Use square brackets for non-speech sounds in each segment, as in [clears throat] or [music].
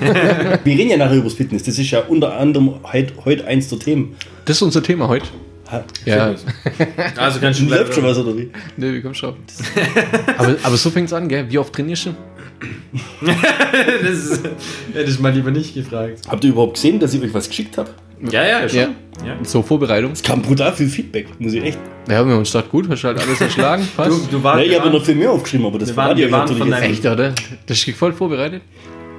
[laughs] Wir reden ja nachher über das Fitness. Das ist ja unter anderem heute, heute eins der Themen. Das ist unser Thema heute. Ha, Ja, [laughs] Also ganz schön Läuft schon was oder wie? ne, wie kommst du schon? aber, aber so fängt es an, gell? Wie oft trainierst du? [laughs] das ist, hätte ich mal lieber nicht gefragt. Habt ihr überhaupt gesehen, dass ich euch was geschickt habe? Ja, ja, schon. Ja. Ja. So Vorbereitung. Es kam brutal viel Feedback, muss ich echt. Ja, wir haben uns gedacht, gut, hast du halt alles erschlagen. Du, Passt. du warst. Ja, ich habe noch viel mehr aufgeschrieben, aber das Wir wir euch waren natürlich. Echt, oder? Das ist voll vorbereitet?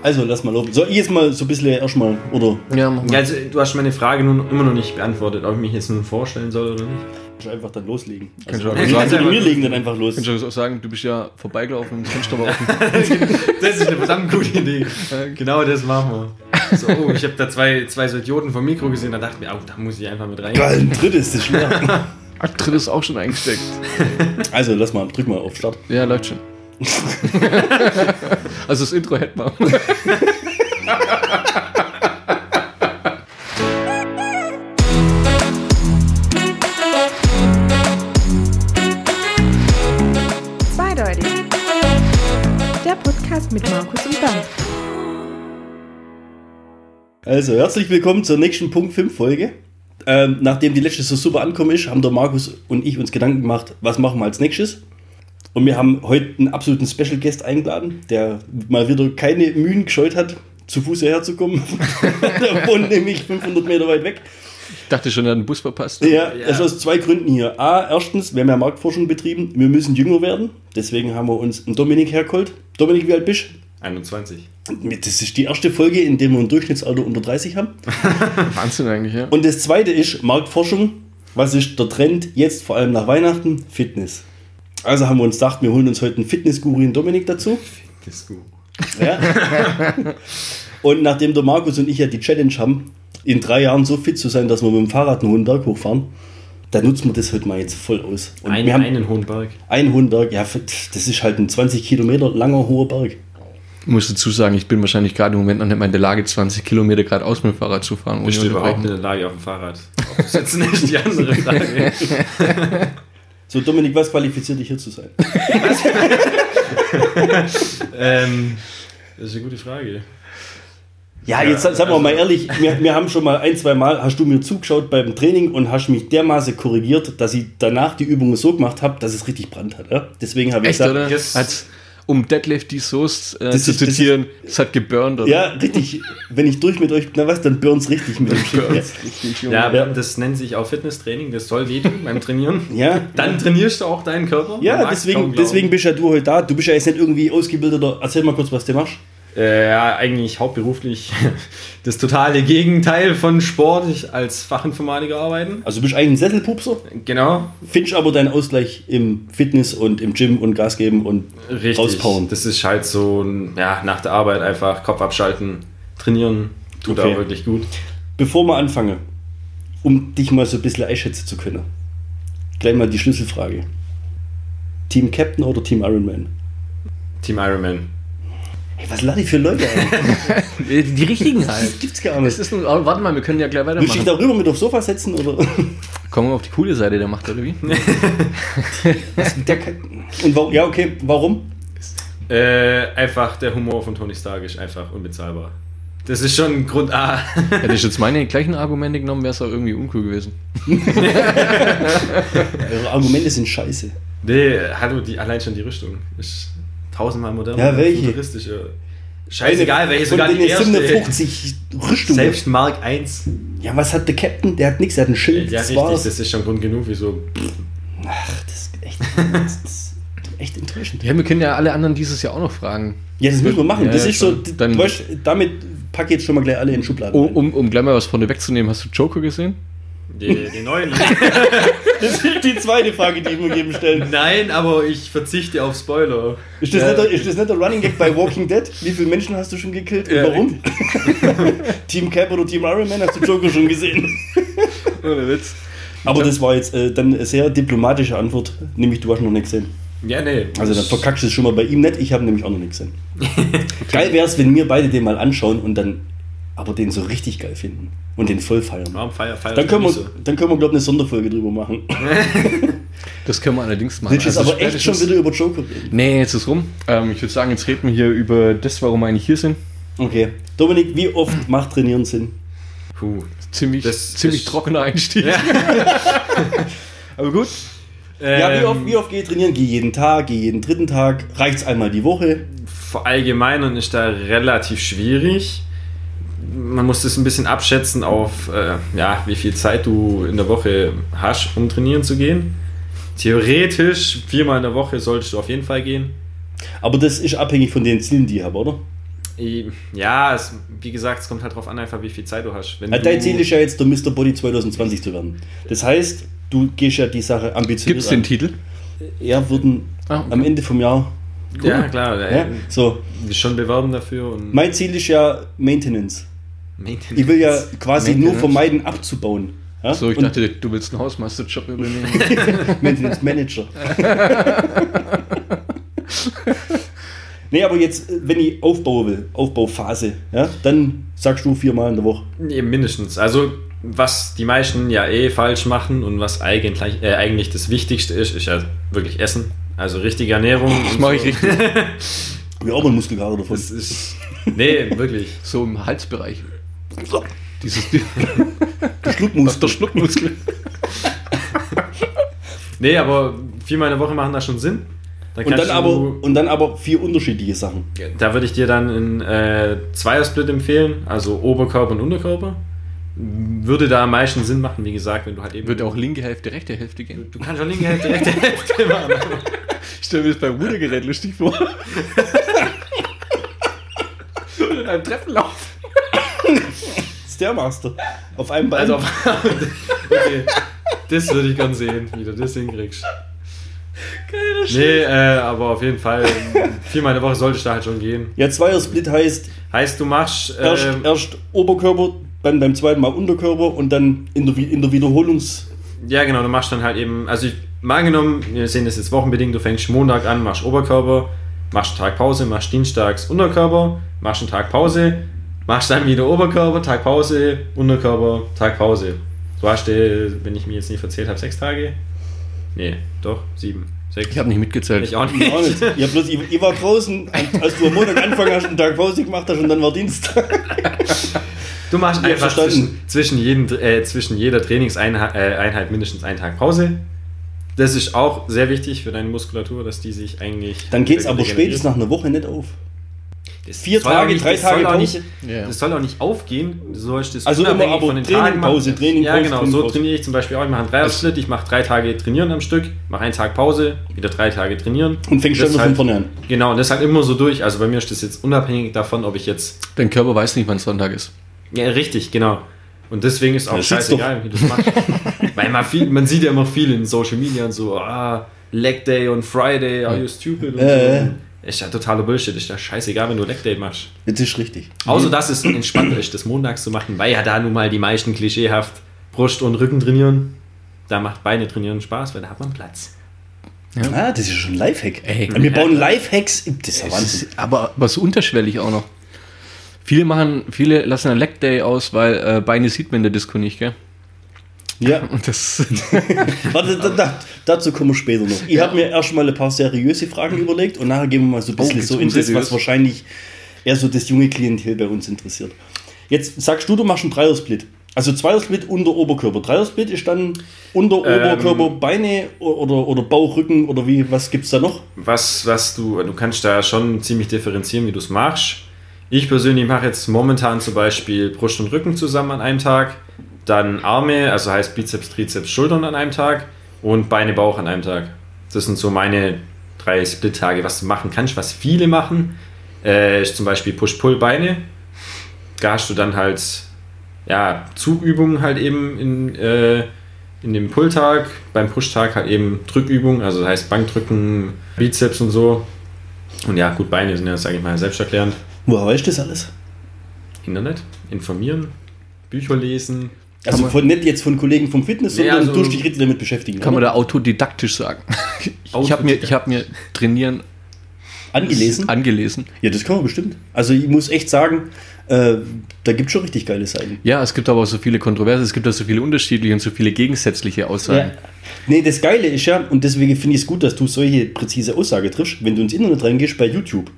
Also, lass mal laufen. Soll ich jetzt mal so ein bisschen erstmal, oder Ja, mach ja, also, du hast meine Frage nun immer noch nicht beantwortet, ob ich mich jetzt nun vorstellen soll oder nicht. Kannst du einfach dann loslegen? Kannst Also, du auch also, sagen. wir legen dann einfach los. Kannst du auch sagen, du bist ja vorbeigelaufen und das Fenster war offen. [laughs] Das ist eine verdammt gute Idee. Genau das machen wir. So, oh, ich habe da zwei, zwei so Idioten vom Mikro gesehen, da dachte ich mir, oh, da muss ich einfach mit rein. Geil, ein drittes ist schwer. [laughs] Ach, drittes ist auch schon eingesteckt. Also, lass mal, drück mal auf Start. Ja, läuft schon. [laughs] also das Intro hätten wir. Zweideutig. Der Podcast mit Markus und Bernd. Also, herzlich willkommen zur nächsten Punkt 5 Folge. Ähm, nachdem die letzte so super angekommen ist, haben der Markus und ich uns Gedanken gemacht, was machen wir als nächstes. Und wir haben heute einen absoluten Special Guest eingeladen, der mal wieder keine Mühen gescheut hat, zu Fuß hierher zu kommen. [laughs] der wohnt nämlich 500 Meter weit weg. Ich dachte schon, er hat einen Bus verpasst. Ja, Ja. also aus zwei Gründen hier. A, erstens, wir haben ja Marktforschung betrieben, wir müssen jünger werden. Deswegen haben wir uns einen Dominik hergeholt. Dominik, wie alt bist 21. du? Das ist die erste Folge, in der wir ein Durchschnittsalter unter 30 haben. [laughs] Wahnsinn eigentlich, ja. Und das zweite ist Marktforschung. Was ist der Trend jetzt, vor allem nach Weihnachten? Fitness. Also haben wir uns gedacht, wir holen uns heute einen Fitnessguru in Dominik dazu. Das gut. Ja. [laughs] und nachdem der Markus und ich ja die Challenge haben, in drei Jahren so fit zu sein, dass wir mit dem Fahrrad einen hohen Berg hochfahren, dann nutzen wir das heute mal jetzt voll aus. Und Ein, wir haben einen hohen Berg. einen hohen Berg, ja, das ist halt ein 20 Kilometer langer hoher Berg. Ich muss dazu sagen, ich bin wahrscheinlich gerade im Moment noch nicht mal in der Lage, 20 Kilometer geradeaus mit dem Fahrrad zu fahren. Bist du überhaupt in der Lage auf dem Fahrrad? Aufzusetzen ist die andere [laughs] Frage. So, Dominik, was qualifiziert dich hier zu sein? [laughs] ähm, das ist eine gute Frage. Ja, Ja, jetzt sagen wir also- mal ehrlich, wir, wir haben schon mal ein, zwei Mal, hast du mir zugeschaut beim Training und hast mich dermaßen korrigiert, dass ich danach die Übungen so gemacht habe, dass es richtig Brand hat. Ja? Deswegen habe ich Echt, gesagt, oder? Yes. Als, um Deadlift die Soße äh, zu ist- das zitieren, es hat geburnt, oder? ja, richtig, wenn ich durch mit euch, na was, dann burns richtig mit dem Shit. Ja. Ja, Ja. das nennt sich auch Fitnesstraining, das soll wehtun beim Trainieren. [laughs] Ja, Dann trainierst du auch deinen Körper. Ja deswegen, deswegen bist ja du heute da. Du bist ja jetzt nicht irgendwie ausgebildeter. Erzähl mal kurz, was du machst. Äh, ja, eigentlich hauptberuflich [laughs] das totale Gegenteil von Sport. Ich als Fachinformatiker arbeiten. Also du bist eigentlich ein Sesselpupser, Genau, findest aber deinen Ausgleich im Fitness und im Gym und Gas geben und richtig. rauspowern. Das ist halt so, ein, ja, nach der Arbeit einfach Kopf abschalten, trainieren. Tut Okay. auch wirklich gut. Bevor wir anfangen, um dich mal so ein bisschen einschätzen zu können, gleich mal die Schlüsselfrage. Team Captain oder Team Ironman? Team Ironman. Hey, was lade ich für Leute ein? Die, [laughs] die richtigen halt. Das gibt's gar Das nicht. ist nun, aber warte mal, wir können ja gleich Willst du dich weitermachen. darüber mit aufs Sofa setzen? Oder? [laughs] Kommen wir auf die coole Seite der Macht, oder wie? [laughs] Der kann, und warum? Ja, okay, warum? Äh, einfach der Humor von Tony Stark ist einfach unbezahlbar. Das ist schon Grund A. Hätte ich jetzt meine gleichen Argumente genommen, wäre es auch irgendwie uncool gewesen. Eure Argumente sind scheiße. nee, hallo, die, allein schon die Rüstung ist tausendmal moderner. Ja, welche? Futuristische. Scheißegal, welche sogar die erste. 57 Rüstungen. Selbst Mark 1. Ja, was hat der Captain? Der hat nichts, der hat ein Schild. Ja, das richtig, war's. das ist schon Grund genug, wieso. Ach, das ist echt, das [laughs] ist echt enttäuschend. Ja, wir können ja alle anderen dieses Jahr auch noch fragen. Ja, das müssen wir machen. Ja, das ja, ist so, schon. d- Dann- du weißt, damit pack jetzt schon mal gleich alle in Schubladen. Um, um, um gleich mal was vorne wegzunehmen, hast du Joker gesehen? Die, die neuen. Das [laughs] ist die zweite Frage, die ich mir jedem stellen. Nein, aber ich verzichte auf Spoiler. Ist das, Ja. nicht der, ist das nicht der Running Gag bei Walking Dead? Wie viele Menschen hast du schon gekillt und Ja, warum? [laughs] Team Cap oder Team Iron Man hast du Joker schon gesehen? [laughs] Ohne Witz. Aber das war jetzt äh, dann eine sehr diplomatische Antwort, nämlich du hast noch nicht gesehen. Ja, nee. Also dann verkackst du es schon mal bei ihm nicht, ich habe nämlich auch noch nicht gesehen. Geil wäre es, wenn wir beide den mal anschauen und dann aber den so richtig geil finden und den voll feiern. Warum feier, feier Dann können wir, so? dann können wir glaube ich, eine Sonderfolge drüber machen. [laughs] Das können wir allerdings machen. Willst du jetzt Also aber echt schon wieder über Joker reden? Nee, jetzt ist rum. Ähm, ich würde sagen, jetzt reden wir hier über das, warum wir eigentlich hier sind. Okay. Dominik, wie oft macht Trainieren Sinn? Puh. Ziemlich, Das ziemlich ist- trockener Einstieg. [laughs] Aber gut. Ja, wie Ähm, oft, wie oft gehe ich trainieren? Gehe jeden Tag, gehe jeden dritten Tag. Reicht es einmal die Woche? Verallgemeinern ist da relativ schwierig. Man muss das ein bisschen abschätzen auf, äh, ja, wie viel Zeit du in der Woche hast, um trainieren zu gehen. Theoretisch viermal in der Woche solltest du auf jeden Fall gehen. Aber das ist abhängig von den Zielen, die ich habe, oder? Ja, es, wie gesagt, es kommt halt darauf an, einfach wie viel Zeit du hast. Wenn Ja, du, dein Ziel ist ja jetzt, der Mr. Body 2020 zu werden. Das heißt, du gehst ja die Sache ambitioniert Gibt es den. Titel? Ja, würden Ah, okay. am Ende vom Jahr. Ja, klar. Ja, Ja. so, Schon bewerben dafür. Und mein Ziel ist ja Maintenance. Maintenance. Ich will ja quasi nur vermeiden, abzubauen. Ja? So, ich Und dachte, du willst einen Hausmeisterjob übernehmen. [laughs] [laughs] Maintenance Manager. [laughs] nee, aber jetzt, äh, wenn ich aufbauen will, Aufbauphase, ja, dann sagst du viermal in der Woche. Nee, mindestens. Also, was die meisten ja eh falsch machen und was eigentlich, äh, eigentlich das Wichtigste ist, ist ja wirklich Essen. Also richtige Ernährung. Das mache ich richtig. Ja, aber einen Muskelkater davon. Das ist. Nee, wirklich. So im Halsbereich. Dieses Der Schluckmuskel. der [laughs] Schluckmuskel. Nee, aber viermal in der Woche machen da schon Sinn. Dann Und dann, du- aber, und dann aber vier unterschiedliche Sachen. Da würde ich dir dann einen äh, Zweiersplit empfehlen, also Oberkörper und Unterkörper. Würde da am meisten Sinn machen, wie gesagt, wenn du halt eben. Würde auch linke Hälfte, rechte Hälfte gehen. Du kannst auch linke Hälfte, rechte Hälfte [laughs] machen. Ich stelle mir das beim Rudergerät lustig vor. [laughs] Oder in einem Treppenlauf. Stairmaster. Auf einem Bein. Also, auf- okay. Das würde ich gern sehen, wie du das hinkriegst. Nee, äh, aber auf jeden Fall, viermal in der Woche solltest du da halt schon gehen. ja, Zweier-Split heißt Heißt, du machst. erst, ähm, erst Oberkörper, dann beim zweiten Mal Unterkörper und dann in der, in der Wiederholungs... Ja, genau, du machst dann halt eben, also ich, mal angenommen, wir sehen das jetzt wochenbedingt, du fängst Montag an, machst Oberkörper, machst einen Tag Pause, machst Dienstags Unterkörper, machst einen Tag Pause, machst dann wieder Oberkörper, Tag Pause, Unterkörper, Tag Pause. Du hast, äh, wenn ich mir jetzt nicht verzählt habe, sechs Tage? Nee, doch, sieben, sechs. Ich habe nicht mitgezählt. ich auch nicht. Auch nicht. Ja, bloß, ich, ich war draußen, als du am Montag angefangen hast, einen Tag Pause gemacht hast und dann war Dienstag. Du machst Ich einfach zwischen, zwischen, jeden, äh, zwischen jeder Trainingseinheit äh, mindestens einen Tag Pause. Das ist auch sehr wichtig für deine Muskulatur, dass die sich eigentlich. Dann geht es aber spätestens nach einer Woche nicht auf. Das Vier soll auch Tage, nicht- drei das soll Tage auch Pause. Nicht, Ja. Das soll auch nicht aufgehen. Du sollst das Also immer aber von den Training, Tagen machen. Pause, Training, Ja, genau. Training, So trainiere ich zum Beispiel auch. Ich mache einen Dreiersplit. Ich mache drei Tage trainieren am Stück, mache einen Tag Pause, wieder drei Tage trainieren. Und fängst wieder halt- von vorne an. Genau, und das halt immer so durch. Also bei mir ist das jetzt unabhängig davon, ob ich jetzt. Dein Körper weiß nicht, wann Sonntag ist. Ja, richtig, genau. Und deswegen ist auch Ja, scheißegal, wie du das machst. [laughs] Weil man, viel, man sieht ja immer viel in Social Media und so, ah, Leg Day und Friday, are you stupid? Und Äh. so. Ist ja totaler Bullshit. Ist ja scheißegal, wenn du Leg Day machst. Das ist richtig. Außer dass es entspannter ist, das montags zu machen, weil ja da nun mal die meisten klischeehaft Brust und Rücken trainieren. Da macht Beine trainieren Spaß, weil da hat man Platz. Ah, das ist schon ein Lifehack. Ey. wir bauen Lifehacks. Das ist ja Es Wahnsinn. aber, aber so unterschwellig auch noch. Viele machen, viele lassen einen Leg Day aus, weil äh, Beine sieht man in der Disco nicht, gell? Ja, [laughs] Und das. [laughs] warte, da, da, dazu kommen wir später noch. Ich habe mir erstmal ein paar seriöse Fragen überlegt und nachher gehen wir mal so ein bisschen jetzt so in das, was wahrscheinlich eher so das junge Klientel bei uns interessiert. Jetzt sagst du, du machst einen Dreiersplit. Also Zweiersplit unter Oberkörper. Dreiersplit ist dann unter Ähm. Oberkörper Beine oder, oder Bauch, Rücken oder wie, was gibt's da noch? Was, was du, du kannst da schon ziemlich differenzieren, wie du es machst. Ich persönlich mache jetzt momentan zum Beispiel Brust und Rücken zusammen an einem Tag, dann Arme, also heißt Bizeps, Trizeps, Schultern an einem Tag und Beine, Bauch an einem Tag. Das sind so meine drei Split-Tage, was du machen kannst. Was viele machen, äh, ist zum Beispiel Push-Pull-Beine. Da hast du dann halt ja, Zugübungen halt eben in, äh, in dem Pull-Tag, beim Push-Tag halt eben Drückübungen, also das heißt Bankdrücken, Bizeps und so. Und ja, gut, Beine sind ja, sage ich mal, selbsterklärend. Woher weißt du das alles? Internet, informieren, Bücher lesen. Also man- von, nicht jetzt von Kollegen vom Fitness, sondern also- du hast dich richtig damit beschäftigen. Kann man oder? da autodidaktisch sagen. Ich habe mir, ich hab mir trainieren angelesen? angelesen. Ja, das kann man bestimmt. Also ich muss echt sagen, äh, da gibt es schon richtig geile Seiten. Ja, es gibt aber auch so viele Kontroverse, es gibt auch so viele unterschiedliche und so viele gegensätzliche Aussagen. Nee, das Geile ist ja, und deswegen finde ich es gut, dass du solche präzise Aussage triffst, wenn du ins Internet reingehst bei YouTube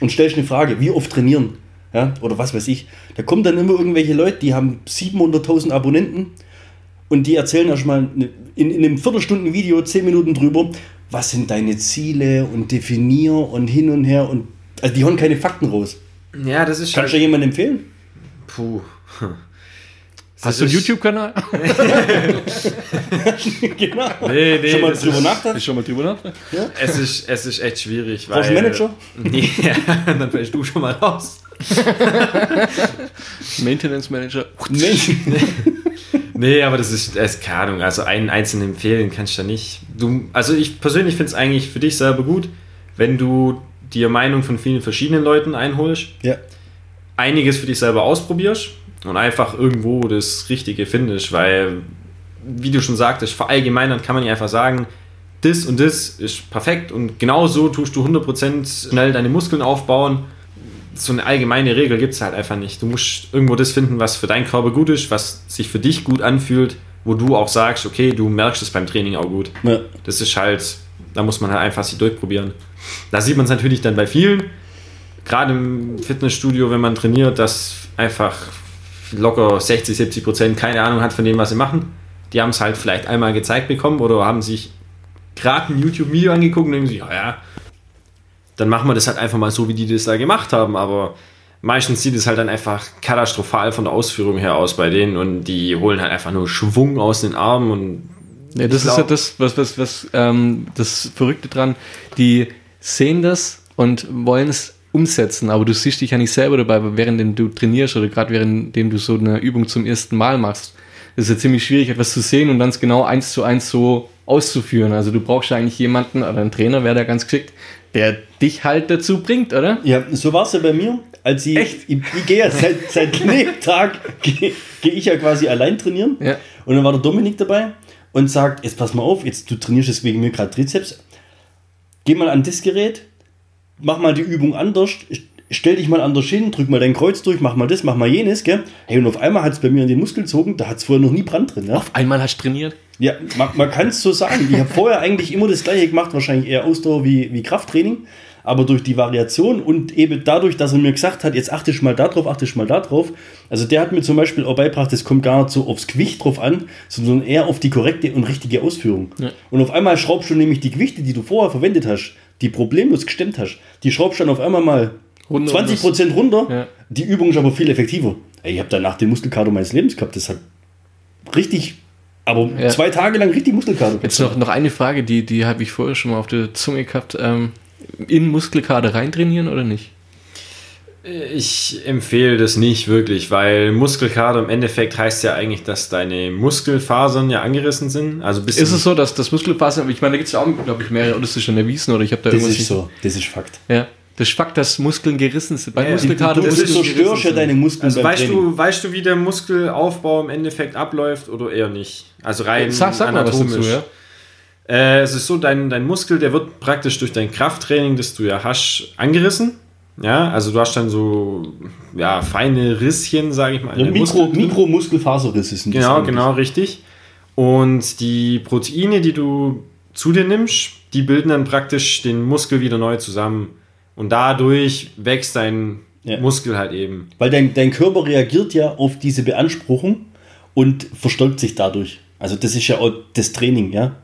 und stellst eine Frage, wie oft trainieren, ja, oder was weiß ich. Da kommen dann immer irgendwelche Leute, die haben 700.000 Abonnenten und die erzählen erstmal in, in einem Viertelstunden-Video 10 Minuten drüber, was sind deine Ziele und definier und hin und her und also die hauen keine Fakten raus. Ja, das ist Kannst du jemandem empfehlen? Puh. [laughs] Hast du einen YouTube-Kanal? [laughs] [laughs] genau. Nee, nee, Schon mal drüber ist- nachgedacht? schon mal drüber nach? Es ist, es ist echt schwierig. Brauchst du einen Manager? Nee, ja, dann fällst du schon mal raus. [laughs] Maintenance Manager. [laughs] Nee, aber das ist, das ist keine Ahnung. Also einen einzelnen empfehlen kannst du da nicht. Du, also ich persönlich finde es eigentlich für dich selber gut, wenn du dir Meinung von vielen verschiedenen Leuten einholst, Ja. einiges für dich selber ausprobierst und einfach irgendwo das Richtige findest, weil, wie du schon sagtest, verallgemeinern kann man ja einfach sagen, das und das ist perfekt und genau so tust du 100% schnell deine Muskeln aufbauen. So eine allgemeine Regel gibt es halt einfach nicht. Du musst irgendwo das finden, was für deinen Körper gut ist, was sich für dich gut anfühlt, wo du auch sagst, okay, du merkst es beim Training auch gut. Ja. Das ist halt, da muss man halt einfach sich durchprobieren. Da sieht man es natürlich dann bei vielen, gerade im Fitnessstudio, wenn man trainiert, dass einfach locker 60, 70 Prozent keine Ahnung hat von dem, was sie machen. Die haben es halt vielleicht einmal gezeigt bekommen oder haben sich gerade ein YouTube-Video angeguckt und denken sich, ja, ja, dann machen wir das halt einfach mal so, wie die das da gemacht haben. Aber meistens sieht es halt dann einfach katastrophal von der Ausführung her aus bei denen und die holen halt einfach nur Schwung aus den Armen und Ja, das Ich ist ja glaub- das, was, was, was ähm, das Verrückte dran. Die sehen das und wollen es umsetzen, aber du siehst dich ja nicht selber dabei, während du trainierst oder gerade währenddem du so eine Übung zum ersten Mal machst. Das ist ja ziemlich schwierig, etwas zu sehen und dann es genau eins zu eins so auszuführen. Also du brauchst ja eigentlich jemanden oder einen Trainer, wäre da ganz geschickt, der dich halt dazu bringt, oder? Ja, so war es ja bei mir. Als ich, Echt? ich, ich gehe ja seit, seit [laughs] Lebtag, gehe geh ich ja quasi allein trainieren. Ja. Und dann war der Dominik dabei und sagt, jetzt pass mal auf, jetzt du trainierst jetzt wegen mir gerade Trizeps. Geh mal an das Gerät, mach mal die Übung anders, stell dich mal anders hin, drück mal dein Kreuz durch, mach mal das, mach mal jenes, gell? Hey, und auf einmal hat es bei mir in den Muskel gezogen, da hat es vorher noch nie Brand drin, ja? Auf einmal hast du trainiert. Ja, man, man kann es so sagen. Ich habe vorher eigentlich immer das gleiche gemacht, wahrscheinlich eher Ausdauer wie, wie Krafttraining. Aber durch die Variation und eben dadurch, dass er mir gesagt hat, jetzt achte ich mal da drauf, achte ich mal da drauf. Also der hat mir zum Beispiel auch beigebracht, es kommt gar nicht so aufs Gewicht drauf an, sondern eher auf die korrekte und richtige Ausführung. Ja. Und auf einmal schraubst du nämlich die Gewichte, die du vorher verwendet hast, die problemlos gestemmt hast, die schraubst dann auf einmal mal Runter 20% runter. Ja. Die Übung ist aber viel effektiver. Ey, ich habe danach den Muskelkater meines Lebens gehabt. Das hat richtig, aber Ja. zwei Tage lang richtig Muskelkater. Jetzt noch, noch eine Frage, die, die habe ich vorher schon mal auf der Zunge gehabt. Ähm, in Muskelkater reintrainieren oder nicht? Ich empfehle das nicht wirklich, weil Muskelkater im Endeffekt heißt ja eigentlich, dass deine Muskelfasern ja angerissen sind. Also Ist es so, dass das Muskelfasern, ich meine, da gibt es ja auch, glaube ich, mehrere, oder ist das schon erwiesen, oder ich habe da Das irgendwas ist nicht- so, das ist Fakt. Ja. Das ist Fakt, dass Muskeln gerissen sind. Bei Ja, Muskelkater du, du, zerstörst ja gerissen deine. Muskeln Also beim weißt Training. du, weißt du, wie der Muskelaufbau im Endeffekt abläuft oder eher nicht? Also rein Sag, sag mal was dazu, ja. Äh, es ist so, dein, dein Muskel, der wird praktisch durch dein Krafttraining, das du ja hast, angerissen. Ja, also du hast dann so ja, feine Risschen, sage ich mal. Ja, Mikro. Mikromuskelfaserrisse sind das Genau, eigentlich. genau, richtig. Und die Proteine, die du zu dir nimmst, die bilden dann praktisch den Muskel wieder neu zusammen. Und dadurch wächst dein Ja. Muskel halt eben. Weil dein, dein Körper reagiert ja auf diese Beanspruchung und verstärkt sich dadurch. Also das ist ja auch das Training, ja.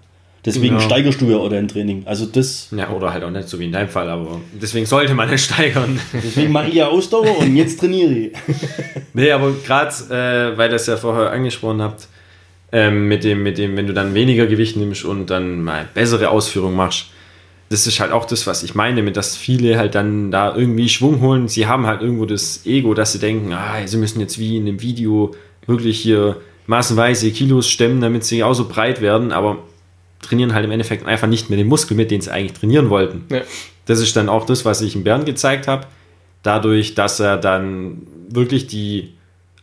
Deswegen Genau. steigerst du ja auch dein Training. Also das, Ja, oder halt auch nicht so wie in deinem Fall, aber deswegen sollte man es [laughs] steigern. deswegen mache ich ja Ausdauer und jetzt trainiere ich. [laughs] Nee, aber gerade, äh, weil ihr das ja vorher angesprochen habt, ähm, mit, dem, mit dem, wenn du dann weniger Gewicht nimmst und dann mal bessere Ausführung machst, das ist halt auch das, was ich meine, mit dass viele halt dann da irgendwie Schwung holen. Sie haben halt irgendwo das Ego, dass sie denken, ah, sie müssen jetzt wie in einem Video wirklich hier massenweise Kilos stemmen, damit sie auch so breit werden, aber trainieren halt im Endeffekt einfach nicht mehr den Muskel mit, den sie eigentlich trainieren wollten. Ja. Das ist dann auch das, was ich in Bern gezeigt habe. Dadurch, dass er dann wirklich die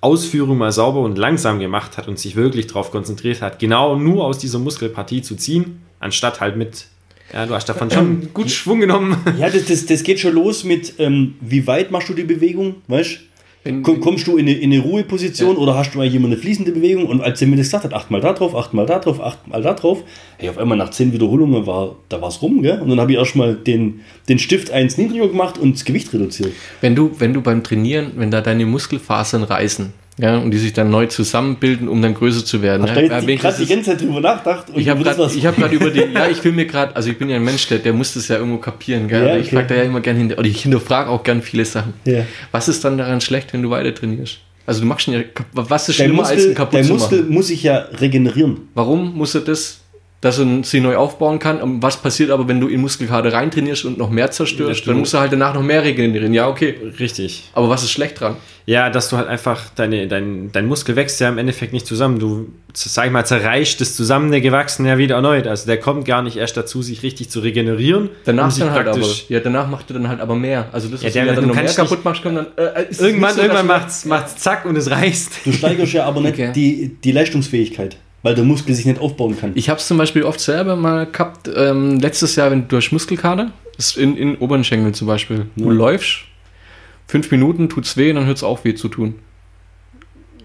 Ausführung mal sauber und langsam gemacht hat und sich wirklich darauf konzentriert hat, genau nur aus dieser Muskelpartie zu ziehen, anstatt halt mit, ja, du hast davon schon gut Schwung genommen. Ja, das, das, das geht schon los mit, ähm, wie weit machst du die Bewegung, weißt Komm, kommst du in eine, in eine Ruheposition oder hast du eigentlich immer eine fließende Bewegung? Und als er mir das gesagt hat, achtmal da drauf, achtmal da drauf, achtmal da drauf, hey, auf einmal nach zehn Wiederholungen war, da war es rum, gell? Und dann habe ich erstmal den, den Stift eins niedriger gemacht und das Gewicht reduziert. Wenn du, wenn du beim Trainieren, wenn da deine Muskelfasern reißen, ja, und die sich dann neu zusammenbilden, um dann größer zu werden. Hast ja, jetzt ich gerade das- die ganze Zeit drüber nachgedacht? und ich habe gerade ich hab über die, [laughs] ja, ich will mir gerade, also ich bin ja ein Mensch, der, der muss das ja irgendwo kapieren, gell? Ja, Ich okay. frage da ja immer gern hinter, oder ich hinterfrage auch gern viele Sachen. Ja. Was ist dann daran schlecht, wenn du weiter trainierst? Also du machst schon ja, was ist schlimmer als Muskel, einen kaputt dein zu Muskel muss sich ja regenerieren. Warum muss er das, dass er sich neu aufbauen kann? Und was passiert aber, wenn du in Muskelkater reintrainierst und noch mehr zerstörst? Ja, dann musst du halt danach noch mehr regenerieren. Ja, okay. Richtig. Aber was ist schlecht dran? Ja, dass du halt einfach, deine, dein, dein Muskel wächst ja im Endeffekt nicht zusammen. Du, sag ich mal, zerreißt das zusammen, Gewachsene ja wieder erneut. Also der kommt gar nicht erst dazu, sich richtig zu regenerieren. Danach um dann halt aber. Ja, danach macht er dann halt aber mehr. Also das, Ja, was der- du ja du dann noch mehr kannst kaputt machst, kommt dann. Äh, ist es Irgendwann, nicht so, irgendwann macht's, macht's zack und es reißt. Du steigerst ja aber nicht Okay. die, die Leistungsfähigkeit, weil der Muskel sich nicht aufbauen kann. Ich habe es zum Beispiel oft selber mal gehabt, ähm, letztes Jahr, wenn du durch Muskelkater, ist in, in oberen Schenkel zum Beispiel, du Ja. läufst, fünf Minuten tut's weh, dann hört's auf weh zu tun.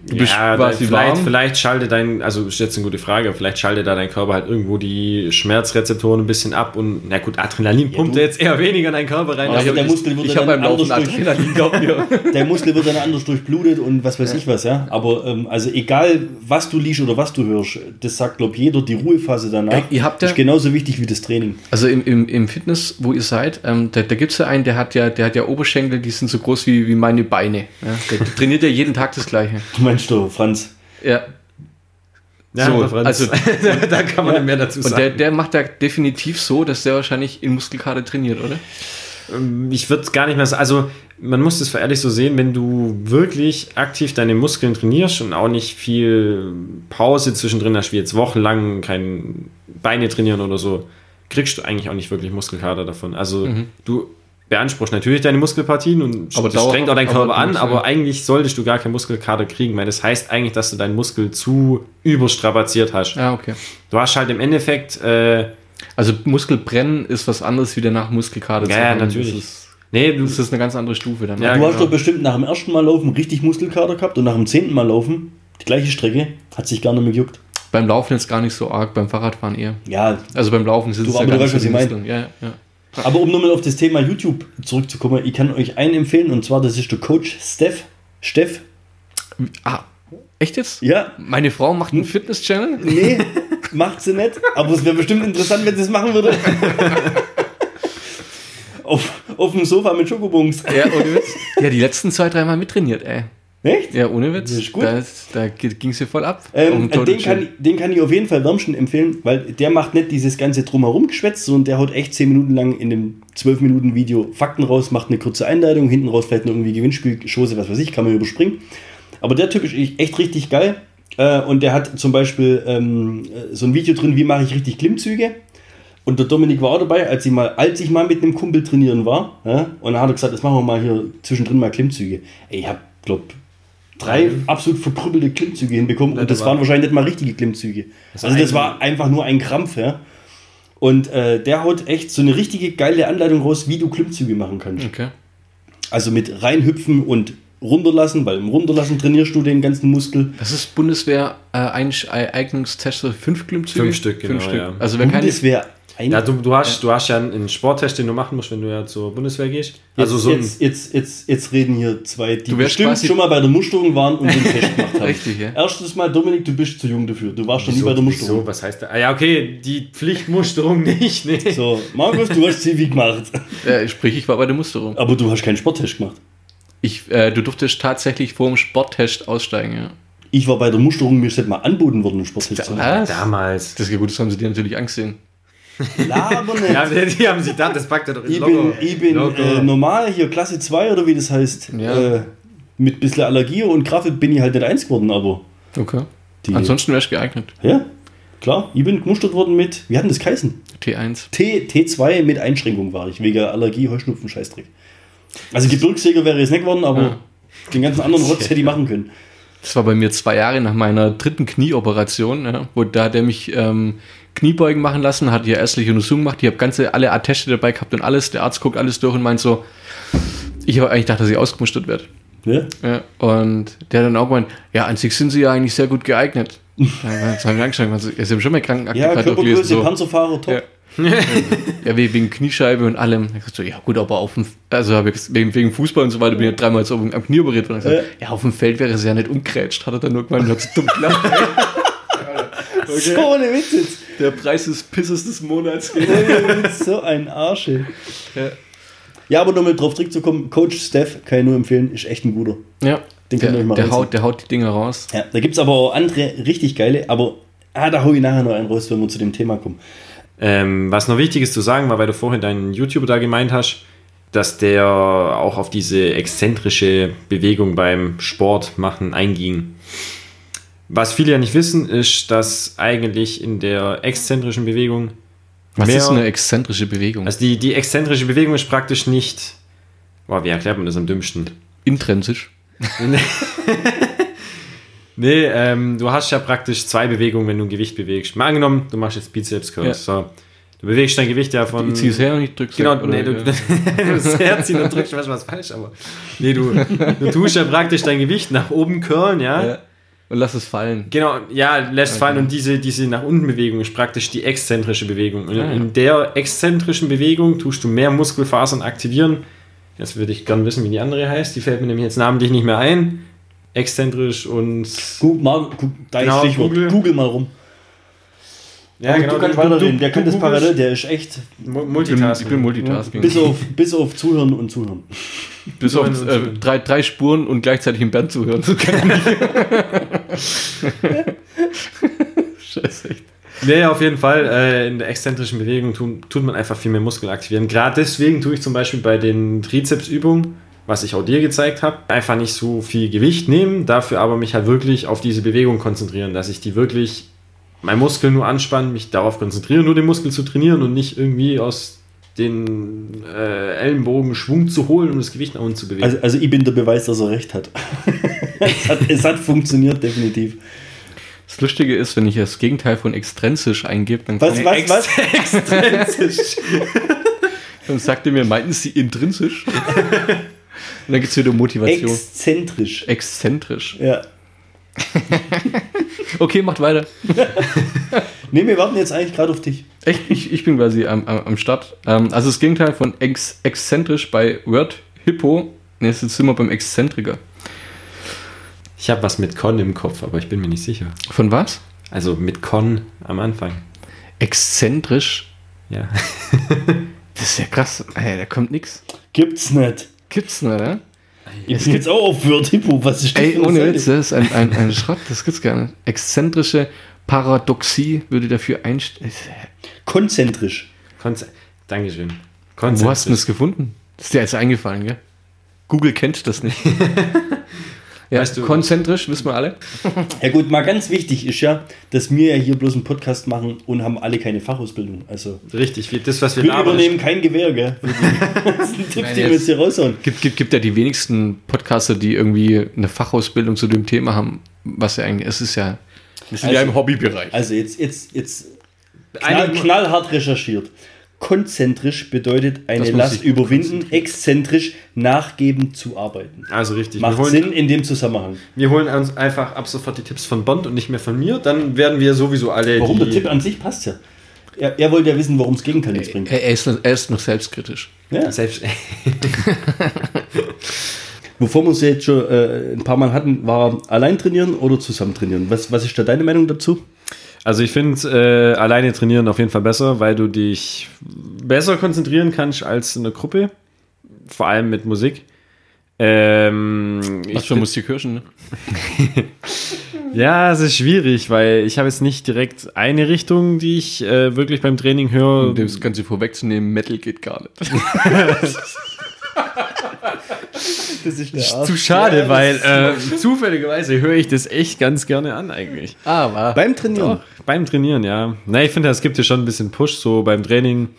Du bist ja, quasi vielleicht, warm. vielleicht schaltet dein, also ist jetzt eine gute Frage, vielleicht schaltet da dein Körper halt irgendwo die Schmerzrezeptoren ein bisschen ab und na gut, Adrenalin pumpt du- ja jetzt eher weniger in deinen Körper rein. Also der ich- Muskel wird ich dann beim anders Adrenalin, glaub [laughs] mir. der Muskel wird dann anders durchblutet und was weiß ich was, ja. Aber ähm, also egal, was du liest oder was du hörst, das sagt, glaube jeder, die Ruhephase danach ihr habt ja- ist genauso wichtig wie das Training. Also im, im, im Fitness, wo ihr seid, ähm, da, da gibt es ja einen, der hat ja, der hat ja Oberschenkel, die sind so groß wie, wie meine Beine. Ja? Der trainiert ja jeden Tag das Gleiche. Du meinst du, Franz? Ja. ja, so, Franz, also- [laughs] da kann man Ja. mehr dazu Und sagen. der, der macht ja definitiv so, dass der wahrscheinlich in Muskelkater trainiert, oder? ich würde es gar nicht mehr sagen. Also, man muss es für ehrlich so sehen, wenn du wirklich aktiv deine Muskeln trainierst und auch nicht viel Pause zwischendrin hast, wie jetzt wochenlang kein Beine trainieren oder so, kriegst du eigentlich auch nicht wirklich Muskelkater davon. Also, du beanspruchst natürlich deine Muskelpartien und Aber das strengt auch deinen Körper an, aber ja. eigentlich solltest du gar keinen Muskelkater kriegen, weil das heißt eigentlich, dass du deinen Muskel zu überstrapaziert hast. Ja, okay. Du hast halt im Endeffekt. Äh, Also Muskelbrennen ist was anderes wie danach Muskelkater Ja, ja, haben. natürlich. Das ist, nee, du, das ist eine ganz andere Stufe dann. Ja, du hast genau. doch bestimmt nach dem ersten Mal laufen richtig Muskelkater gehabt und nach dem zehnten Mal laufen, die gleiche Strecke, hat sich gar nicht mehr gejuckt. Beim Laufen jetzt gar nicht so arg, beim Fahrradfahren eher. Ja, Also beim Laufen sind Du, es aber ja du gar weißt, nicht so was die ich mein. Muskeln. Ja, ja. Aber um nochmal auf das Thema YouTube zurückzukommen, ich kann euch einen empfehlen und zwar, das ist der Coach Steph. Steff? Ah, echt jetzt? Ja, Meine Frau macht einen Fitness-Channel? nee, [laughs] macht sie nicht, aber es wäre bestimmt interessant, wenn sie es machen würde. [laughs] auf, auf dem Sofa mit Schokobons. Ja, ohne Witz. Ja, die letzten zwei, dreimal mittrainiert, ey. Echt? Ja, ohne Witz. Das ist gut. Da, ist- da ging sie voll ab. Ähm, Um den, kann, den kann ich auf jeden Fall wärmsten empfehlen, weil der macht nicht dieses ganze Drumherum geschwätzt, sondern der haut echt 10 Minuten lang in dem 12 Minuten Video Fakten raus, macht eine kurze Einleitung, hinten raus vielleicht noch irgendwie Gewinnspiel, Chose, was weiß ich, kann man überspringen. Aber der Typ ist echt richtig geil äh, und der hat zum Beispiel ähm, so ein Video drin, wie mache ich richtig Klimmzüge. Und der Dominik war auch dabei, als ich mal, als ich mal mit einem Kumpel trainieren war. Ja, und dann hat er gesagt, jetzt machen wir mal hier zwischendrin mal Klimmzüge. Ey, ich hab, glaub, drei absolut verkrüppelte Klimmzüge hinbekommen. Und das war- waren wahrscheinlich nicht mal richtige Klimmzüge. Also das war einfach nur ein Krampf, ja. Und äh, der haut echt so eine richtige geile Anleitung raus, wie du Klimmzüge machen kannst. Okay. Also mit reinhüpfen und runterlassen, weil im Runterlassen trainierst du den ganzen Muskel. Das ist Bundeswehr äh, Eignungstest für fünf Klimmzüge? Fünf Stück, genau, ja. Also wer keine, Bundeswehr ein Ja, du, du, hast, du hast ja einen Sporttest, den du machen musst, wenn du ja zur Bundeswehr gehst. Also Jetzt, so jetzt, jetzt, jetzt, jetzt reden hier zwei, die bestimmt schon mal bei der Musterung waren und den Test gemacht haben. [laughs] Richtig, ja. Erstes Mal, Dominik, du bist zu jung dafür. Du warst schon nie bei der wieso, Musterung. was heißt da? Ah, ja, okay, die Pflichtmusterung [laughs] nicht. Nee. So, Markus, du hast Zivi gemacht. äh, sprich, ich war bei der Musterung. Aber du hast keinen Sporttest gemacht. Ich, äh, du durftest tatsächlich vor dem Sporttest aussteigen, ja. Ich war bei der Musterung, mir ist nicht mal anboten worden, einen Sporttest zu machen. Was? Damals. Das ist ja gut, das haben sie dir natürlich angesehen. Laber nicht. Ja, die, die haben sich gedacht, das packt er doch ins Ich Logo. bin, ich bin Logo. äh, normal hier Klasse 2 oder wie das heißt. Ja. Äh, mit bisschen Allergie und Kraft bin ich halt nicht eins geworden, aber Okay. die. Ansonsten wärst du geeignet. ja, klar. Ich bin gemustert worden mit, wie hat denn das geheißen? T1. T, T2 mit Einschränkung war ich, wegen Allergie, Heuschnupfen, Scheißdreck. Also Gebirgsjäger wäre jetzt nicht geworden, aber Ja. den ganzen anderen Rotz [laughs] hätte ich machen können. Das war bei mir zwei Jahre nach meiner dritten Knieoperation, ja, wo da hat er mich ähm, Kniebeugen machen lassen, hat hier ärztliche Untersuchungen gemacht, ich habe ganze alle Atteste dabei gehabt und alles, der Arzt guckt alles durch und meint so, ich habe eigentlich gedacht, dass ich ausgemustert werde. Ja? Ja, und der hat dann auch gemeint, ja, an sich sind sie ja eigentlich sehr gut geeignet. [laughs] Dann haben wir angeschaut, also, sie haben schon mal Krankenakte Ja, durchgelesen. So. Panzerfahrer, top. Ja. Ja, we- wegen Kniescheibe und allem. Ich so, ja gut, aber auf dem, also ich wegen, wegen Fußball und so weiter bin ich ja dreimal so am Knie operiert worden. Gesagt, ja, auf dem Feld wäre sie ja nicht umgrätscht, hat er dann nur gemeint und hat so dumm gelacht. [laughs] So ohne Witz jetzt. Der Preis des Pisses des Monats. [laughs] So ein Arsch. ey. Ja. Ja, aber nochmal drauf zurückzukommen, Coach Steph, kann ich nur empfehlen, ist echt ein guter. Ja, Den könnt ihr der, euch mal der, haut, der haut die Dinger raus. Ja, da gibt es aber auch andere richtig geile, aber ah, da hau ich nachher noch einen raus, wenn wir zu dem Thema kommen. Ähm, was noch wichtig ist zu sagen, war, weil du vorhin deinen YouTuber da gemeint hast, dass der auch auf diese exzentrische Bewegung beim Sport machen einging. Was viele ja nicht wissen, ist, dass eigentlich in der exzentrischen Bewegung Was mehr- ist eine exzentrische Bewegung? Also die, die exzentrische Bewegung ist praktisch nicht. Boah, wie erklärt man das am dümmsten? Intrinsisch. [laughs] Nee, ähm, du hast ja praktisch zwei Bewegungen, wenn du ein Gewicht bewegst. Mal angenommen, du machst jetzt Bizeps Curls. Ja. So. Du bewegst dein Gewicht ja von. Ich zieh's her und ich drück's Genau, oder? nee, du, Ja. [laughs] du herziehen und drückst manchmal was falsch, aber. Nee, du, du tust ja praktisch dein Gewicht nach oben curlen, ja? Ja. Und lass es fallen. Genau, ja, lässt fallen und diese, diese nach unten Bewegung ist praktisch die exzentrische Bewegung. Und Ah, ja. in der exzentrischen Bewegung tust du mehr Muskelfasern aktivieren. Jetzt würde ich gern wissen, wie die andere heißt. Die fällt mir nämlich jetzt namentlich nicht mehr ein. Exzentrisch und. Guck mal, guck, da ist Genau, Stichwort. Google. Google. mal rum. Ja, Aber du kannst weiterreden, der kann das parallel, der ist echt Mu- Ich bin, Multitasking. ich bin Multitasking. bis auf, bis auf Zuhören und Zuhören. [laughs] Bis auf Zuhören äh, drei, drei Spuren und gleichzeitig im Band zuhören zu können. [laughs] Scheiße, echt. Nee, auf jeden Fall. Äh, in der exzentrischen Bewegung tun, tut man einfach viel mehr Muskeln aktivieren. Gerade deswegen tue ich zum Beispiel bei den Trizepsübungen, was ich auch dir gezeigt habe, einfach nicht so viel Gewicht nehmen, dafür aber mich halt wirklich auf diese Bewegung konzentrieren, dass ich die wirklich, mein Muskel nur anspannen, mich darauf konzentrieren, nur den Muskel zu trainieren und nicht irgendwie aus den äh, Ellenbogen Schwung zu holen, um das Gewicht nach unten zu bewegen. Also, also ich bin der Beweis, dass er recht hat. [laughs] es, hat es hat funktioniert, definitiv. Das Lustige ist, wenn ich das Gegenteil von extrinsisch eingebe, dann, Was, kommt- was, was? [laughs] Extrinsisch. [laughs] dann sagt er mir, meinten Sie intrinsisch? Und dann gibt es wieder Motivation. Exzentrisch. Exzentrisch. Ja. [laughs] Okay, macht weiter. [laughs] Ne, wir warten jetzt eigentlich gerade auf dich. Echt, ich, ich bin quasi am, am, am Start. Ähm, also das Gegenteil von ex, exzentrisch bei Word Hippo. Ne, jetzt sind wir beim Exzentriker. Ich habe was mit Con im Kopf, aber ich bin mir nicht sicher. Von was? Also mit Con am Anfang. Exzentrisch? Ja. [laughs] Das ist ja krass. Ey, da kommt nix. Gibt's nicht. Gibt's nicht, ne? Ich bin jetzt auch auf Word Hippo. Was ist das Ey, ohne? Witz, das ist ein, ein, ein Schrott, das gibt's gar nicht. Exzentrische Paradoxie würde dafür einstellen. Konzentrisch. Konze Dankeschön. Wo hast du das gefunden? Das ist dir jetzt eingefallen, gell? Google kennt das nicht. [laughs] ja, Weißt du- konzentrisch, wissen wir alle. [laughs] Ja gut, mal ganz wichtig ist ja, dass wir ja hier bloß einen Podcast machen und haben alle keine Fachausbildung. Also Richtig, wie das, was wir wir übernehmen kein Gewehr, gell? Für die ganzen Tipps, die wir jetzt hier raushauen. Gibt, gibt, gibt ja die wenigsten Podcaster, die irgendwie eine Fachausbildung zu dem Thema haben, was ja eigentlich, es ist ja, wir sind ja Also- im Hobbybereich. Also jetzt, jetzt, jetzt knall, knallhart recherchiert. Konzentrisch bedeutet eine Last überwinden, exzentrisch nachgeben zu arbeiten. Also richtig. Wir Macht holen, Sinn in dem Zusammenhang. wir holen uns einfach ab sofort die Tipps von Bond und nicht mehr von mir. Dann werden wir sowieso alle Warum die... der Tipp an sich passt ja. Er, er wollte ja wissen, warum das Gegenteil nichts bringt. er, er, ist, er ist noch selbstkritisch. Ja. Selbst, [laughs] Bevor wir es jetzt schon äh, ein paar Mal hatten, war allein trainieren oder zusammen trainieren? Was, was ist da deine Meinung dazu? Also ich finde äh, alleine trainieren auf jeden Fall besser, weil du dich besser konzentrieren kannst als in der Gruppe. Vor allem mit Musik. Ähm, Was ich für Musik hörst ne? [laughs] Ja, es ist schwierig, weil ich habe jetzt nicht direkt eine Richtung, die ich äh, wirklich beim Training höre. Um das Ganze vorwegzunehmen, Metal geht gar nicht. [laughs] Das ist der Zu schade, weil äh, zufälligerweise höre ich das echt ganz gerne an eigentlich. Aber Beim Trainieren. Doch, beim Trainieren, ja. Na, ich finde, es gibt dir schon ein bisschen Push so beim Training.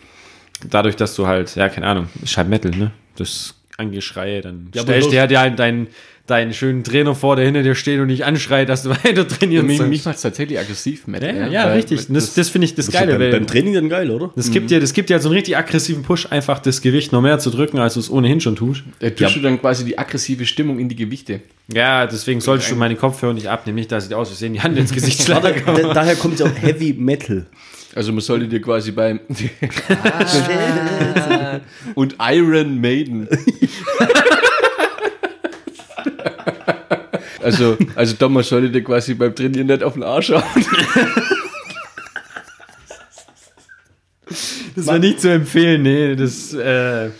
Dadurch, dass du halt, ja, keine Ahnung, ist halt Metal, ne? Das Angeschreie, dann Ja, stellst du dir halt deinen, deinen schönen Trainer vor, der hinter dir steht und dich anschreit, dass du [laughs] weiter trainieren Mich, sollst. mich macht es tatsächlich aggressiv, Matt. ja, ja, weil- richtig. Das, das finde ich das Geile. beim, beim Training dann geil, oder? das, gibt dir, das gibt dir halt so einen richtig aggressiven Push, einfach das Gewicht noch mehr zu drücken, als du es ohnehin schon tust. Da tust du dann quasi die aggressive Stimmung in die Gewichte. Ja, deswegen solltest du meine Kopfhörer nicht abnehmen, nicht, dass ich aus Versehen die Hand ins Gesicht [laughs] schlage. Da, daher kommt ja auch Heavy Metal. Also man sollte dir quasi beim Ah. [laughs] und Iron Maiden. Also, also Thomas sollte dir quasi beim Trainieren nicht auf den Arsch schauen. Das war nicht zu empfehlen, nee, das, äh, Ja,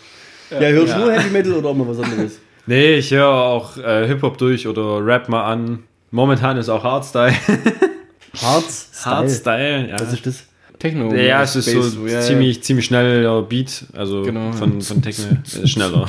hörst du nur Heavy Metal oder auch mal was anderes? nee, ich höre auch äh, Hip-Hop durch oder Rap mal an. Momentan ist auch Hardstyle. Harz. Hardstyle, ja. Was ist das? Techno. Ja, es ist Space, so ja, ziemlich, ziemlich schneller Beat, also Genau, von, von Techno äh, [laughs] schneller.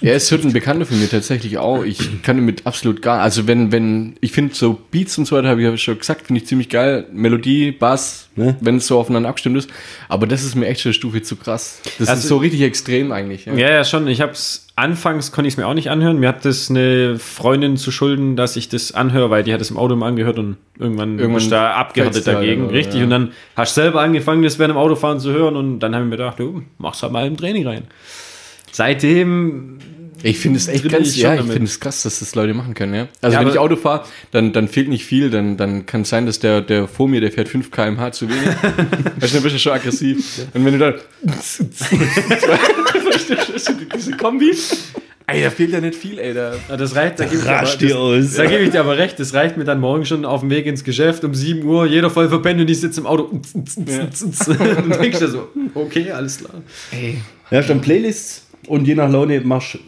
Ja, es hört ein Bekannter von mir tatsächlich auch. Ich kann damit absolut gar, also wenn, wenn, ich finde so Beats und so weiter, habe ich ja schon gesagt, finde ich ziemlich geil. Melodie, Bass, Ne? wenn es so aufeinander abgestimmt ist. Aber das ist mir echt schon eine Stufe zu krass. Das Also- ist so richtig extrem eigentlich. Ja. Ja, ja, schon. Ich hab's anfangs konnte ich es mir auch nicht anhören. Mir hat das eine Freundin zu schulden, dass ich das anhöre, weil die hat es im Auto immer angehört und irgendwann, Irgendwann bist du da abgehärtet dagegen. halt, oder? Richtig. Ja. Und dann hast du selber angefangen, das während dem Autofahren zu hören und dann habe ich mir gedacht, du machst halt mal im Training rein. Seitdem Ich finde es echt schon ja, ich finde es krass, dass das Leute machen können, ja. Also Ja, wenn ich Auto fahre, dann, dann fehlt nicht viel, dann, dann kann es sein, dass der, der vor mir, der fährt 5 km/h zu wenig. weißt [laughs] du, dann bist du schon aggressiv. Und wenn du dann du, [laughs] diese Kombi, ey, da fehlt ja nicht viel, ey. Da, Ja, Das reicht, da gebe ich, Rasch aber- dir das- aus. da gebe ich dir aber recht, das reicht mir dann morgen schon auf dem Weg ins Geschäft um 7 Uhr, jeder voll verpennt und ich sitze im Auto [laughs] und denkst dir so, okay, alles klar. ey. Ja, dann Playlists und je nach Laune machst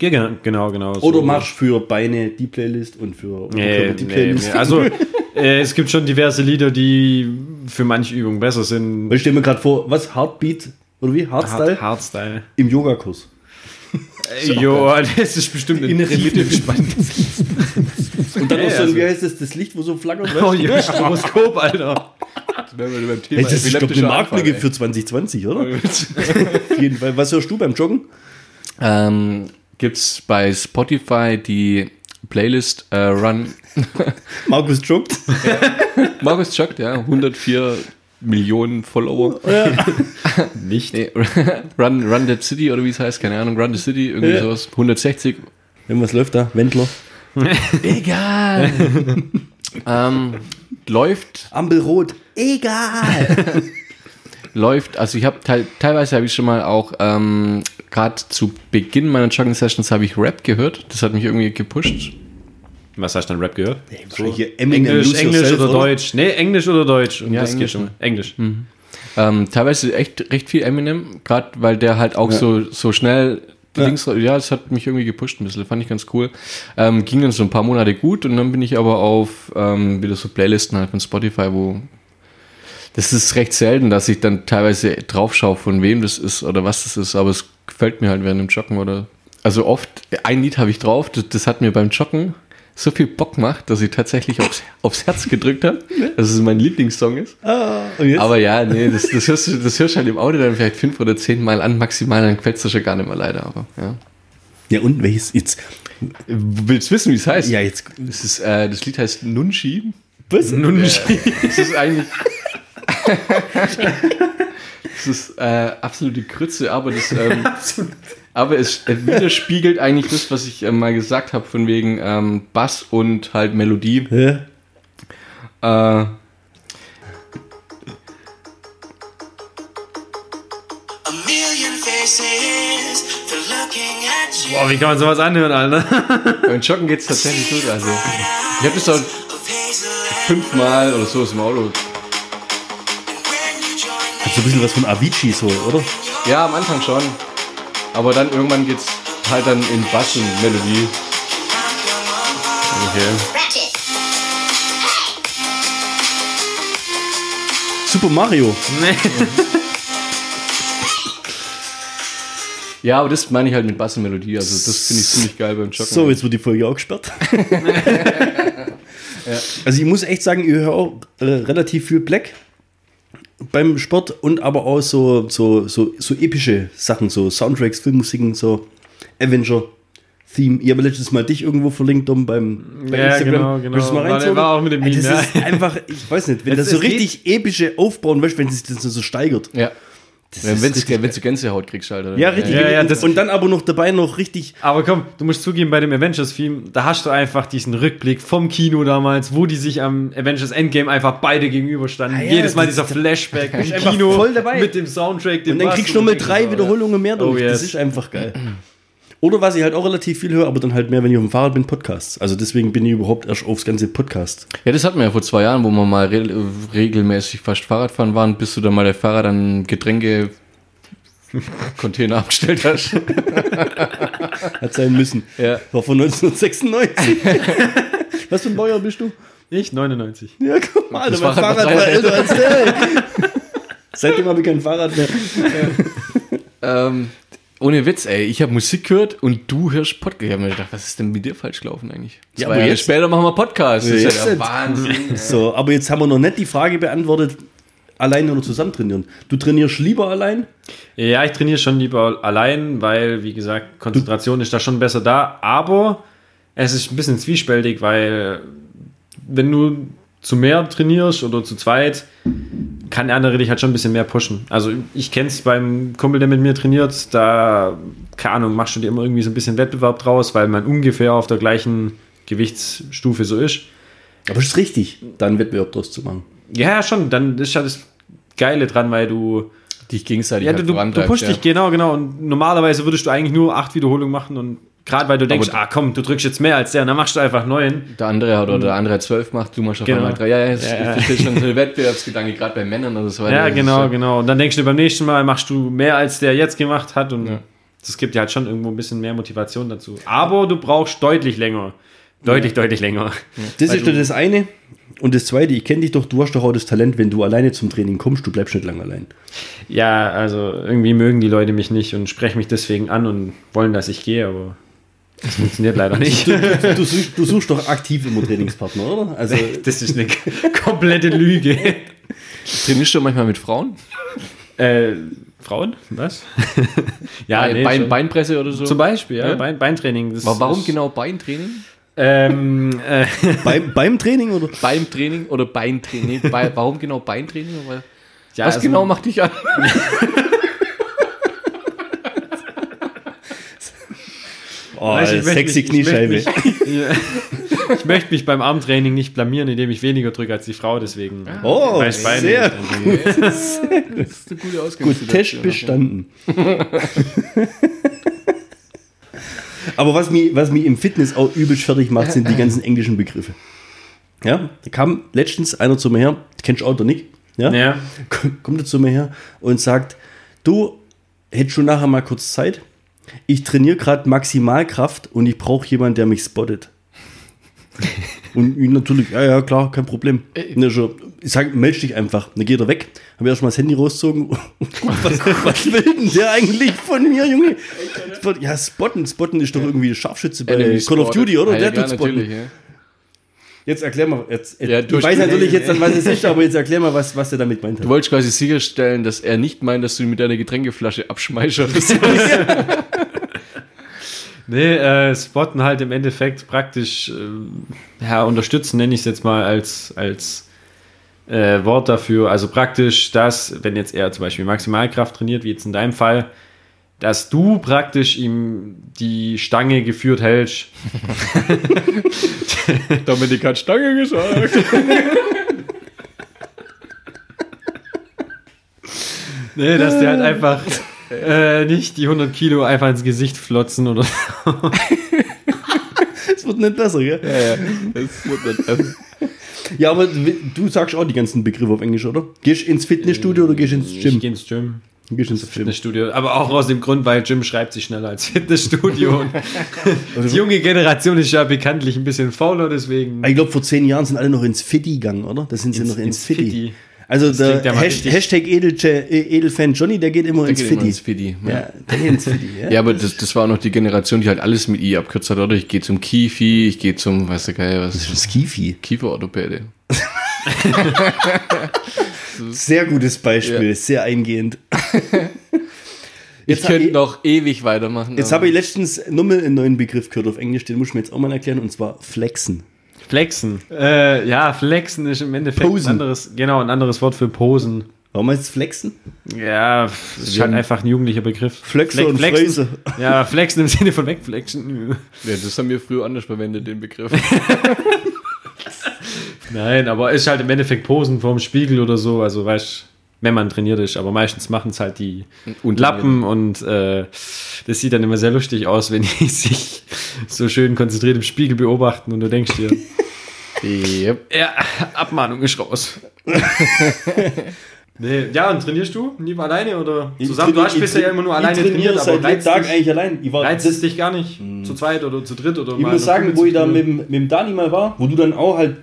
Ja, genau, genau. genau so. oder machst für Beine die Playlist und für Nee, die nee, Playlist. nee. Also, [laughs] äh, es gibt schon diverse Lieder, die für manche Übungen besser sind. Ich stelle mir gerade vor, was Heartbeat oder wie Hardstyle Hard, Hardstyle. im Yogakurs. Äh, Jo, [laughs] das ist bestimmt eine Innere Mitte gespannt. [laughs] Und dann auch so, wie heißt das, das Licht, wo so flackert? Oh, ja, Stroboskop, Alter. Hey, das ist, ich, eine Marktlücke für 2020, oder? Auf jeden Fall. Was hörst du beim Joggen? Ähm, gibt's bei Spotify die Playlist äh, Run. [laughs] Markus joggt. Markus joggt, ja, 104 Millionen Follower. [laughs] Nicht. Nee, Run, Run That City oder wie es heißt, keine Ahnung, Run the City, irgendwie Ja. sowas. 160. Irgendwas läuft da? Wendler. Egal. [laughs] ähm, läuft, Ampelrot. Egal. Läuft, also ich habe te teilweise habe ich schon mal auch ähm, gerade zu Beginn meiner Jogging Sessions habe ich Rap gehört. Das hat mich irgendwie gepusht. Was hast du dann Rap gehört? Hier Eminem, Englisch, Englisch oder Deutsch? Nee, Englisch oder Deutsch. Und Ja, das Englisch, geht schon. Englisch. Ähm, teilweise echt recht viel Eminem, gerade weil der halt auch Ja. so, so schnell Ja. Dings, ja, das hat mich irgendwie gepusht ein bisschen, fand ich ganz cool. Ähm, ging dann so ein paar Monate gut und dann bin ich aber auf ähm, wieder so Playlisten halt von Spotify, wo das ist recht selten, dass ich dann teilweise drauf schaue, von wem das ist oder was das ist, aber es gefällt mir halt während dem Joggen oder also oft, ein Lied habe ich drauf, das, das hat mir beim Joggen so viel Bock gemacht, dass ich tatsächlich aufs, aufs Herz gedrückt habe, [laughs] dass es mein Lieblingssong ist. Ah? Aber ja, nee, das, das, hörst du, das hörst du halt im Auto dann vielleicht fünf oder zehn Mal an, maximal, dann quälst du schon gar nicht mehr leider. Aber, ja. ja, und welches jetzt? Willst du wissen, wie es heißt? Ja, jetzt. Das, ist, äh, das Lied heißt Nunchi. Was? Nunchi. Das [laughs] ist eigentlich. [laughs] das ist äh, absolute Krütze, aber das. [laughs] Ähm, aber es widerspiegelt eigentlich das, was ich äh, mal gesagt habe, von wegen ähm, Bass und halt Melodie. Ja. Äh. Boah, wie kann man sowas anhören, Alter? [laughs] beim Joggen geht es tatsächlich gut. Also, ich habe das auch fünfmal oder so aus dem Auto so ein bisschen was von Avicii so, oder? Ja, am Anfang schon. Aber dann irgendwann geht's halt dann in Bass und Melodie. Okay. Super Mario. Nee. [laughs] Ja, aber das meine ich halt mit Bass und Melodie. Also das finde ich ziemlich geil beim Joggen. So, jetzt wird die Folge auch gesperrt. [laughs] Also ich muss echt sagen, ich höre auch äh, relativ viel Black beim Sport und aber auch so, so, so, so epische Sachen, so Soundtracks, Filmmusiken, so. Avenger Theme. Ich habe letztes Mal dich irgendwo verlinkt, Dom, beim bei Ja, genau, genau. Willst du mal War- reinzogen? war auch mit dem Ey, Das Meme, ja. ist einfach, ich weiß nicht, wenn Es- das so es geht- richtig epische Aufbauen, weißt wenn sich das so steigert. Ja. Wenn, richtig wenn du Gänsehaut kriegst, halt, Alter. Ja, richtig. Ja, ja, und, das- und dann aber noch dabei noch richtig. Aber komm, du musst zugeben, bei dem Avengers-Film, da hast du einfach diesen Rückblick vom Kino damals, wo die sich am Avengers Endgame einfach beide gegenüberstanden. Ah ja, Jedes Mal dieser Flashback im Kino voll dabei. mit dem Soundtrack. Dem Und dann Bass kriegst du nochmal dem drei. Wiederholungen mehr durch. Oh, yes. Das ist einfach geil. Oder was ich halt auch relativ viel höre, aber dann halt mehr, wenn ich auf dem Fahrrad bin, Podcasts. Also deswegen bin ich überhaupt erst aufs ganze Podcast. Ja, das hatten wir ja vor zwei Jahren, wo wir mal re regelmäßig fast Fahrradfahren waren, bis du dann mal der Fahrrad an Getränke [laughs] Container abgestellt hast. [laughs] Hat sein müssen. Ja. War von 1996. [laughs] was für ein Baujahr bist du? Ich 99. Ja, guck mal, Das mein Fahrrad Fahrrad war älter als der. Seitdem habe ich kein Fahrrad mehr. ähm, ohne Witz, ey, ich habe Musik gehört und du hörst Podcast. Ich habe mir gedacht, was ist denn mit dir falsch gelaufen eigentlich? Ja, Zwei aber Jahre jetzt- später machen wir Podcast. Das Ja, ist ja Wahnsinn. [laughs] So, aber jetzt haben wir noch nicht die Frage beantwortet, alleine oder zusammen trainieren. Du trainierst lieber allein? Ja, ich trainiere schon lieber allein, weil, wie gesagt, Konzentration ist da schon besser da. Aber es ist ein bisschen zwiespältig, weil wenn du zu mehr trainierst oder zu zweit, kann der andere dich halt schon ein bisschen mehr pushen. Also ich kenne es beim Kumpel, der mit mir trainiert, da, keine Ahnung, machst du dir immer irgendwie so ein bisschen Wettbewerb draus, weil man ungefähr auf der gleichen Gewichtsstufe so ist. Aber es ist richtig, da einen Wettbewerb draus zu machen. Ja, schon, dann ist ja das Geile dran, weil du Dich gegenseitig Ja, halt du, du, pushst ja. dich, genau, genau. Und normalerweise würdest du eigentlich nur acht Wiederholungen machen und gerade weil du denkst, Aber- ah komm, du drückst jetzt mehr als der, und dann machst du einfach neun. Der andere hat oder der andere hat zwölf gemacht, du machst auf Genau. einmal drei. Ja, ja, das Ja, ja. ist schon so ein Wettbewerbsgedanke, gerade bei Männern oder so weiter. Ja, genau, so- genau. Und dann denkst du beim nächsten Mal machst du mehr als der jetzt gemacht hat und das gibt dir halt schon irgendwo ein bisschen mehr Motivation dazu. Aber du brauchst deutlich länger. Deutlich, deutlich länger. Das Weil ist doch das eine. Und das zweite, ich kenne dich doch, du hast doch auch das Talent, wenn du alleine zum Training kommst, du bleibst nicht lange allein. Ja, also irgendwie mögen die Leute mich nicht und sprechen mich deswegen an und wollen, dass ich gehe, aber das funktioniert leider nicht. Du suchst, du suchst doch aktiv immer Trainingspartner, oder? Also, Das ist eine komplette Lüge. Trainierst du manchmal mit Frauen? Äh, Frauen? Was? [laughs] ja, Bein, nee, Bein. Beinpresse oder so? Zum Beispiel, ja, Ja? Bein, Beintraining. Warum ist- genau Beintraining? Ähm, äh, [laughs] beim, beim Training oder? Beim Training oder Beintraining? Bei, warum genau Beintraining? Weil, ja, was also- genau macht dich an? [laughs] Oh, Weißt ich sexy mich- Kniescheibe. Ich möchte, mich, [laughs] Ja. ich möchte mich beim Armtraining nicht blamieren, indem ich weniger drücke als die Frau, deswegen. Oh, Weiß Beine sehr nicht. [laughs] Das ist eine gute gut. Test bestanden. Aber was mich, was mich im Fitness auch übelst fertig macht, sind die ganzen englischen Begriffe. Ja, da kam letztens einer zu mir her, kennst du auch der Nick? Ja? Ja. kommt er zu mir her und sagt, du, hättest du nachher mal kurz Zeit? Ich trainiere gerade Maximalkraft und ich brauche jemanden, der mich spottet. [laughs] und ich natürlich, ja, ja, klar, kein Problem. Ne, schon, ich sage, melde dich einfach. Dann geht er weg. Habe erst mal das Handy rausgezogen. [laughs] was, was will denn der eigentlich von mir, Junge? Ja, spotten. Spotten ist doch irgendwie Scharfschütze bei Enemy Call of. Duty, oder? Ja, der tut spotten. ja. Jetzt erklär mal. Jetzt, Ja, ich du hast- weiß natürlich jetzt dann, was es ist, [laughs] aber jetzt erklär mal, was, was er damit meint. Du wolltest quasi sicherstellen, dass er nicht meint, dass du ihn mit deiner Getränkeflasche so. [laughs] [laughs] Nee, äh, spotten halt im Endeffekt praktisch, äh, ja, unterstützen nenne ich es jetzt mal als, als äh, Wort dafür. Also praktisch das, wenn jetzt er zum Beispiel Maximalkraft trainiert, wie jetzt in deinem Fall, dass du praktisch ihm die Stange geführt hältst. [laughs] Dominik hat Stange gesagt. [laughs] Nee, dass der halt einfach äh, nicht die 100 Kilo einfach ins Gesicht flotzen oder Es wird nicht besser, gell? ja, ja. Das wird nicht besser. Ja, aber du sagst auch die ganzen Begriffe auf Englisch, oder? Gehst ins Fitnessstudio oder gehst ins Ich Gym? gehe ins Gym. Gehst ins. Fitnessstudio. Aber auch aus dem Grund, weil Gym schreibt sich schneller als Fitnessstudio. [laughs] Die junge Generation ist ja bekanntlich ein bisschen fauler, deswegen. Ich glaube, vor zehn Jahren sind alle noch ins Fitti gegangen, oder? Da sind sie Ins- noch ins, ins Fitti. Fitti. Also der klingt ja mal Hasht- richtig- Hashtag Edelche, äh, Edelfan Johnny, der geht immer ins geht immer Fitti. ins Fiddy, ja. Ja, der geht ins Fitti. Ja. Ja, aber das, das war auch noch die Generation, die halt alles mit I abkürzt hat, oder? Ich gehe zum Kifi, ich gehe zum, weißt du geil, was ist das? Skifi. Kieferorthopäde. [laughs] Sehr gutes Beispiel, Ja. sehr eingehend. [laughs] Ich Jetzt hab könnte ich- noch ewig weitermachen. Jetzt habe ich letztens nochmal einen neuen Begriff gehört auf Englisch, den muss ich mir jetzt auch mal erklären, und zwar Flexen. Flexen. Äh, ja, Flexen ist im Endeffekt Posen. ein anderes, genau, ein anderes Wort für Posen. Warum heißt es Flexen? Ja, das ist halt einfach ein jugendlicher Begriff. Flexer und Flexen. Fräse. Ja, Flexen im Sinne von wegflexen. Ja, das haben wir früher anders verwendet, den Begriff. [laughs] Nein, aber ist halt im Endeffekt Posen vorm Spiegel oder so. Also, weißt wenn man trainiert ist, aber meistens machen es halt die Lappen und äh, das sieht dann immer sehr lustig aus, wenn die [laughs] sich so schön konzentriert im Spiegel beobachten und du denkst dir, [laughs] yep. ja, Abmahnung ist raus. [laughs] nee, ja, und trainierst du lieber alleine oder zusammen? Du hast bisher ja immer nur alleine trainiert, aber reizt Tag dich, eigentlich allein. Ich, war, reizt es dich gar nicht? Zu zweit oder zu dritt oder ich muss sagen, wo ich da mit, mit dem Dani mal war, wo du dann auch halt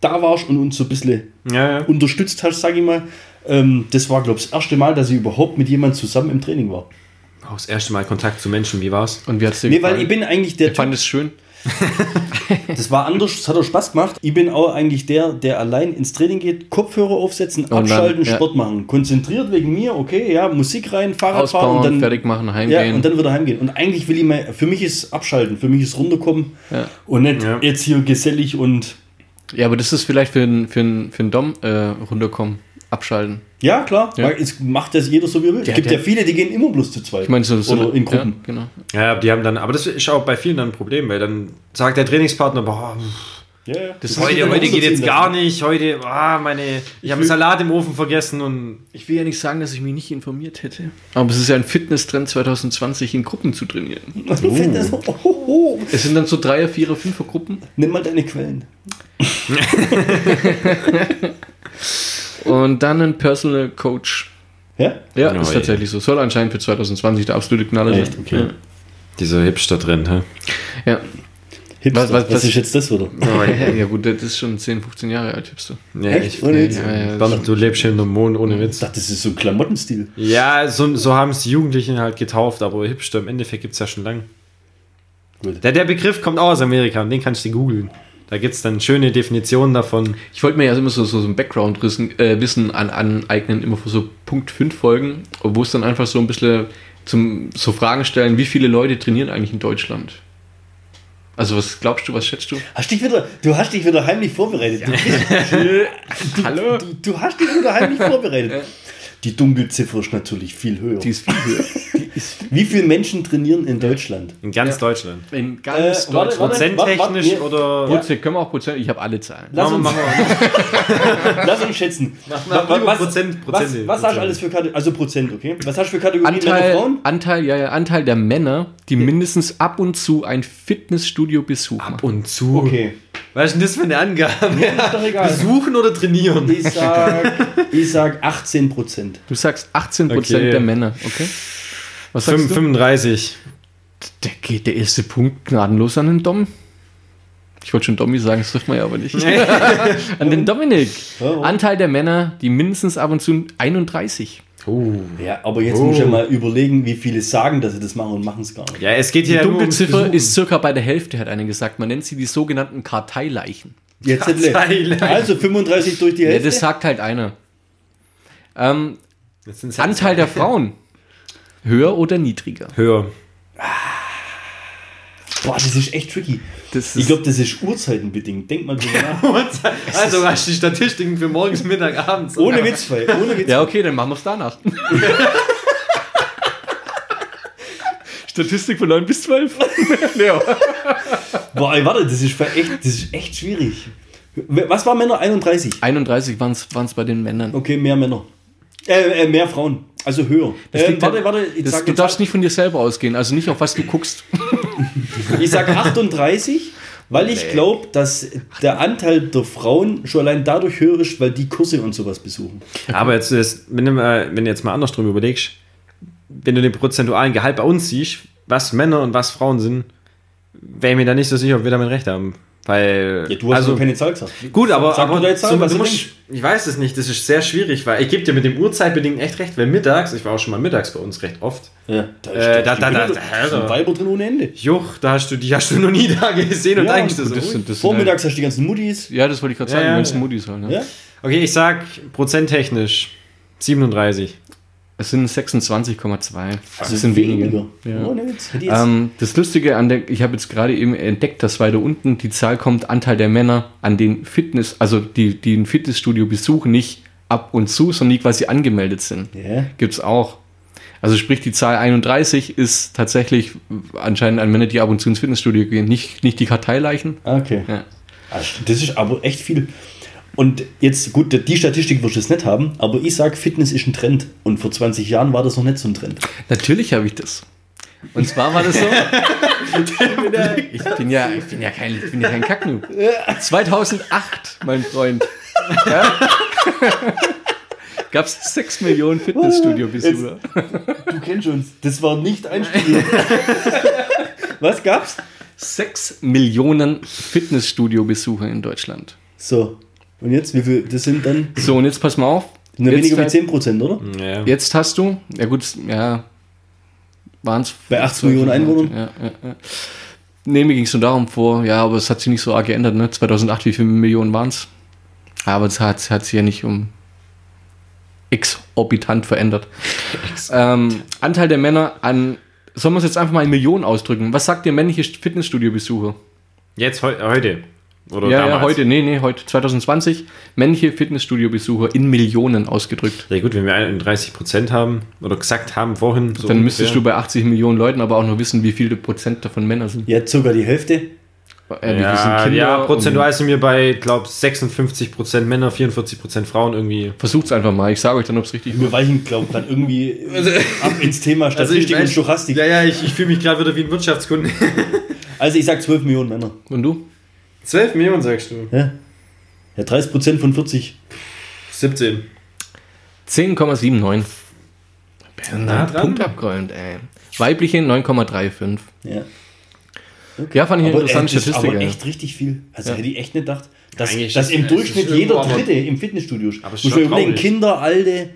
da warst und uns so ein bisschen Ja, ja. unterstützt hast, sag ich mal, ähm, das war, glaube ich, das erste Mal, dass ich überhaupt mit jemandem zusammen im Training war. Auch das erste Mal Kontakt zu Menschen, wie war's? Und wie hat's dir Nee, gefallen? weil ich bin eigentlich der ich fand es schön. [laughs] Das war anders, das hat auch Spaß gemacht. Ich bin auch eigentlich der, der allein ins Training geht, Kopfhörer aufsetzen, dann, abschalten, ja. Sport machen. Konzentriert wegen mir, okay, ja, Musik rein, Fahrrad fahren Ausbauen, und dann fertig machen, Ja, heimgehen. und dann wieder heimgehen. Und eigentlich will ich mal, für mich ist abschalten, für mich ist runterkommen Ja. und nicht Ja. jetzt hier gesellig und ja, aber das ist vielleicht für einen für für Dom äh, runterkommen, abschalten. ja, klar, Ja. weil es macht das jeder so wie er will. Es gibt der- ja viele, die gehen immer bloß zu zweit. Ich meine, so, so Oder in Gruppen. Ja, genau. Ja, die haben dann, aber das ist auch bei vielen dann ein Problem, weil dann sagt der Trainingspartner, boah, Ja, ja. Das ich heute, heute geht jetzt gar nicht, heute, ah, meine, ich habe Salat im Ofen vergessen und Ich will ja nicht sagen, dass ich mich nicht informiert hätte. Aber es ist ja ein Fitnesstrend 2020, in Gruppen zu trainieren. [laughs] Das oh, oh, oh. Es sind dann so Dreier-, Vierer-, Fünfer-Gruppen. Nimm mal deine Quellen. [laughs] Und dann ein Personal Coach. Ja? Ja, Oh, ist je. tatsächlich so. Soll anscheinend für 2020 der absolute Knaller Echt? sein. Okay. dieser Hipster-Trend, hä? Ja. ja. Hipster. Was- Was, was- was- ist jetzt das wieder? ja, ja, gut, das ist schon 10, 15 Jahre alt, Hipster. Ja, Echt? ich, Ohne ja, ja, Ja, ja, Bernd, du lebst hier in einem Mond ohne Ich Witz. dachte, das ist so ein Klamottenstil. Ja, so, so haben es die Jugendlichen halt getauft, aber Hipster im Endeffekt gibt es ja schon lange. Gut. Der, der Begriff kommt auch aus Amerika und den kannst du googeln. Da gibt es dann schöne Definitionen davon. Ich wollte mir ja immer so, so, so ein Background-Wissen äh, Wissen an, aneignen, immer für so Punkt 5 Folgen, wo es dann einfach so ein bisschen zum so Fragen stellen, wie viele Leute trainieren eigentlich in Deutschland? Also was glaubst du, was schätzt du? Hast dich wieder, du hast dich wieder heimlich vorbereitet. Du, bist, [laughs] Hallo? du, du hast dich wieder heimlich [laughs] vorbereitet. Die Dunkelziffer ist natürlich viel höher. Die ist viel höher. Wie viele Menschen trainieren in Deutschland? In ganz Ja. Deutschland. In Äh, ganz warte, Deutschland. Prozenttechnisch oder. Prozent, können wir auch Prozent? Ich habe alle Zahlen. Lass uns, Machen wir- [laughs] lass uns schätzen. mach Wa- lieber Prozent- was, Prozente. was hast du alles für Kategorien? Also Prozent, okay? Was hast du für Kategorien Männer, Anteil, Frauen? Anteil, ja, ja, Anteil der Männer, die mindestens ab und zu ein Fitnessstudio besuchen. Ab und zu. Okay. Was ist denn das für eine Angabe? Ist doch egal. Besuchen oder trainieren? Ich sag, ich sag 18 Prozent. Du sagst 18% Okay. der Männer, okay? Was sagst Fünf- du? 35. Der geht der erste Punkt gnadenlos an den Dom. Ich wollte schon Domi sagen, das trifft man ja aber nicht. [laughs] an den Dominik. Anteil der Männer, die mindestens ab und zu 31. Oh. Ja, aber jetzt Oh. muss ich ja mal überlegen, wie viele sagen, dass sie das machen und machen es gar nicht. Ja, es geht Die hier ja ums Dunkelziffer ist circa bei der Hälfte, hat einer gesagt. Man nennt sie die sogenannten Karteileichen. Jetzt Karteileichen. Also 35 durch die Ja, Hälfte. das sagt halt einer. Ähm, Anteil der Frauen. Höher oder niedriger? höher. Boah, das ist echt tricky. Das Ich glaube, das ist uhrzeitenbedingt. Denk mal drüber [laughs] nach. Also hast du die Statistiken für morgens, Mittag, abends. Ohne Witz. Ohne Witz. Ja, okay, dann machen wir es danach. [laughs] Statistik von 9 bis 12. [laughs] ja. Boah, ey, warte, das ist, echt, das ist echt schwierig. Was war Männer? 31. 31 waren es bei den Männern. Okay, mehr Männer. Äh, äh, mehr Frauen. Also höher. Liegt warte, warte. Das, sag, du darfst nicht von dir selber ausgehen, also nicht auf was du guckst. Ich sag 38, weil ich glaube, dass der Anteil der Frauen schon allein dadurch höher ist, weil die Kurse und sowas besuchen. Aber jetzt, wenn, du mal, wenn du jetzt mal andersrum überlegst, wenn du den prozentualen Gehalt bei uns siehst, was Männer und was Frauen sind, wäre ich mir da nicht so sicher, ob wir damit recht haben. Weil, Ja, du hast also, also, keine Zahl gesagt. gut, aber, Sag aber du da jetzt Zahl, zum- was du du musst, ich weiß es nicht, das ist sehr schwierig, weil ich gebe dir mit dem Uhrzeit echt recht, weil mittags, ich war auch schon mal mittags bei uns recht oft, Ja, da, Äh, da- die da- da- Bilder- da- sind Weiber drin ohne Ende. Juch, da hast du, die hast du noch nie da gesehen und Ja, eigentlich das. Das sind, das sind Vormittags hast du die ganzen Muttis. Ja, das wollte ich gerade sagen, es ja. Moody's halt. Ne? Ja? Okay, ich sag prozenttechnisch 37. Es sind 26,2. Also es sind weniger. Ja. Hätte ich jetzt- Ähm, das Lustige an der, ich habe jetzt gerade eben entdeckt, dass weiter unten die Zahl kommt, Anteil der Männer an den Fitness, also die, die ein Fitnessstudio besuchen, nicht ab und zu, sondern die quasi angemeldet sind. Ja. Gibt es auch. Also sprich, die Zahl 31 ist tatsächlich anscheinend an Männer, die ab und zu ins Fitnessstudio gehen, nicht, nicht die Karteileichen. Ah, Okay. Ja. Ah, Das ist aber echt viel. Und jetzt, gut, die Statistik wirst du jetzt nicht haben, aber ich sag, Fitness ist ein Trend. Und vor 20 Jahren war das noch nicht so ein Trend. Natürlich habe ich das. Und zwar war das so. [laughs] ich bin ja, ich bin ja kein, ich bin ja kein Kacknoob. 2008, mein Freund. Ja? Gab es 6 Millionen Fitnessstudio-Besucher. Du kennst uns. Das war nicht einstudiert. [laughs] Was gab's? 6 Millionen Fitnessstudio-Besucher in Deutschland. So. Und jetzt, wie viel? Das sind dann So, und jetzt pass mal auf. nur weniger wie halt- 10 Prozent, oder? Ja. Jetzt hast du, ja gut, ja, waren es. Bei 80 Millionen Einwohnern? Ja, ja, ja. Nee, mir ging es nur darum vor, ja, aber es hat sich nicht so arg geändert, ne? 2008, wie viele Millionen waren es? Aber es hat, hat sich ja nicht um exorbitant verändert. ähm, Anteil der Männer an, sollen wir es jetzt einfach mal in Millionen ausdrücken? Was sagt der männliche Fitnessstudio-Besucher? Jetzt heu heute. Oder Ja, damals. ja, heute, nee, nee, heute, 2020, männliche Fitnessstudio-Besucher in Millionen ausgedrückt. Ja gut, wenn wir 31 Prozent haben oder gesagt haben vorhin, so Dann müsstest du ungefähr. bei 80 Millionen Leuten aber auch noch wissen, wie viele Prozent davon Männer sind. Jetzt sogar die Hälfte. Äh, wie ja, sind ja, prozentual sind wir bei, glaube 56 Prozent Männer, 44 Prozent Frauen irgendwie. Versucht's einfach mal, ich sage euch dann, ob es richtig Wir weichen, glaube ich, gerade irgendwie ab ins Thema Statistik und Stochastik. Ja, ja, ich, ich fühle mich gerade wieder wie ein Wirtschaftskunde. Also ich sag 12 Millionen Männer. Und du? 12 Millionen sagst du. Ja, ja 30 Prozent von 40. 17. 10,79. Nah dran. Punkt abgeräumt, ey. Weibliche 9,35. Ja. Ja, fand ich eine Aber, interessante das ist Statistik. aber echt richtig viel. Also Ja. hätte ich echt nicht gedacht, dass, Eigentlich dass im Durchschnitt jeder Dritte im Fitnessstudio ist. Aber es ist Muss man überlegen. Kinder, Alte,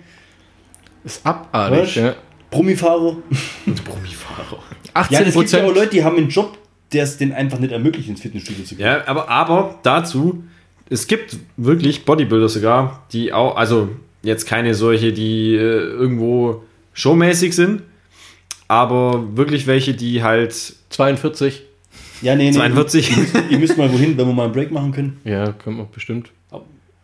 Ist abartig, ja. Promifahrer. [laughs] Brumifahrer. 18 Ja, es gibt ja auch Prozent. Leute, die haben einen Job, der es denen einfach nicht ermöglicht, ins Fitnessstudio zu gehen. Ja, aber, aber dazu, es gibt wirklich Bodybuilder sogar, die auch, also jetzt keine solche, die äh, irgendwo showmäßig sind, aber wirklich welche, die halt 42. Ja, nee, nee. 42. Ihr müsst mal wohin, wenn wir mal einen Break machen können. Ja, können wir bestimmt.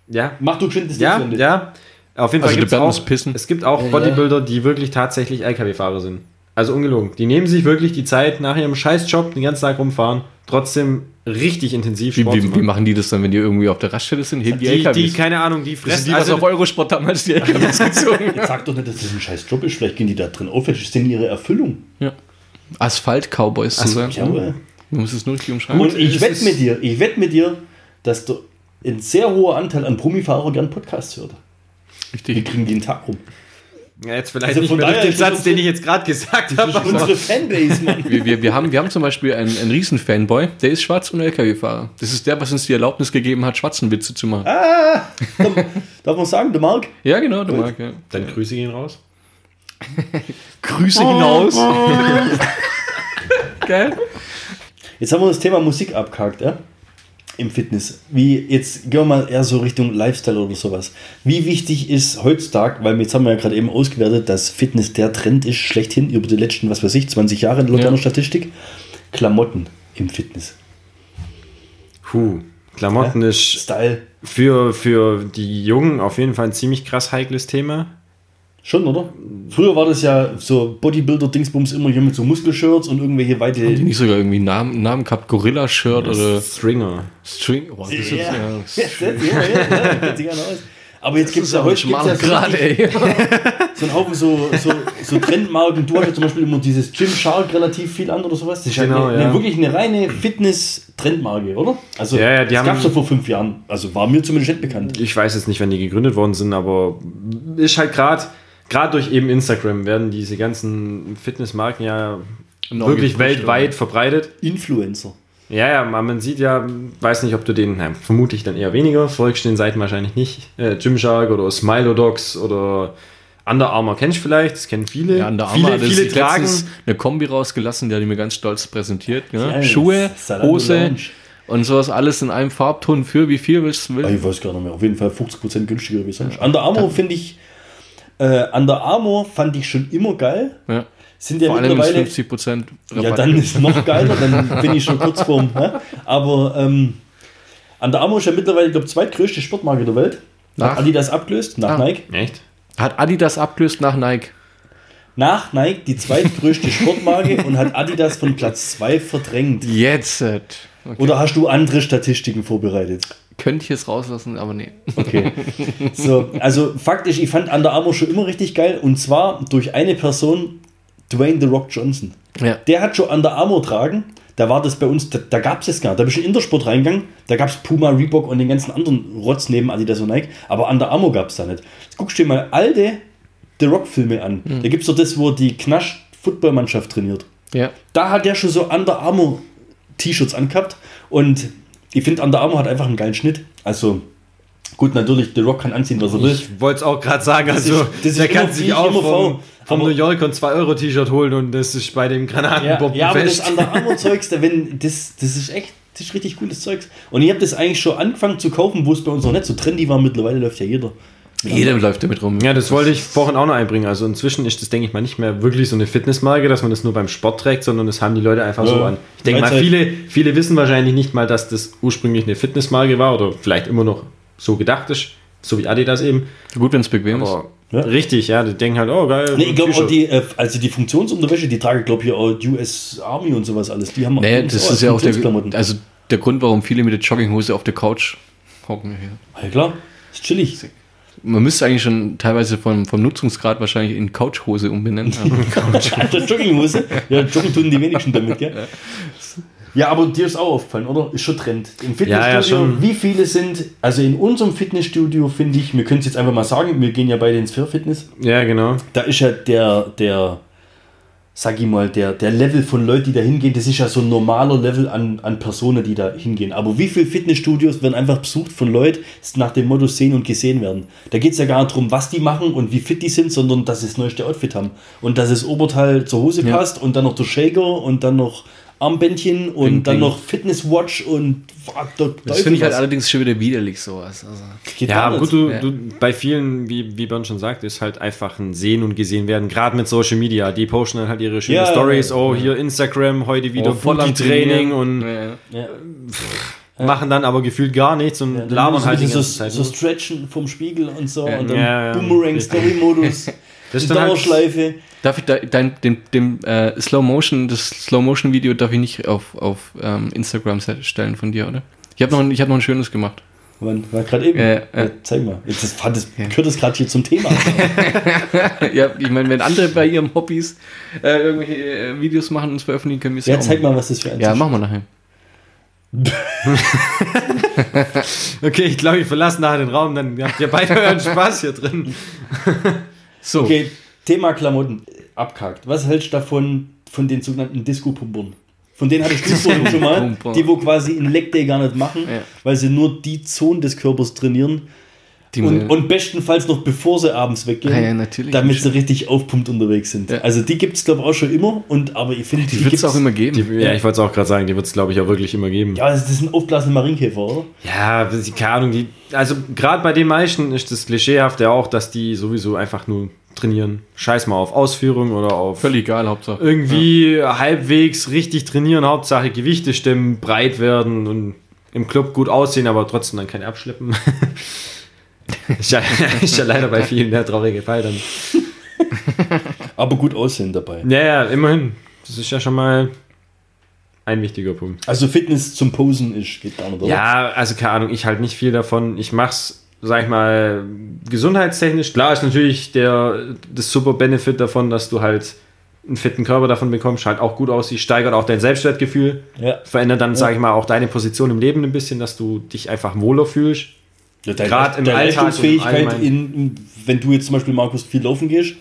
ja, Mach du geschwind das ja, Ding ja. Auf jeden Fall Also gibt's auch, pissen. es gibt auch Bodybuilder, die wirklich tatsächlich LKW-Fahrer sind. Also ungelogen. Die nehmen sich wirklich die Zeit nach ihrem Scheißjob den ganzen Tag rumfahren, trotzdem richtig intensiv Wie, Sport zu wie, wie machen. die das dann, wenn die irgendwie auf der Raststelle sind? Heben die, Die, LKWs? die, keine Ahnung, die das fressen. sind die, was also, auf Eurosport damals die [laughs] LKWs gezogen Jetzt [laughs] sag doch nicht, dass das ein scheiß Job ist. Vielleicht gehen die da drin auf. Das ist denn ihre Erfüllung. ja. Asphalt-Cowboys zu sein. Ja, aber- Man muss es nur richtig umschreiben. Und ich wette mit dir, ich wette mit dir, dass du ein sehr hoher Anteil an Promifahrer gern Podcasts hört. Wir richtig. kriegen den Tag rum. Ja, jetzt vielleicht Also nicht von mehr durch daher den Satz, den ich jetzt gerade gesagt habe. unsere Fanbase, Mann. Wir, wir, wir, haben, wir haben zum Beispiel einen, einen Riesen-Fanboy, der ist schwarz und LKW-Fahrer. Das ist der, was uns die Erlaubnis gegeben hat, Schwarzenwitze zu machen. Ah, darf man sagen, der Marc? Ja, genau, der mag, ja. Dann Grüße gehen raus. [laughs] Grüße hinaus. [laughs] Geil. Jetzt haben wir das Thema Musik abgehakt, ja? Im Fitness. Wie, jetzt gehen wir mal eher so Richtung Lifestyle oder sowas. Wie wichtig ist heutzutage, weil jetzt haben wir ja gerade eben ausgewertet, dass Fitness der Trend ist, schlechthin über die letzten, was weiß ich, 20 Jahre laut Ja. einer Statistik. Klamotten im Fitness. Puh. Klamotten ist Style. für, für die Jungen auf jeden Fall ein ziemlich krass heikles Thema. Schon, oder? Früher war das ja so Bodybuilder-Dingsbums immer hier mit so Muskelshirts und irgendwelche weite. Haben die nicht sogar irgendwie einen Namen, Namen gehabt? Gorilla-Shirt oder Stringer. String? Oh, [laughs] das ist, Ja. ja. Ja, ja, ja. Aber jetzt gibt es ja heute gibt's ja so, Grad, richtig- ey. [laughs] so einen Haufen so, so, so Trendmarken. Du hast ja zum Beispiel immer dieses Gymshark relativ viel an oder sowas. Das ist Genau, ja, eine, ja. eine, wirklich eine reine Fitness-Trendmarke, oder? Also, Ja, ja, die das gab es ja vor fünf Jahren. Also war mir zumindest nicht bekannt. Ich weiß jetzt nicht, wann die gegründet worden sind, aber ist halt gerade gerade durch eben Instagram werden diese ganzen Fitnessmarken ja Enorm wirklich weltweit verbreitet. Influencer. Ja, ja, man sieht ja, weiß nicht, ob du den, na, vermutlich dann eher weniger, folgst den Seiten wahrscheinlich nicht. Äh, Gymshark oder Smilodogs oder Under Armour kennst du vielleicht, das kennen viele. Ja, an der viele, viele tragen. eine Kombi rausgelassen, die hat die mir ganz stolz präsentiert. Ja? Ja, Schuhe, Hose Lounge. und sowas alles in einem Farbton für wie viel willst du Ah, will. Ich weiß gar nicht mehr. Auf jeden Fall 50% günstiger wie sonst. Under Armour finde ich Äh, Under Armour fand ich schon immer geil. Ja. Sind ja Vor allem ist mittlerweile. 50% Rabatt. Ja, dann ist noch geiler, dann [laughs] bin ich schon kurz vorm. Ne? Aber ähm, Under Armour ist ja mittlerweile, ich glaube, zweitgrößte Sportmarke der Welt. Nach? Hat Adidas abgelöst, nach Ah. Nike. Echt? Hat Adidas abgelöst nach Nike. Nach Nike die zweitgrößte Sportmarke und hat Adidas von Platz 2 verdrängt. Jetzt. Okay. Oder hast du andere Statistiken vorbereitet? Könnte ich es rauslassen, aber nee. Okay. So, also faktisch, ich fand Under Armour schon immer richtig geil und zwar durch eine Person, Dwayne The Rock Johnson. Ja. Der hat schon Under Armour tragen. Da war das bei uns, da, da gab es das gar nicht. Da bist du in Intersport reingegangen, da gab es Puma, Reebok und den ganzen anderen Rotz neben Adidas und Nike, aber Under Armour gab es da nicht. Jetzt guckst du dir mal alte The Rock-Filme an. Da gibt es doch das, wo die Knasch-Footballmannschaft trainiert. Ja. Da hat der schon so Under Armour T-Shirts angehabt und ich finde Under Armour hat einfach einen geilen Schnitt. Also gut, natürlich, The Rock kann anziehen, was er will. Ich wollte es auch gerade sagen, Das also ist- das ist der kann sich auch vom, vom New York und 2-Euro-T-Shirt holen und das ist bei dem Ja, Granatenbomben ja aber das. Under Armour Zeugs, da wenn, das, das ist echt, das ist richtig cooles Zeugs. Und ich habe das eigentlich schon angefangen zu kaufen, wo es bei uns noch nicht so trendy war. Mittlerweile läuft ja jeder. Jeder läuft damit rum. Ja, das wollte ich vorhin auch noch einbringen. Also inzwischen ist das, denke ich mal, nicht mehr wirklich so eine Fitnessmarke, dass man das nur beim Sport trägt, sondern das haben die Leute einfach so Ja. an. Ich denke mal, viele, viele wissen wahrscheinlich nicht mal, dass das ursprünglich eine Fitnessmarke war oder vielleicht immer noch so gedacht ist, so wie Adidas eben. Gut, wenn es bequem ist. Ja. richtig, ja, die denken halt, oh geil. Nee, ich glaube auch T-Shirt. die, äh, also die Funktionsunterwäsche, die trage, glaube ich, auch US Army und sowas alles. Die haben auch- Nee, das auch ist ja auch der, also der Grund, warum viele mit der Jogginghose auf der Couch hocken. Ja. Ja, klar, ist chillig. Man müsste eigentlich schon teilweise vom, vom Nutzungsgrad wahrscheinlich in Couchhose umbenennen. Alter, [laughs] Jogginghose. Ja, joggen tun die wenigsten damit, gell? Ja, aber dir ist auch aufgefallen, oder? Ist schon Trend. Im Fitnessstudio, Ja, ja, schon. wie viele sind, also in unserem Fitnessstudio finde ich, wir können es jetzt einfach mal sagen, wir gehen ja beide ins Fair Fitness. Ja, genau. Da ist ja der, der, sag ich mal, der, der Level von Leuten, die da hingehen, das ist ja so ein normaler Level an, an Personen, die da hingehen. Aber wie viele Fitnessstudios werden einfach besucht von Leuten, die nach dem Motto sehen und gesehen werden? Da geht es ja gar nicht darum, was die machen und wie fit die sind, sondern dass sie das neueste Outfit haben. Und dass das Oberteil zur Hose Ja. passt und dann noch der Shaker und dann noch Armbändchen und Ding, dann Ding. noch Fitnesswatch und fuck, da, Das finde ich halt allerdings schon wieder widerlich sowas. Also, Ja, gut, du, Ja. du, bei vielen, wie, wie Bernd schon sagt, ist halt einfach ein Sehen und gesehen werden, gerade mit Social Media. Die posten dann halt ihre schönen Ja, Stories, ja. oh, hier Instagram, heute wieder oh, voll am Training und Ja, ja. Ja. machen dann aber gefühlt gar nichts und Ja, labern halt die so, ganze Zeit. so stretchen vom Spiegel und so Ja. und dann Ja, ja. Boomerang Story Modus, Das die ist dann halt- Dauerschleife. Darf ich da, dein, dem, dem äh, Slow Motion, das Slow Motion Video darf ich nicht auf, auf ähm, Instagram stellen von dir, oder? Ich habe noch, ein- ich hab noch ein schönes gemacht. Wann war gerade eben? Äh, äh. Ja, zeig mal. Jetzt das, das, gehört das gerade hier zum Thema. [laughs] ja, ich meine, wenn andere bei ihrem Hobbys äh, irgendwelche äh, Videos machen und es veröffentlichen, können wir es ja, auch zeig mal, was das für ein Ja, ist. machen wir nachher. [laughs] Okay, ich glaube, ich verlasse nachher den Raum, dann habt ihr beide [laughs] euren Spaß hier drin. So, Okay, Thema Klamotten. Abkackt. Was hältst du davon, von den sogenannten Disco-Pumpern? Von denen hattest du vorhin schon [laughs] mal, die wo quasi einen Leg Day gar nicht machen, Ja. weil sie nur die Zonen des Körpers trainieren die und, und bestenfalls noch bevor sie abends weggehen, Ah, ja, natürlich. damit sie richtig aufpumpt unterwegs sind. Ja. Also die gibt es glaube ich auch schon immer und aber ich finde die wird es auch immer geben. Die, ja, ich wollte es auch gerade sagen, die wird es, glaube ich, auch wirklich immer geben. Ja, das ist ein aufblasene Marienkäfer, oder? Ja, keine Ahnung, die, also gerade bei den meisten ist das Klischeehafte auch, dass die sowieso einfach nur trainieren. Scheiß mal auf Ausführung oder auf Völlig egal, Hauptsache. irgendwie halbwegs richtig trainieren, Hauptsache Gewichte stimmen, breit werden und im Club gut aussehen, aber trotzdem dann kein Abschleppen. [laughs] ist, ja, ist ja leider bei vielen der traurige Fall dann. [laughs] Aber gut aussehen dabei. Ja, ja, immerhin. Das ist ja schon mal ein wichtiger Punkt. Also Fitness zum Posen ist, geht gar nicht, oder? Ja, also keine Ahnung, ich halt nicht viel davon. Ich mach's, sag ich mal, gesundheitstechnisch. Klar ist natürlich der, das super Benefit davon, dass du halt einen fitten Körper davon bekommst, halt auch gut aussiehst, steigert auch dein Selbstwertgefühl, Ja. verändert dann, sag ich mal, auch deine Position im Leben ein bisschen, dass du dich einfach wohler fühlst. Ja, deine, Grad im deine Alltag und Leistungsfähigkeit, allgemein. in, in, wenn du jetzt zum Beispiel, Markus, viel laufen gehst.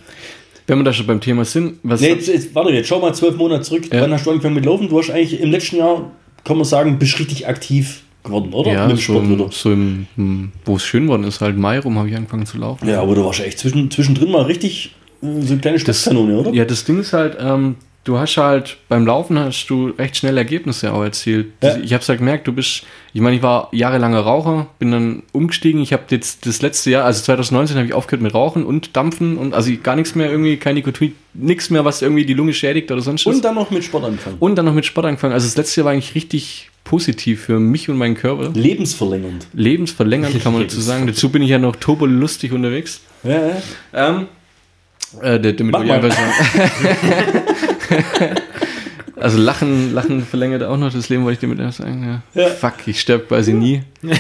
Wenn wir da schon beim Thema sind, was Nee, jetzt, jetzt, warte, jetzt schau mal zwölf Monate zurück. Ja. Wann hast du angefangen mit Laufen? Du hast eigentlich im letzten Jahr, kann man sagen, bist richtig aktiv geworden, oder? ja, so, im, so im, wo es schön worden ist, halt Mai rum, habe ich angefangen zu laufen. Ja, aber du warst echt zwischen, zwischendrin mal richtig äh, so eine kleine Sportkanone, oder? Ja, das Ding ist halt, ähm, du hast halt beim Laufen hast du recht schnell Ergebnisse auch erzielt. Ja. Ich habe es halt gemerkt, du bist, ich meine, ich war jahrelanger Raucher, bin dann umgestiegen. Ich habe jetzt das letzte Jahr, also 2019 habe ich aufgehört mit Rauchen und Dampfen und also gar nichts mehr irgendwie, kein Nikotin, nichts mehr, was irgendwie die Lunge schädigt oder sonst was. Und dann noch mit Sport anfangen. und dann noch mit Sport angefangen. Also das letzte Jahr war eigentlich richtig positiv für mich und meinen Körper. Lebensverlängernd. Lebensverlängernd kann man dazu [laughs] sagen. Dazu bin ich ja noch turbolustig unterwegs. Ja, ja. Ähm, äh, der- damit Mach mal. einfach. [laughs] Also Lachen, Lachen verlängert auch noch das Leben, wollte ich damit auch sagen. Ja. Ja. Fuck, ich sterbe quasi nie. [laughs]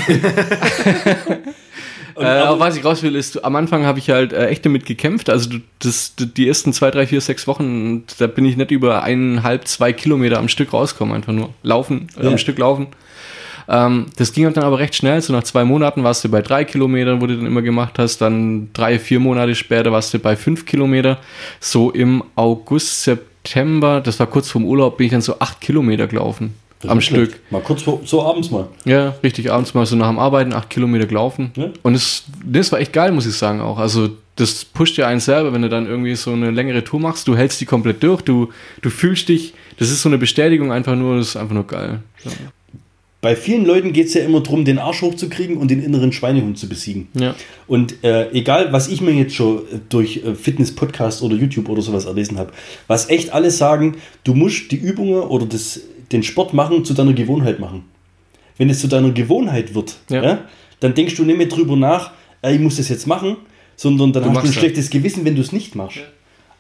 Äh, aber- was ich raus will, ist, am Anfang habe ich halt äh, echt damit gekämpft. Also du- das, die ersten zwei, drei, vier, sechs Wochen, da bin ich nicht über eineinhalb, zwei Kilometer am Stück rausgekommen, einfach nur laufen, äh, Ja. am Stück laufen. Ähm, das ging dann aber recht schnell. So nach zwei Monaten warst du bei drei Kilometern, wo du dann immer gemacht hast. Dann drei, vier Monate später warst du bei fünf Kilometer. So im August, September, das war kurz vorm Urlaub, bin ich dann so acht Kilometer gelaufen. Das am Stück. schlecht. Mal kurz vor, so abends mal. Ja, richtig, abends mal so nach dem Arbeiten acht Kilometer gelaufen. Ja. Und es, das war echt geil, muss ich sagen auch. Also das pusht ja einen selber, wenn du dann irgendwie so eine längere Tour machst, du hältst die komplett durch, du, du fühlst dich, das ist so eine Bestätigung einfach nur, das ist einfach nur geil. Ja. Bei vielen Leuten geht es ja immer darum, den Arsch hochzukriegen und den inneren Schweinehund zu besiegen. Ja. Und äh, egal, was ich mir jetzt schon äh, durch äh, Fitness-Podcast oder YouTube oder sowas erlesen habe, was echt alle sagen, du musst die Übungen oder das, den Sport machen zu deiner Gewohnheit machen. Wenn es zu deiner Gewohnheit wird, Ja. ja. dann denkst du nicht mehr drüber nach, ich muss das jetzt machen, sondern dann Du hast du ein ja. schlechtes Gewissen, wenn du es nicht machst.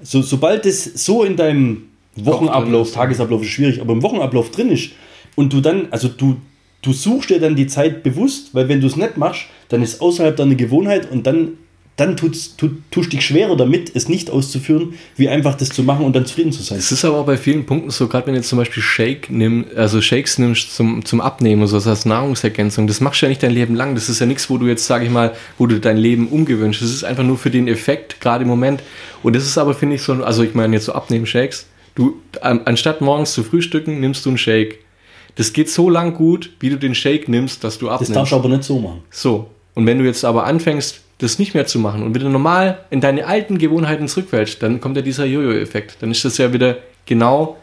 So, sobald es so in deinem Wochenablauf. Tagesablauf ist schwierig, aber im Wochenablauf drin ist und du dann, also du, du suchst dir dann die Zeit bewusst, weil wenn du es nicht machst, dann ist außerhalb deiner Gewohnheit und dann, dann tut's, tut, tust dich schwerer damit, es nicht auszuführen, wie einfach das zu machen und dann zufrieden zu sein. Es ist aber auch bei vielen Punkten so, gerade wenn du jetzt zum Beispiel Shake nimm, also Shakes nimmst zum, zum Abnehmen, so das heißt Nahrungsergänzung, das machst du ja nicht dein Leben lang. Das ist ja nichts, wo du jetzt, sage ich mal, wo du dein Leben umgewünscht. Das ist einfach nur für den Effekt, gerade im Moment. Und das ist aber, finde ich, so, also ich meine jetzt so Abnehmen-Shakes. Du, an, anstatt morgens zu frühstücken, nimmst du einen Shake. Das geht so lang gut, wie du den Shake nimmst, dass du Das abnimmst. darfst du aber nicht so machen. So. Und wenn du jetzt aber anfängst, das nicht mehr zu machen und wieder normal in deine alten Gewohnheiten zurückfällst, dann kommt ja dieser Jojo-Effekt. Dann ist das ja wieder genau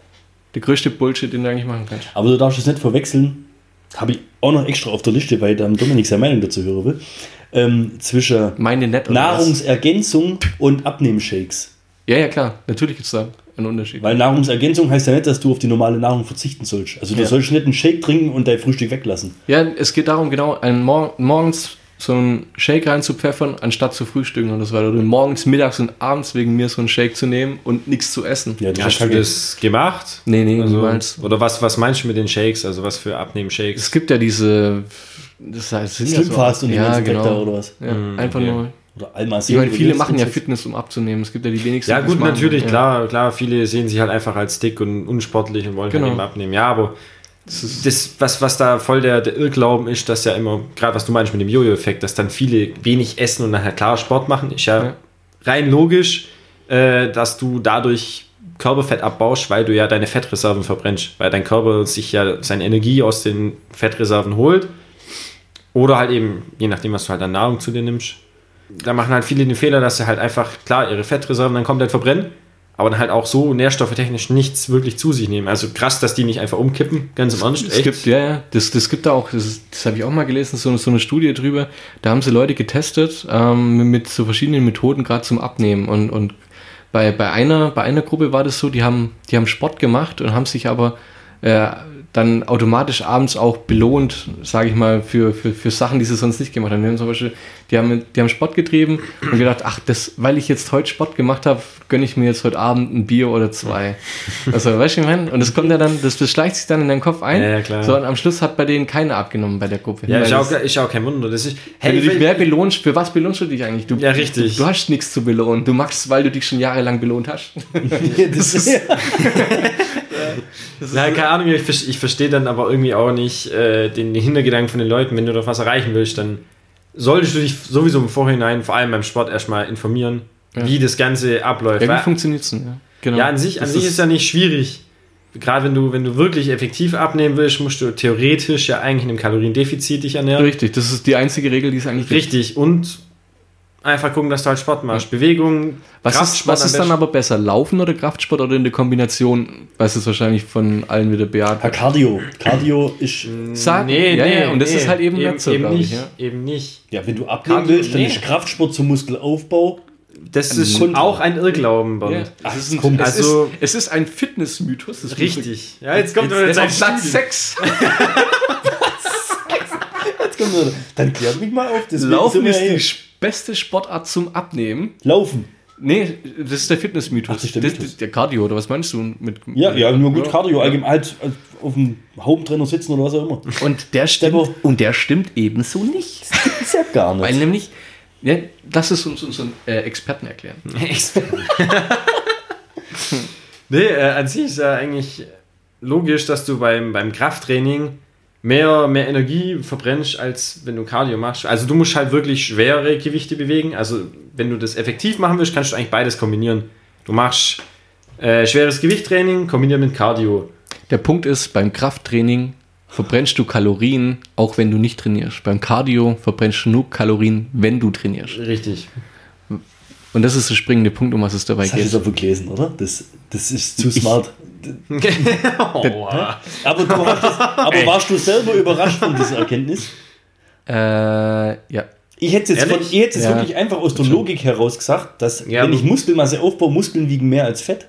der größte Bullshit, den du eigentlich machen kannst. Aber du darfst es nicht verwechseln, habe ich auch noch extra auf der Liste, weil der Dominik seine Meinung dazu hören will, ähm, zwischen oder was? Nahrungsergänzung und Abnehmshakes. Ja, ja, klar. Natürlich gibt es da einen Unterschied. Weil Nahrungsergänzung heißt ja nicht, dass du auf die normale Nahrung verzichten sollst. Also du Ja. sollst nicht einen Shake trinken und dein Frühstück weglassen. Ja, es geht darum, genau, einen Mor morgens so einen Shake reinzupfeffern, anstatt zu frühstücken und das war oder morgens, mittags und abends wegen mir so einen Shake zu nehmen und nichts zu essen. Ja, das Hast ist du das gemacht? Nee, nee, Also, niemals. oder was, was meinst du mit den Shakes? Also was für Es Abnehmen-Shakes? gibt ja diese das heißt, Slim ja Fast und ja, genau. da oder was? Ja, einfach okay. nur. Oder Alma Ich meine, viele machen ja Fitness, um abzunehmen. Es gibt ja die wenigsten. Ja das gut, machen. natürlich, Ja. klar, klar, viele sehen sich halt einfach als dick und unsportlich und wollen Genau. halt eben abnehmen. Ja, aber das, was, was da voll der, der Irrglauben ist, dass ja immer, gerade was du meinst mit dem Jojo-Effekt, dass dann viele wenig essen und dann halt klar Sport machen, ist ja, Ja. rein logisch, äh, dass du dadurch Körperfett abbaust, weil du ja deine Fettreserven verbrennst, weil dein Körper sich ja seine Energie aus den Fettreserven holt. Oder halt eben, je nachdem, was du halt an Nahrung zu dir nimmst. Da machen halt viele den Fehler, dass sie halt einfach, klar, ihre Fettreserven dann komplett verbrennen, aber dann halt auch so nährstofftechnisch nichts wirklich zu sich nehmen. Also krass, dass die nicht einfach umkippen, ganz im Ernst. Es gibt, ja, ja, das, das gibt da auch, das, das habe ich auch mal gelesen, so, so eine Studie drüber. Da haben sie Leute getestet ähm, mit so verschiedenen Methoden, gerade zum Abnehmen. Und, und bei, bei, einer, bei einer Gruppe war das so, die haben, die haben Sport gemacht und haben sich aber äh, dann automatisch abends auch belohnt, sage ich mal, für, für, für Sachen, die sie sonst nicht gemacht haben. Die haben zum Beispiel, die haben, die haben Sport getrieben und gedacht, ach, das, weil ich jetzt heute Sport gemacht habe, gönne ich mir jetzt heute Abend ein Bier oder zwei. [laughs] Also, weißt du, ich meine? Und das kommt ja dann, das, das schleicht sich dann in deinen Kopf ein. Ja, ja, klar. So, und am Schluss hat bei denen keiner abgenommen bei der Gruppe. Ja, ist auch, das- ist auch kein Wunder. Das ist, wenn du dich mehr belohnst, für was belohnst du dich eigentlich? Du, Ja, richtig. Du, du hast nichts zu belohnen. Du machst, weil du dich schon jahrelang belohnt hast. [laughs] das [laughs] ist, Na, keine Ahnung, ich, ver- ich verstehe dann aber irgendwie auch nicht äh, den, den Hintergedanken von den Leuten. Wenn du doch was erreichen willst, dann solltest du dich sowieso im Vorhinein, vor allem beim Sport, erstmal informieren, wie das Ganze abläuft. Ja, wie funktioniert es denn? Ja, genau. ja, an sich, an sich ist, ja nicht schwierig. Gerade wenn du, wenn du wirklich effektiv abnehmen willst, musst du theoretisch ja eigentlich in einem Kaloriendefizit dich ernähren. Richtig, das ist die einzige Regel, die es eigentlich gibt. Richtig. Und einfach gucken, dass du halt Sport machst. Bewegung, Was ist, Kraftsport was am ist dann aber besser? Laufen oder Kraftsport oder in der Kombination? Weiß es wahrscheinlich von allen wieder bejaht. Ja, Cardio. Cardio ist. Sagen. ja, ja, und das ist halt eben, nicht so, eben glaub nicht, ich, ja. eben nicht. Ja, wenn du abnehmen Cardio- willst, dann nee. ist Kraftsport zum Muskelaufbau. Das ist Kontra. auch ein Irrglauben. Ja, Ach, es, ist ein, es, also- ist, es ist ein Fitnessmythos. Richtig. Ja, jetzt kommt Jetzt, jetzt auf Platz 6. [laughs] Kommt er- Dann klärt mich mal auf. deswegen Laufen ist die beste Sportart zum Abnehmen. Laufen. Nee, das ist der Fitnessmythos. Ach, das ist der das, Mythos. das, der Cardio, oder was meinst du? Mit, Ja, ja, nur gut Ja. Cardio. Allgemein halt auf dem Haupttrainer sitzen oder was auch immer. Und der stimmt, und der stimmt ebenso nicht. Ist ja gar nicht. Weil nämlich, ja, lass es uns unseren äh, Experten erklären. [laughs] Nee, äh, an sich ist ja eigentlich logisch, dass du beim, beim Krafttraining mehr, mehr Energie verbrennst, als wenn du Cardio machst. Also du musst halt wirklich schwere Gewichte bewegen. Also wenn du das effektiv machen willst, kannst du eigentlich beides kombinieren. Du machst äh, schweres Gewichttraining kombiniert mit Cardio. Der Punkt ist, beim Krafttraining verbrennst du Kalorien, auch wenn du nicht trainierst. Beim Cardio verbrennst du nur Kalorien, wenn du trainierst. Richtig. Und das ist der springende Punkt, um was es dabei das hast du geht. jetzt aber gelesen, oder? Das, das ist zu smart. [laughs] Aua. Aber, du das, aber warst du selber überrascht von dieser Erkenntnis? Äh, ja. Ich hätte es jetzt, von, Ehrlich? ich hätte es Ja. wirklich einfach aus der Logik heraus gesagt, dass Ja, wenn ich Muskelmasse aufbaue, Muskeln wiegen mehr als Fett.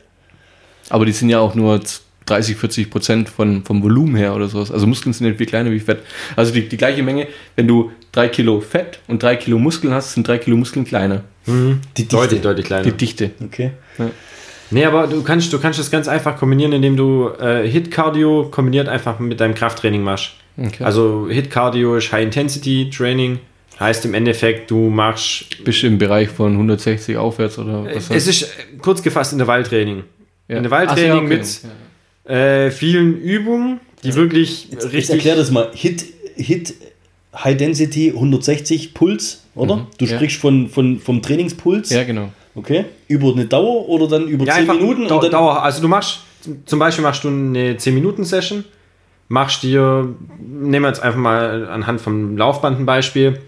Aber die sind ja auch nur 30, 40 Prozent von, vom Volumen her oder sowas. Also Muskeln sind nicht viel kleiner wie Fett. Also die, die gleiche Menge, wenn du 3 Kilo Fett und 3 Kilo Muskeln hast, sind 3 Kilo Muskeln kleiner. Die Dichte. Deutlich, deutlich kleiner. Die Dichte. Okay. Nee, aber du kannst, du kannst das ganz einfach kombinieren, indem du äh, Hit-Cardio kombiniert einfach mit deinem Krafttraining machst. Okay. Also Hit-Cardio ist High-Intensity-Training. Heißt im Endeffekt, du machst. Bist du im Bereich von 160 aufwärts oder was? Es ist äh, kurz gefasst Intervalltraining. ja. Intervalltraining so, ja, okay. mit Ja. äh, vielen Übungen, die wirklich Jetzt, jetzt richtig. erklär das mal. Hit, Hit High Density 160 Puls, oder? Mhm, Du ja. sprichst von, von, vom Trainingspuls. ja, genau. Okay. Über eine Dauer oder dann über Ja, 10 einfach Minuten? Dau und Dauer. Also du machst, zum Beispiel machst du eine 10-Minuten-Session, machst dir, nehmen wir jetzt einfach mal anhand vom Laufband ein Beispiel,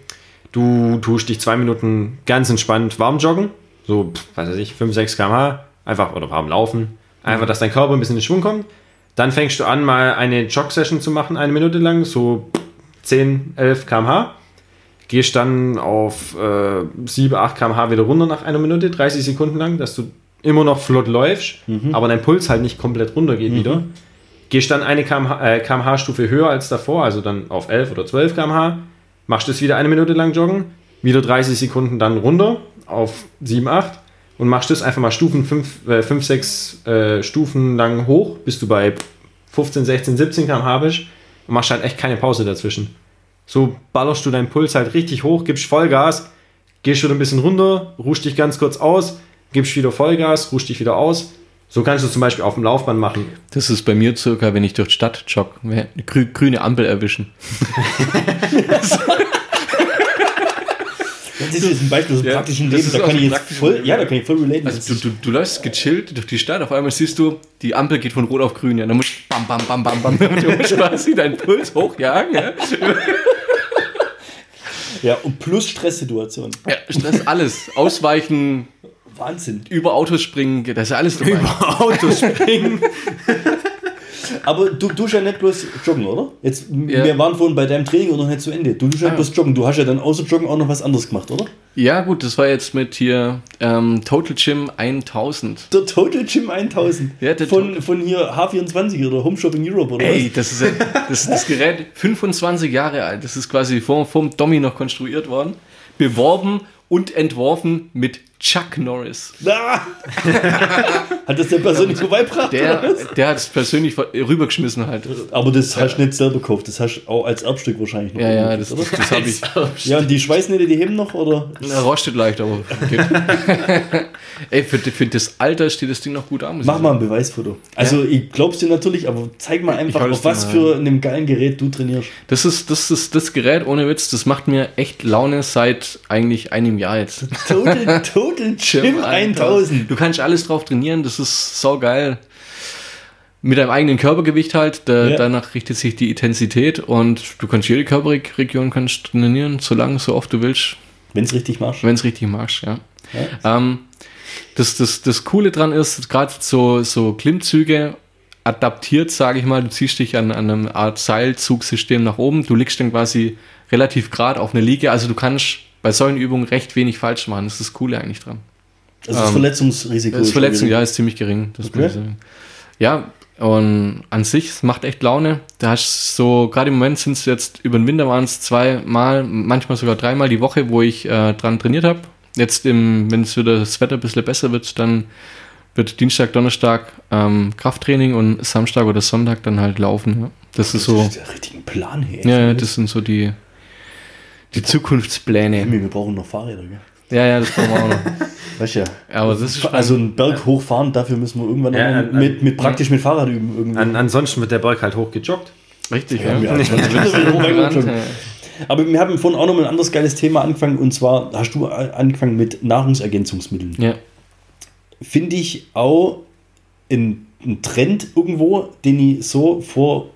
du tust dich zwei Minuten ganz entspannt warm joggen, so, was weiß ich, 5, 6 km/h, einfach, oder warm laufen, einfach, dass dein Körper ein bisschen in Schwung kommt. Dann fängst du an, mal eine Jog-Session zu machen, eine Minute lang, so 10, 11 km/h. Gehst dann auf äh, 7, 8 km/h wieder runter nach einer Minute, 30 Sekunden lang, dass du immer noch flott läufst, aber dein Puls halt nicht komplett runter geht wieder. Gehst dann eine kmh, äh, kmh-Stufe höher als davor, also dann auf 11 oder 12 kmh, machst das wieder eine Minute lang joggen, wieder 30 Sekunden dann runter auf 7, 8 und machst das einfach mal Stufen 5, äh, 5 6 äh, Stufen lang hoch, bis du bei 15, 16, 17 kmh bist und machst halt echt keine Pause dazwischen. So ballerst du deinen Puls halt richtig hoch, gibst Vollgas, gehst wieder ein bisschen runter, ruhst dich ganz kurz aus, gibst wieder Vollgas, ruhst dich wieder aus. So kannst du es zum Beispiel auf dem Laufband machen. Das ist bei mir circa, wenn ich durch die Stadt jogge, eine grü grüne Ampel erwischen. das ist jetzt ein Beispiel aus dem Ja, praktischen Leben. Da kann ich jetzt voll, Leben, ja, ja. da kann ich voll relaten. Also du, du, du läufst gechillt durch die Stadt, auf einmal siehst du, die Ampel geht von rot auf grün, ja, dann musst du bam, bam, bam, bam, bam, du musst quasi deinen Puls hochjagen, ja. Ja, und plus Stresssituation. ja Stress, alles, ausweichen, Wahnsinn. über Autos springen, das ist ja alles dabei. Autos springen. Aber du tust ja nicht bloß joggen, oder? Jetzt, Ja. wir waren vorhin bei deinem Training und noch nicht zu Ende. Du tust ja Ah. bloß joggen. Du hast ja dann außer joggen auch noch was anderes gemacht, oder? Ja gut, das war jetzt mit hier ähm, Total Gym 1000. Der Total Gym 1000. Ja, der von, Total- von hier H24 oder Home Shopping Europe, oder Ey, was? das ist, ja- das, das Gerät [laughs] 25 Jahre alt. Das ist quasi vom, vom Dommy noch konstruiert worden. Beworben und entworfen mit Chuck Norris. Ah! [laughs] Hat das der persönlich vorbeibracht? Der, oder was? der hat es persönlich rübergeschmissen halt. Aber das hast du nicht selber gekauft. Das hast du auch als Erbstück wahrscheinlich noch. Ja, ja, das, das, das habe ich. [laughs] Ja, und die Schweißnähte, die heben noch, oder? Er rostet leicht, aber geht. [laughs] Ey, für, für das Alter steht das Ding noch gut an. Mach mal ein Beweisfoto. Also, ich glaub's dir natürlich, aber zeig mal einfach, auf was für einem geilen Gerät du trainierst. Das ist, das ist das Gerät, ohne Witz, das macht mir echt Laune seit eigentlich einem Jahr jetzt. Total, Total Gym 1000. Du kannst alles drauf trainieren, das ist so geil. Mit deinem eigenen Körpergewicht halt, da, Ja. danach richtet sich die Intensität und du kannst jede Körperregion kannst trainieren, so lange, so oft du willst. Wenn es richtig machst. wenn es richtig machst, ja. Ja. Ähm, das, das, das Coole dran ist, gerade so, so Klimmzüge adaptiert, sage ich mal, du ziehst dich an, an einem Art Seilzugsystem nach oben, du liegst dann quasi relativ gerade auf eine Liege, also du kannst bei solchen Übungen recht wenig falsch machen, das ist das Coole eigentlich dran. Also das Ähm, Verletzungsrisiko. Das ist Verletzung, ja, ist ziemlich gering. Das Okay. muss ich sagen. Ja, und an sich, es macht echt Laune. Da hast du so, gerade im Moment sind es jetzt, über den Winter waren es zweimal, manchmal sogar dreimal die Woche, wo ich äh, dran trainiert habe. Jetzt, im, wenn es wieder das Wetter ein bisschen besser wird, dann wird Dienstag, Donnerstag ähm, Krafttraining und Samstag oder Sonntag dann halt laufen. Ja. Das ist so, Das ist der richtige Plan hier. ja, ja, das sind so die, die Zukunftspläne. Wir brauchen noch Fahrräder, gell? Ja, ja, das brauchen wir auch noch. [laughs] Weißt ja. Aber das ist Also einen Berg hochfahren, dafür müssen wir irgendwann Ja, noch an- mit, mit praktisch mit Fahrrad üben. Irgendwie. An, ansonsten wird der Berg halt hochgejoggt. richtig, Ja, [laughs] ja. Aber wir haben vorhin auch noch mal ein anderes geiles Thema angefangen und zwar hast du angefangen mit Nahrungsergänzungsmitteln. Ja. Finde ich auch ein, ein Trend irgendwo, den ich so vor,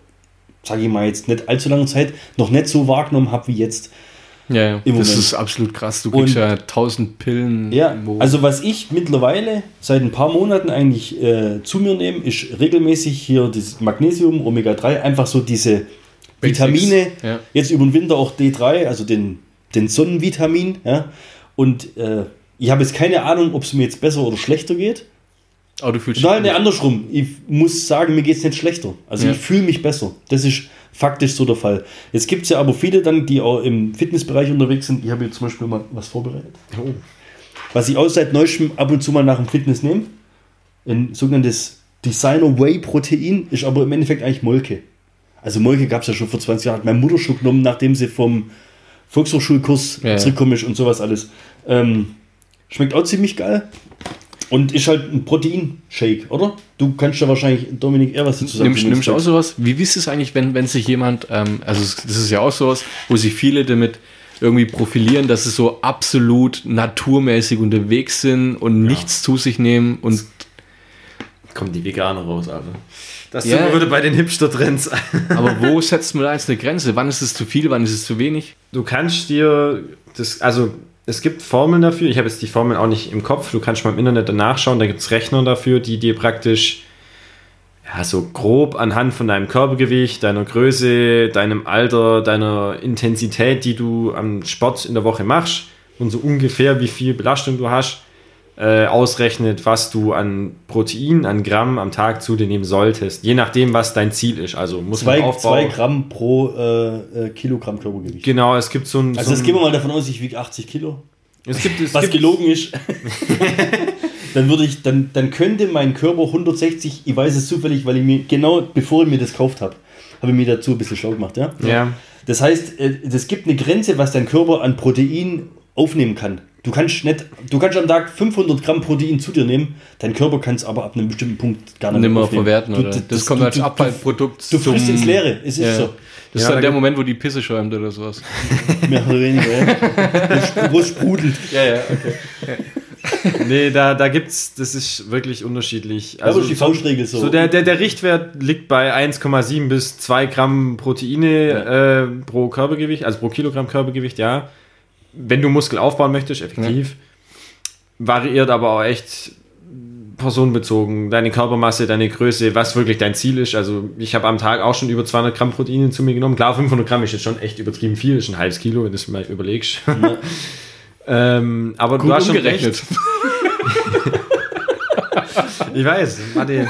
sage ich mal jetzt nicht allzu langer Zeit, noch nicht so wahrgenommen habe wie jetzt. Ja, ja. Im das Moment. ist absolut krass. Du kriegst Und- ja tausend Pillen. Ja, also was ich mittlerweile seit ein paar Monaten eigentlich äh, zu mir nehme, ist regelmäßig hier das Magnesium, Omega-3, einfach so diese Basics, Vitamine, ja. jetzt über den Winter auch D3, also den, den Sonnenvitamin. Ja? Und äh, ich habe jetzt keine Ahnung, ob es mir jetzt besser oder schlechter geht. Aber du fühlst Nein, nee, andersrum. Ich muss sagen, mir geht es nicht schlechter. Also Ja. ich fühle mich besser. Das ist faktisch so der Fall. Jetzt gibt es ja aber viele dann, die auch im Fitnessbereich unterwegs sind. Ich habe hier zum Beispiel mal was vorbereitet. Oh. Was ich auch seit neuestem ab und zu mal nach dem Fitness nehme. Ein sogenanntes Designer Whey Protein, ist aber im Endeffekt eigentlich Molke. Also Molke gab es ja schon vor 20 Jahren. Hat meine Mutter schon genommen, nachdem sie vom Volkshochschulkurs ja. zurückgekommen ist und sowas alles. Ähm, schmeckt auch ziemlich geil. Und ist halt ein Protein-Shake, oder? Du kannst da wahrscheinlich, Dominik, eher was dazu sagen. Nimmst, nimmst du auch sowas? Wie wisst es eigentlich, wenn, wenn sich jemand, ähm, also das ist ja auch sowas, wo sich viele damit irgendwie profilieren, dass sie so absolut naturmäßig unterwegs sind und nichts zu sich nehmen und Kommen die Veganer raus, also. Das Ja. sind wir wieder bei den Hipster-Trends. [laughs] aber wo setzt man da jetzt eine Grenze? Wann ist es zu viel, wann ist es zu wenig? Du kannst dir das, also es gibt Formeln dafür. Ich habe jetzt die Formeln auch nicht im Kopf. Du kannst mal im Internet danach schauen. Da gibt es Rechner dafür, die dir praktisch ja, so grob anhand von deinem Körpergewicht, deiner Größe, deinem Alter, deiner Intensität, die du am Sport in der Woche machst und so ungefähr wie viel Belastung du hast, äh, ausrechnet, was du an Protein, an Gramm am Tag zu dir nehmen solltest. Je nachdem, was dein Ziel ist. Also muss Zwei, man aufbauen. zwei Gramm pro äh, äh, Kilogramm Körpergewicht. Genau, es gibt so ein. Also so gehen wir mal davon aus, ich wiege 80 Kilo. es gibt, es was gibt, gelogen ist, [laughs] dann würde ich, dann, dann könnte mein Körper 160, ich weiß es zufällig, weil ich mir, genau bevor ich mir das gekauft habe, habe ich mir dazu ein bisschen schlau gemacht, ja? Ja. Das heißt, äh, es gibt eine Grenze, was dein Körper an Protein aufnehmen kann. Du kannst nicht, du kannst am Tag 500 Gramm Protein zu dir nehmen, dein Körper kann es aber ab einem bestimmten Punkt gar nicht Nicht mehr aufnehmen. verwerten, Du- oder? du- Das, kommt als du- Abfallprodukt Du frisst ins Leere, es ist Ja. so. Das Ja, ist dann da der Moment, wo die Pisse schäumt oder sowas. [laughs] Mehr oder weniger, ja. Wo es sprudelt. Ja, ja, okay. Nee, da, da gibt's, das ist wirklich unterschiedlich. Also ist die Faustregel so. so der, der, der Richtwert liegt bei 1,7 bis 2 Gramm Proteine äh, pro Körpergewicht, also pro Kilogramm Körpergewicht, ja. Wenn du Muskel aufbauen möchtest, effektiv. Variiert aber auch echt personenbezogen. Deine Körpermasse, deine Größe, was wirklich dein Ziel ist. Also ich habe am Tag auch schon über 200 Gramm Proteine zu mir genommen. Klar, 500 Gramm ist jetzt schon echt übertrieben viel, ist ein halbes Kilo, wenn du es mal überlegst. [laughs] ähm, aber Gut du hast schon umgerechnet. recht. [laughs] Ich weiß, Mathe.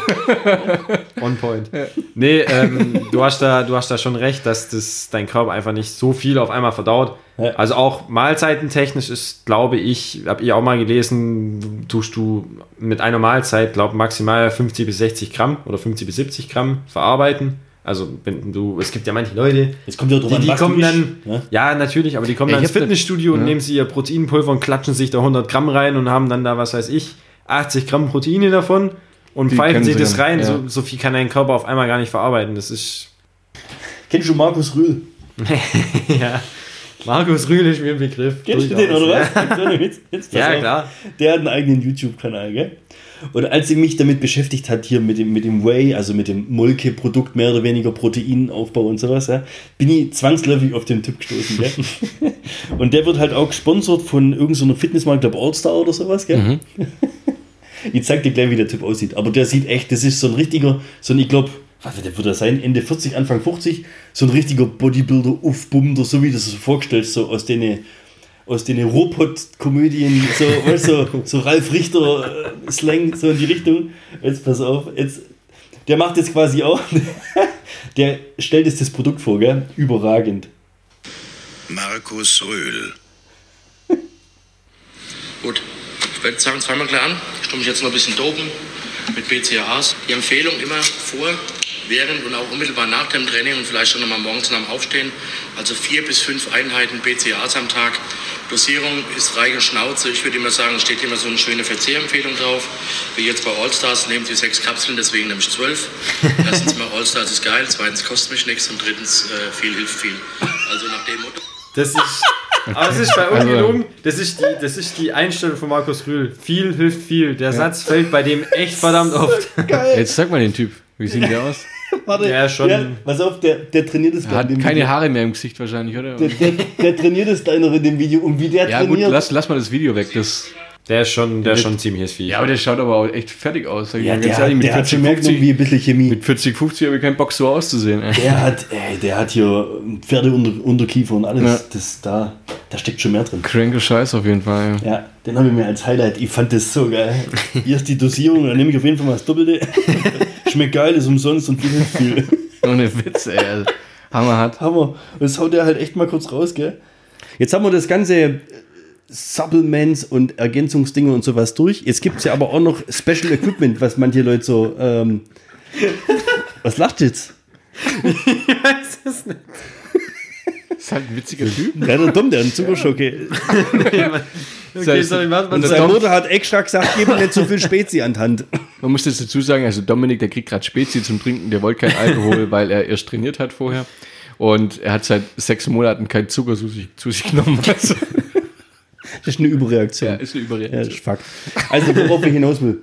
On point. Nee, ähm, du, hast da, du hast da schon recht, dass das dein Körper einfach nicht so viel auf einmal verdaut. Ja. Also auch mahlzeitentechnisch ist, glaube ich, habe ich auch mal gelesen, tust du mit einer Mahlzeit, glaube maximal 50 bis 60 Gramm oder 50 bis 70 Gramm verarbeiten. Also wenn du, es gibt ja manche Leute, Jetzt kommt ja die, die kommen dann, ne? ja natürlich, aber die kommen Ja, dann ich ins Fitnessstudio und ja. nehmen sie ihr Proteinpulver und klatschen sich da 100 Gramm rein und haben dann da, was weiß ich, 80 Gramm Proteine davon und Die pfeifen sich sie das dann, rein. ja. So, so viel kann dein Körper auf einmal gar nicht verarbeiten. Das ist, [laughs] Kennst du Markus Rühl? [laughs] ja, Markus Rühl ist mir ein Begriff. Kennst du den, oder was? Ja, auf. [laughs] klar. Der hat einen eigenen YouTube-Kanal, gell? Und als ich mich damit beschäftigt hat, hier mit dem, mit dem Whey, also mit dem Molke-Produkt, mehr oder weniger Proteinaufbau und sowas, ja, bin ich zwangsläufig auf den Typ gestoßen, gell? und der wird halt auch gesponsert von irgendeiner Fitnessmarke, glaube Allstar oder sowas, gell? Ich zeig dir gleich, wie der Typ aussieht. Aber der sieht echt, das ist so ein richtiger, so ein, ich glaube, was wird er sein? Ende 40, Anfang 50, so ein richtiger Bodybuilder, Aufbummer, so wie das so vorgestellt, so aus den aus den Robot-Komödien, so, weißt du, so, so Ralf Richter-Slang, so in die Richtung. Jetzt pass auf, jetzt, der macht jetzt quasi auch, [laughs] der stellt jetzt das Produkt vor, gell? Überragend. Markus Röhl. [laughs] Gut, ich werde sagen, zweimal klar an. Ich tue mich jetzt noch ein bisschen dopen mit BCAAs. Die Empfehlung immer vor, während und auch unmittelbar nach dem Training und vielleicht schon nochmal morgens nach dem Aufstehen. Also vier bis fünf Einheiten BCAAs am Tag. Dosierung ist frei Schnauze. Ich würde immer sagen, steht immer so eine schöne Verzehrempfehlung drauf. Wie jetzt bei Allstars nehmen Sie sechs Kapseln, deswegen nehme ich zwölf. [laughs] Erstens mal Allstars ist geil, zweitens kostet mich nichts und drittens äh, viel hilft viel. Also nach dem Motto. Das ist. Aber das ist bei ungelogen. Das ist, die, das ist die Einstellung von Markus Rühl. Viel hilft viel. Der Satz fällt bei dem echt verdammt oft. Jetzt sag mal den Typ. Wie sieht der aus? [laughs] Warte, Ja, schon. Der, pass auf, der, der trainiert es Er hat keine Video. Haare mehr im Gesicht wahrscheinlich, oder? Der, der, der trainiert es da noch in dem Video. Und wie der Ja gut, trainiert. lass, lass mal das Video weg. Das, Der ist schon, der ist schon ein ziemliches Vieh. ja, aber der schaut aber auch echt fertig aus. Ja, der, ganz ehrlich, hat- der hat schon merkt irgendwie ein bisschen Chemie. mit 40, 50 habe ich keinen Bock so auszusehen. Ey. Der hat, ey, der hat hier Pferde unter, Unterkiefer und alles. Ja. Das, da, da steckt schon mehr drin. Kranke Scheiß auf jeden Fall. Ja, den habe ich mir als Highlight. Ich fand das so geil. [laughs] Hier ist die Dosierung, dann nehme ich auf jeden Fall mal das Doppelte. [laughs] Schmeckt geil, ist umsonst und viel viel. Ohne Witz, ey. Also, Hammer hat. Hammer. Und das haut er halt echt mal kurz raus, gell? Jetzt haben wir das ganze Supplements und Ergänzungsdinge und sowas durch. Jetzt gibt es ja aber auch noch Special Equipment, was manche Leute so. Ähm, was lacht jetzt? Ist halt ein witziger Typ. Ja, der Dom, der hat einen Zuckerschocke. [laughs] Okay, sorry, was, Und was, seine Mutter hat extra gesagt, gib ihm nicht so viel Spezi an die Hand. Man muss jetzt dazu sagen, also Dominik, der kriegt gerade Spezi zum Trinken, der wollte kein Alkohol, [laughs] weil er erst trainiert hat vorher. Und er hat seit sechs Monaten keinen Zucker zu sich, zu sich genommen. Also, [laughs] Das ist eine Überreaktion. ja, ist eine Ja, Überreaktion. das ist Fakt. Also, worauf ich hinaus will.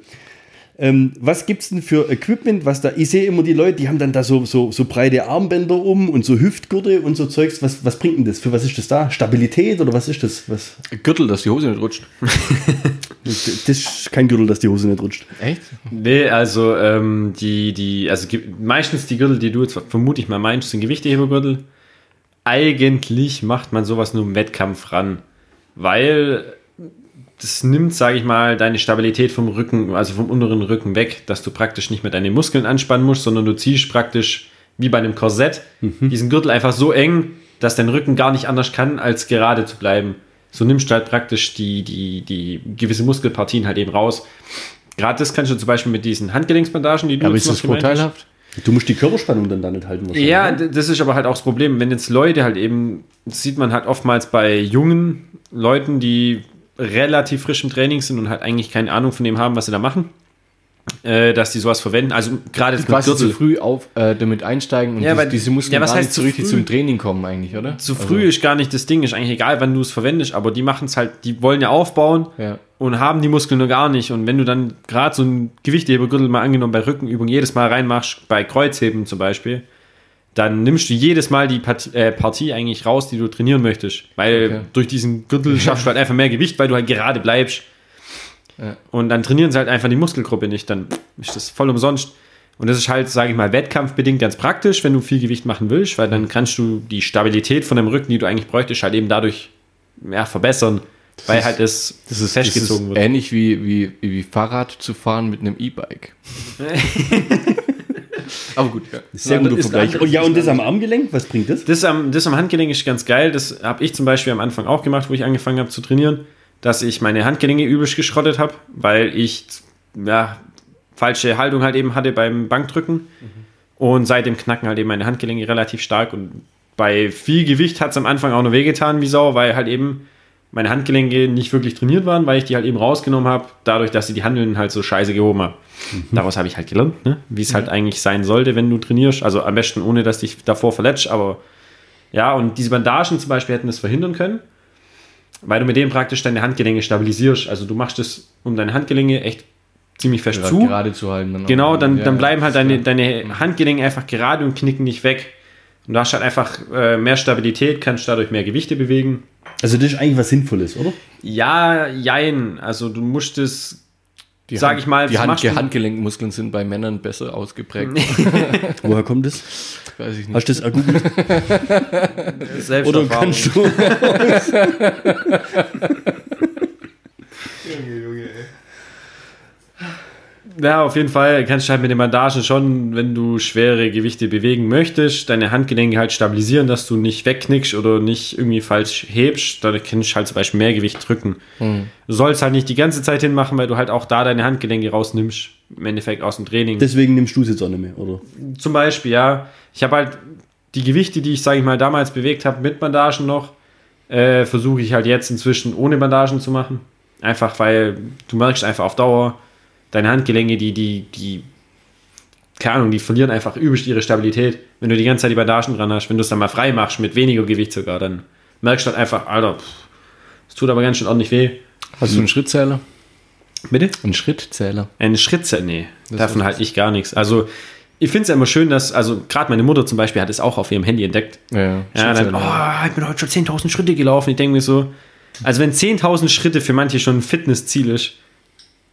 Ähm, was gibt's denn für Equipment, was da, ich sehe immer die Leute, die haben dann da so, so, so breite Armbänder um und so Hüftgurte und so Zeugs. Was, was bringt denn das? Für was ist das da? Stabilität oder was ist das? Was, Gürtel, dass die Hose nicht rutscht. [laughs] das ist kein Gürtel, dass die Hose nicht rutscht. Echt? Nee, also ähm, die, die, also meistens die Gürtel, die du jetzt vermute ich mal meinst, sind Gewichthebergürtel. Eigentlich macht man sowas nur im Wettkampf ran, weil das nimmt, sage ich mal, deine Stabilität vom Rücken, also vom unteren Rücken weg, dass du praktisch nicht mehr deine Muskeln anspannen musst, sondern du ziehst praktisch wie bei einem Korsett diesen Gürtel einfach so eng, dass dein Rücken gar nicht anders kann, als gerade zu bleiben. So nimmst du halt praktisch die, die, die gewisse Muskelpartien halt eben raus. Gerade das kannst du zum Beispiel mit diesen Handgelenksbandagen, die du Aber jetzt ist das vorteilhaft? Du musst die Körperspannung dann da nicht halten wahrscheinlich. Ja, ne? das ist aber halt auch das Problem, wenn jetzt Leute halt eben, das sieht man halt oftmals bei jungen Leuten, die relativ frisch im Training sind und halt eigentlich keine Ahnung von dem haben, was sie da machen, äh, dass die sowas verwenden. Also gerade jetzt Quasi zu früh auf, äh, damit einsteigen und Ja, die, diese Muskeln ja, was gar heißt nicht so zu richtig früh? zum Training kommen eigentlich, oder? Zu früh ist gar nicht das Ding, ist eigentlich egal, wann du es verwendest, aber die machen es halt, die wollen ja aufbauen Ja. und haben die Muskeln nur gar nicht. Und wenn du dann gerade so ein Gewichthebergürtel mal angenommen bei Rückenübungen jedes Mal reinmachst, bei Kreuzheben zum Beispiel, dann nimmst du jedes Mal die Partie, äh, Partie eigentlich raus, die du trainieren möchtest. Weil Okay. durch diesen Gürtel [laughs] schaffst du halt einfach mehr Gewicht, weil du halt gerade bleibst. Ja. Und dann trainieren sie halt einfach die Muskelgruppe nicht. Dann ist das voll umsonst. Und das ist halt, sage ich mal, wettkampfbedingt ganz praktisch, wenn du viel Gewicht machen willst, weil dann kannst du die Stabilität von dem Rücken, die du eigentlich bräuchtest, halt eben dadurch ja, verbessern, weil ist- halt es Das ist, festgezogen das ist wird. ähnlich wie, wie, wie Fahrrad zu fahren mit einem E-Bike. [laughs] Aber gut, ja. Sehr guter das Vergleich. Und ja, und das am Armgelenk, was bringt das? Das am, das am Handgelenk ist ganz geil. Das habe ich zum Beispiel am Anfang auch gemacht, wo ich angefangen habe zu trainieren, dass ich meine Handgelenke übelst geschrottet habe, weil ich ja, falsche Haltung halt eben hatte beim Bankdrücken. Und seitdem knacken halt eben meine Handgelenke relativ stark. Und bei viel Gewicht hat es am Anfang auch noch wehgetan wie Sau, weil halt eben meine Handgelenke nicht wirklich trainiert waren, weil ich die halt eben rausgenommen habe, dadurch, dass sie die Handeln halt so scheiße gehoben habe. Daraus habe ich halt gelernt, ne? wie es halt eigentlich sein sollte, wenn du trainierst. Also am besten ohne, dass dich davor verletzt, aber Ja, und diese Bandagen zum Beispiel hätten das verhindern können, weil du mit denen praktisch deine Handgelenke stabilisierst. Also du machst das um deine Handgelenke echt ziemlich fest zu. gerade zu halten. Dann Genau, dann, Ja, dann ja. bleiben halt deine, deine Handgelenke einfach gerade und knicken nicht weg. Und du hast halt einfach äh, mehr Stabilität, kannst dadurch mehr Gewichte bewegen. Also das ist eigentlich was Sinnvolles, oder? Ja, jein. Also du musst es, die sag Hand- ich mal, die Hand, Handgelenkmuskeln sind bei Männern besser ausgeprägt. [laughs] Woher kommt das? Weiß ich nicht. Hast du das ergoogelt? [laughs] selbst Oder kannst du... [laughs] Ja, auf jeden Fall kannst du halt mit den Bandagen schon, wenn du schwere Gewichte bewegen möchtest, deine Handgelenke halt stabilisieren, dass du nicht wegknickst oder nicht irgendwie falsch hebst. Da kannst du halt zum Beispiel mehr Gewicht drücken. Du sollst halt nicht die ganze Zeit hinmachen, weil du halt auch da deine Handgelenke rausnimmst. Im Endeffekt aus dem Training. Deswegen nimmst du es jetzt auch nicht mehr, oder? Zum Beispiel, ja. Ich habe halt die Gewichte, die ich, sage ich mal, damals bewegt habe, mit Bandagen noch, äh, versuche ich halt jetzt inzwischen ohne Bandagen zu machen. Einfach weil du merkst einfach auf Dauer, deine Handgelenke, die, die, die, keine Ahnung, die verlieren einfach übelst ihre Stabilität. Wenn du die ganze Zeit die Bandagen dran hast, wenn du es dann mal frei machst, mit weniger Gewicht sogar, dann merkst du halt einfach, Alter, es tut aber ganz schön ordentlich weh. Hast du einen Schrittzähler? Bitte? Einen Schrittzähler. Ein Schrittset, nee, Das davon halte ich gar nichts. Also, ich finde es ja immer schön, dass, also gerade meine Mutter zum Beispiel hat es auch auf ihrem Handy entdeckt. Ja, Ja, dann, Schrittzähler. oh, ich bin heute schon 10.000 Schritte gelaufen. Ich denke mir so, also wenn 10.000 Schritte für manche schon ein Fitnessziel ist,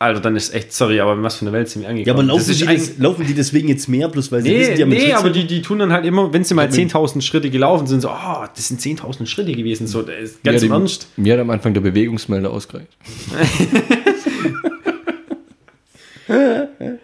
Alter, dann ist echt, sorry, aber in was für eine Welt sind wir Ja, angekommen. aber laufen, das ist die, das, laufen die deswegen jetzt mehr, bloß weil sie Nee, wissen, die haben nee aber die, die tun dann halt immer, wenn sie mal 10.000 Schritte gelaufen sind, so, oh, das sind 10.000 Schritte gewesen. So, das ist ganz ja, im Ernst. Mir hat am Anfang der Bewegungsmelder ausgereicht. [laughs]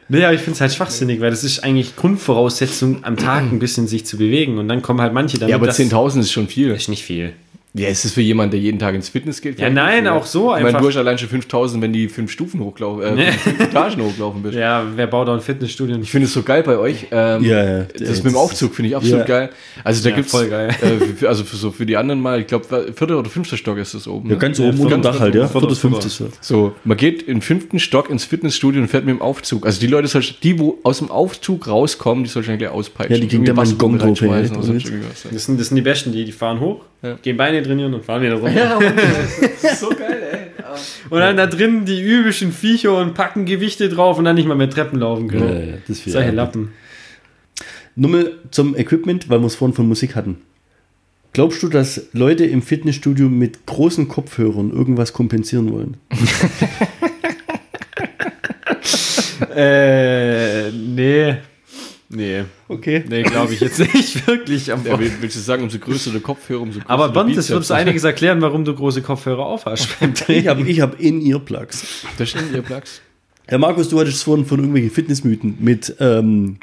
Nee, aber ich finde es halt schwachsinnig, weil das ist eigentlich Grundvoraussetzung, am Tag ein bisschen sich zu bewegen. Und dann kommen halt manche damit, Ja, aber das 10.000 ist schon viel. ist nicht viel. Ja, ist es für jemanden, der jeden Tag ins Fitness geht? Ja, nein, auch so Ich meine, einfach. du hast allein schon 5.000, wenn die fünf Stufen hochlaufen, äh, fünf Etagen hochlaufen bist. Ja, wer baut da ein Fitnessstudio? Ich finde es so geil bei euch. Ähm, Ja, ja. Das mit dem Aufzug finde ich absolut Ja. geil. Also da Ja, gibt's voll geil. Äh, für, also für, so für die anderen mal, ich glaube, vierter oder fünfter Stock ist das oben. Ja, ne? ganz oben unter dem Dach halt, ja. Viertes, fünftes. So, man geht im fünften Stock ins Fitnessstudio und fährt mit dem Aufzug. Also die Leute, soll, die, wo aus dem Aufzug rauskommen, die soll ich gleich auspeitschen. Ja, die kriegen da mal einen Gong drauf. Das sind, das sind die Besten, die, die fahren hoch, gehen Beine trainieren und fahren wieder runter. Ja, [laughs] das ist so geil, ey. [laughs] Und dann da drin die übelsten Viecher und packen Gewichte drauf und dann nicht mal mehr Treppen laufen können. Ja, ja, das ist viel Solche. Lappen. Nur mal zum Equipment, weil wir es vorhin von Musik hatten. Glaubst du, dass Leute im Fitnessstudio mit großen Kopfhörern irgendwas kompensieren wollen? [laughs] Äh, nee. Nee. Okay. Nee, glaube ich jetzt nicht [laughs] wirklich. Aber, Ja, will- willst du sagen, umso größer der Kopfhörer, umso größer aber Bond, das würdest du einiges erklären, warum du große Kopfhörer aufhast beim Ich Training. habe ich hab In-Ear-Plugs. Das stimmt, ihr Plugs. Herr Markus, du hattest vorhin von irgendwelchen Fitnessmythen mit, ähm,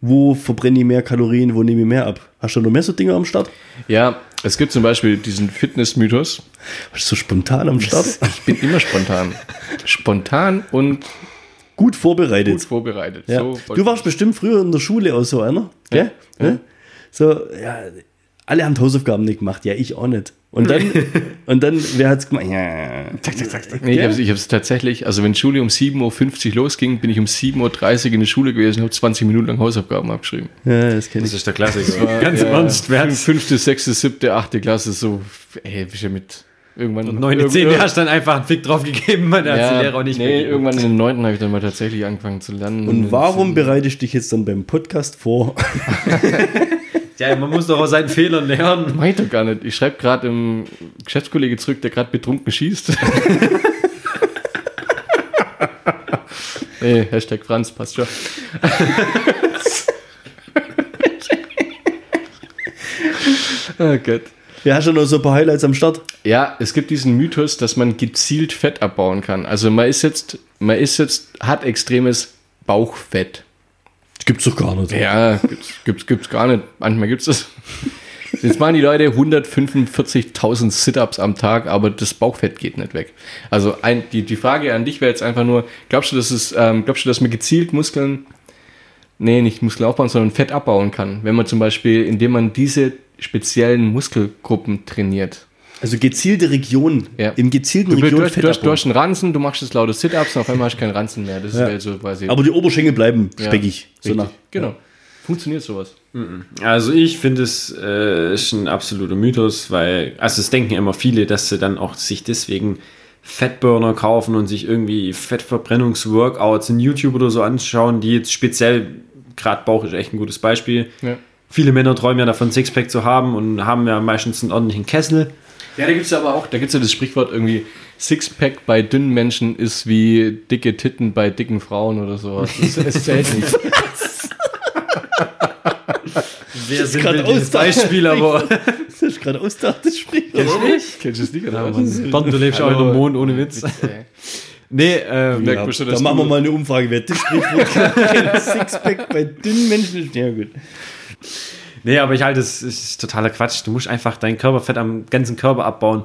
wo verbrenne ich mehr Kalorien, wo nehme ich mehr ab? Hast du noch mehr so Dinge am Start? Ja, es gibt zum Beispiel diesen Fitness-Mythos. Hast du so spontan am Start? Ich bin immer spontan. Spontan und Gut vorbereitet. gut vorbereitet. Ja. So, du warst bestimmt früher in der Schule auch so einer, gell? Ne? So, ja, alle haben Hausaufgaben nicht gemacht, ja, ich auch nicht. Und dann, [laughs] und dann, wer hat's gemacht? Ja, zack, zack, zack, zack. Nee, ich habe es tatsächlich, also wenn Schule um 7.50 Uhr losging, bin ich um 7.30 Uhr in der Schule gewesen und habe 20 Minuten lang Hausaufgaben abgeschrieben. Ja, das kenne Das ich. ist der Klassiker. Ganz Ja, Ernst. Wer? Fünfte, sechste, siebte, achte Klasse, so, ey, bist ja mit irgendwann. Und 9, 10 hast du dann einfach einen Fick drauf gegeben, hat ja, die Lehrer auch nicht nee, mehr. irgendwann in den neunten habe ich dann mal tatsächlich angefangen zu lernen. Und warum bereitest du dich jetzt dann beim Podcast vor? [laughs] Ja, man muss doch aus seinen Fehlern lernen. Mach ich doch gar nicht. Ich schreibe gerade im Geschäftskollege zurück, der gerade betrunken schießt. [laughs] nee, Hashtag Franz, passt schon. [laughs] oh Gott. Ja, hast du noch so ein paar Highlights am Start? Ja, es gibt diesen Mythos, dass man gezielt Fett abbauen kann. Also man ist jetzt, man ist jetzt, hat extremes Bauchfett. Das gibt's doch gar nicht. Ja, gibt's, gibt's, gibt's gar nicht. Manchmal gibt's das. Jetzt machen die Leute 145.000 Sit-Ups am Tag, aber das Bauchfett geht nicht weg. Also ein, die, die Frage an dich wäre jetzt einfach nur, glaubst du, dass es, ähm, glaubst du, dass man gezielt Muskeln, nee, nicht Muskeln aufbauen, sondern Fett abbauen kann? Wenn man zum Beispiel, indem man diese speziellen Muskelgruppen trainiert. Also gezielte Regionen. Ja. Im gezielten Du, du, Region du, Fett du, hast, du abbauen. hast einen Ranzen, du machst das laute Sit-Ups und auf einmal hast du keinen Ranzen mehr. Das Ja. wäre so quasi. Aber die Oberschenkel bleiben Ja, speckig. So richtig. nach. Genau. Funktioniert sowas? Also ich finde es äh, ist ein absoluter Mythos, weil, also es denken immer viele, dass sie dann auch sich deswegen Fettburner kaufen und sich irgendwie Fettverbrennungsworkouts in YouTube oder so anschauen, die jetzt speziell, gerade Bauch ist echt ein gutes Beispiel. Ja. Viele Männer träumen ja davon, Sixpack zu haben und haben ja meistens einen ordentlichen Kessel. Ja, da gibt es aber auch, da gibt es ja das Sprichwort irgendwie, Sixpack bei dünnen Menschen ist wie dicke Titten bei dicken Frauen oder sowas. Es, es zählt nicht. Sehr ist grad sinnbildliches ausgedacht. Beispiel, aber [laughs] Das ist gerade ausgedacht, das Sprichwort. Kennst du das nicht? Oder? Bernd, du lebst auch in einem Mond ohne Witz. Nee, ähm, Merkt man schon, da machen wir mal eine Umfrage, wer das Sprichwort [laughs] kennt. Sixpack bei dünnen Menschen ist. Ja, gut. Nee, aber ich halte es ist totaler Quatsch. Du musst einfach dein Körperfett am ganzen Körper abbauen.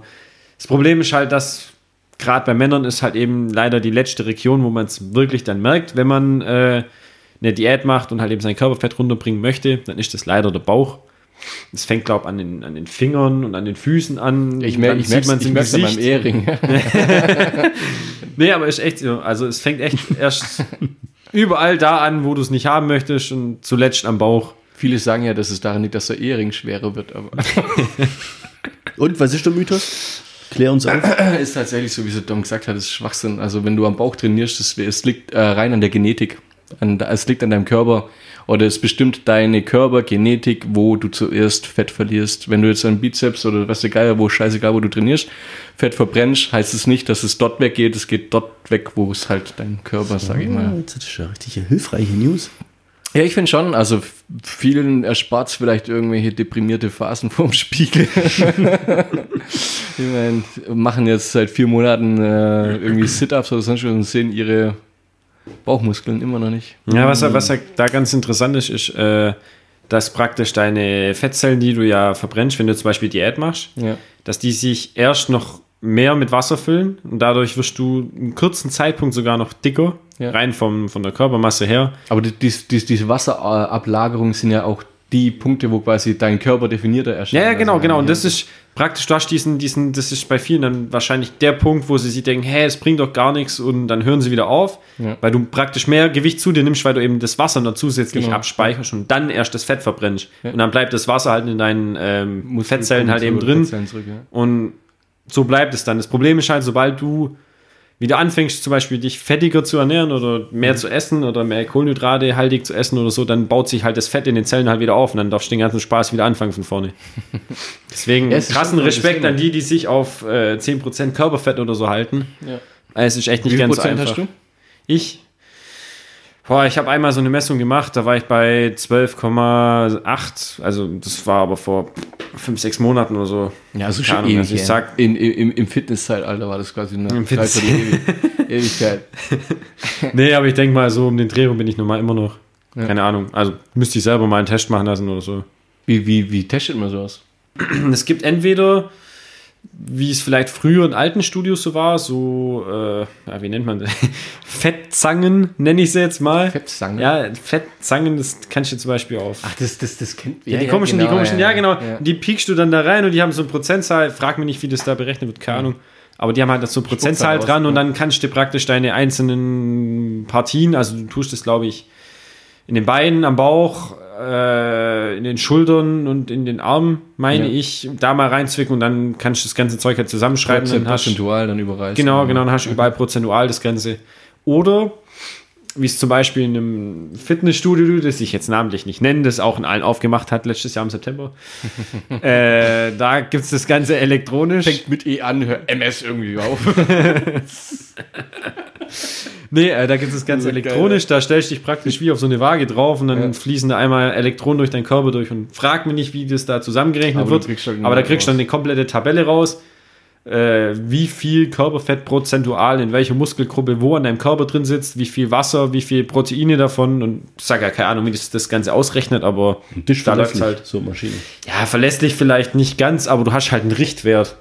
Das Problem ist halt, dass gerade bei Männern ist halt eben leider die letzte Region, wo man es wirklich dann merkt, wenn man äh, eine Diät macht und halt eben sein Körperfett runterbringen möchte, dann ist das leider der Bauch. Es fängt, glaube ich, an den, an den Fingern und an den Füßen an. Ich merke ich merk's, man's ich im merk's an meinem. Ehering. [laughs] Nee, aber ist echt so. Also es fängt echt erst überall da an, wo du es nicht haben möchtest und zuletzt am Bauch. Viele sagen ja, dass es daran liegt, dass der Ehering schwerer wird, aber [laughs] Und was ist der Mythos? Klär uns auf. [clears throat] ist tatsächlich so, wie sie Dom gesagt hat, ist Schwachsinn. Also wenn du am Bauch trainierst, das, es liegt äh, rein an der Genetik. An, es liegt an deinem Körper oder es bestimmt deine Körpergenetik, wo du zuerst Fett verlierst. Wenn du jetzt einen Bizeps oder was egal, wo scheißegal, wo du trainierst, Fett verbrennst, heißt es nicht, dass es dort weggeht. Es geht dort weg, wo es halt dein Körper, sag ich mal. Das ist ja richtig hilfreiche News. Ja, ich finde schon, also vielen erspart es vielleicht irgendwelche deprimierte Phasen vorm Spiegel. [laughs] ich meine, machen jetzt seit vier Monaten äh, irgendwie Sit-Ups oder sonst was und sehen ihre Bauchmuskeln immer noch nicht. Ja, was, was ja da ganz interessant ist, ist, äh, dass praktisch deine Fettzellen, die du ja verbrennst, wenn du zum Beispiel Diät machst, Ja. dass die sich erst noch mehr mit Wasser füllen und dadurch wirst du einen kurzen Zeitpunkt sogar noch dicker, Ja. rein vom, von der Körpermasse her. Aber die, die, die, diese Wasserablagerungen sind ja auch die Punkte, wo quasi dein Körper definierter erscheint. Ja, ja, genau, Also, genau. Und ja. das ist praktisch, du hast diesen, diesen, das ist bei vielen dann wahrscheinlich der Punkt, wo sie sich denken, hey, es bringt doch gar nichts und dann hören sie wieder auf, Ja. weil du praktisch mehr Gewicht zu dir nimmst, weil du eben das Wasser noch zusätzlich Genau. abspeicherst und dann erst das Fett verbrennst. Und dann bleibt das Wasser halt in deinen ähm, Fettzellen halt eben drin. Zurück, ja. Und so bleibt es dann. Das Problem ist halt, sobald du wieder anfängst, zum Beispiel dich fettiger zu ernähren oder mehr zu essen oder mehr Kohlenhydrate haltig zu essen oder so, dann baut sich halt das Fett in den Zellen halt wieder auf und dann darfst du den ganzen Spaß wieder anfangen von vorne. [laughs] Deswegen Ja, krassen Respekt an die, die sich auf äh, 10% Körperfett oder so halten. Ja. Es ist echt nicht Wie ganz so einfach. hast du? Ich? Boah, ich habe einmal so eine Messung gemacht, da war ich bei 12,8. Also das war aber vor 5, 6 Monaten oder so. Ja, Keine schon Ahnung, ewig. also ich sag- in, im, Im Fitnesszeitalter war das quasi eine Im Fitness- Ewigkeit. [laughs] Nee, aber ich denke mal, so um den Dreh rum bin ich normal immer noch. Ja. Keine Ahnung. Also müsste ich selber mal einen Test machen lassen oder so. Wie, wie, wie testet man sowas? [clears throat] Es gibt entweder, wie es vielleicht früher in alten Studios so war, so, äh, ja, wie nennt man das? [laughs] Fettzangen, nenne ich sie jetzt mal. Fettzangen? Ja, Fettzangen, das kannst du zum Beispiel auf. Ach, das, das, das kennt Ja, die komischen, die komischen, ja, genau. Ja. Die piekst du dann da rein und die haben so eine Prozentzahl. Frag mich nicht, wie das da berechnet wird, keine Ahnung. Aber die haben halt so eine Prozentzahl raus, dran und ja. dann kannst du praktisch deine einzelnen Partien, also du tust das, glaube ich, in den Beinen, am Bauch, äh, in den Schultern und in den Armen, meine Ja. ich, da mal reinzwicken und dann kannst du das ganze Zeug halt zusammenschreiben. Prozent, Dann hast, prozentual dann überreißt. genau, genau, dann hast du überall prozentual das Ganze. Oder wie es zum Beispiel in einem Fitnessstudio, das ich jetzt namentlich nicht nenne, das auch in allen aufgemacht hat letztes Jahr im September. [laughs] äh, da gibt es das Ganze elektronisch. Fängt mit E an, hör MS irgendwie auf. [laughs] Nee, äh, da gibt es das Ganze Geil. elektronisch. Da stellst du dich praktisch wie auf so eine Waage drauf und dann Ja. fließen da einmal Elektronen durch deinen Körper durch und frag mich nicht, wie das da zusammengerechnet Aber wird. Aber da nur kriegst du dann eine komplette Tabelle raus. Äh, wie viel Körperfett prozentual in welcher Muskelgruppe wo an deinem Körper drin sitzt, wie viel Wasser, wie viel Proteine davon und ich sage ja keine Ahnung, wie das das Ganze ausrechnet, aber da verlässlich, halt. so Maschine. Ja, verlässlich vielleicht nicht ganz, aber du hast halt einen Richtwert.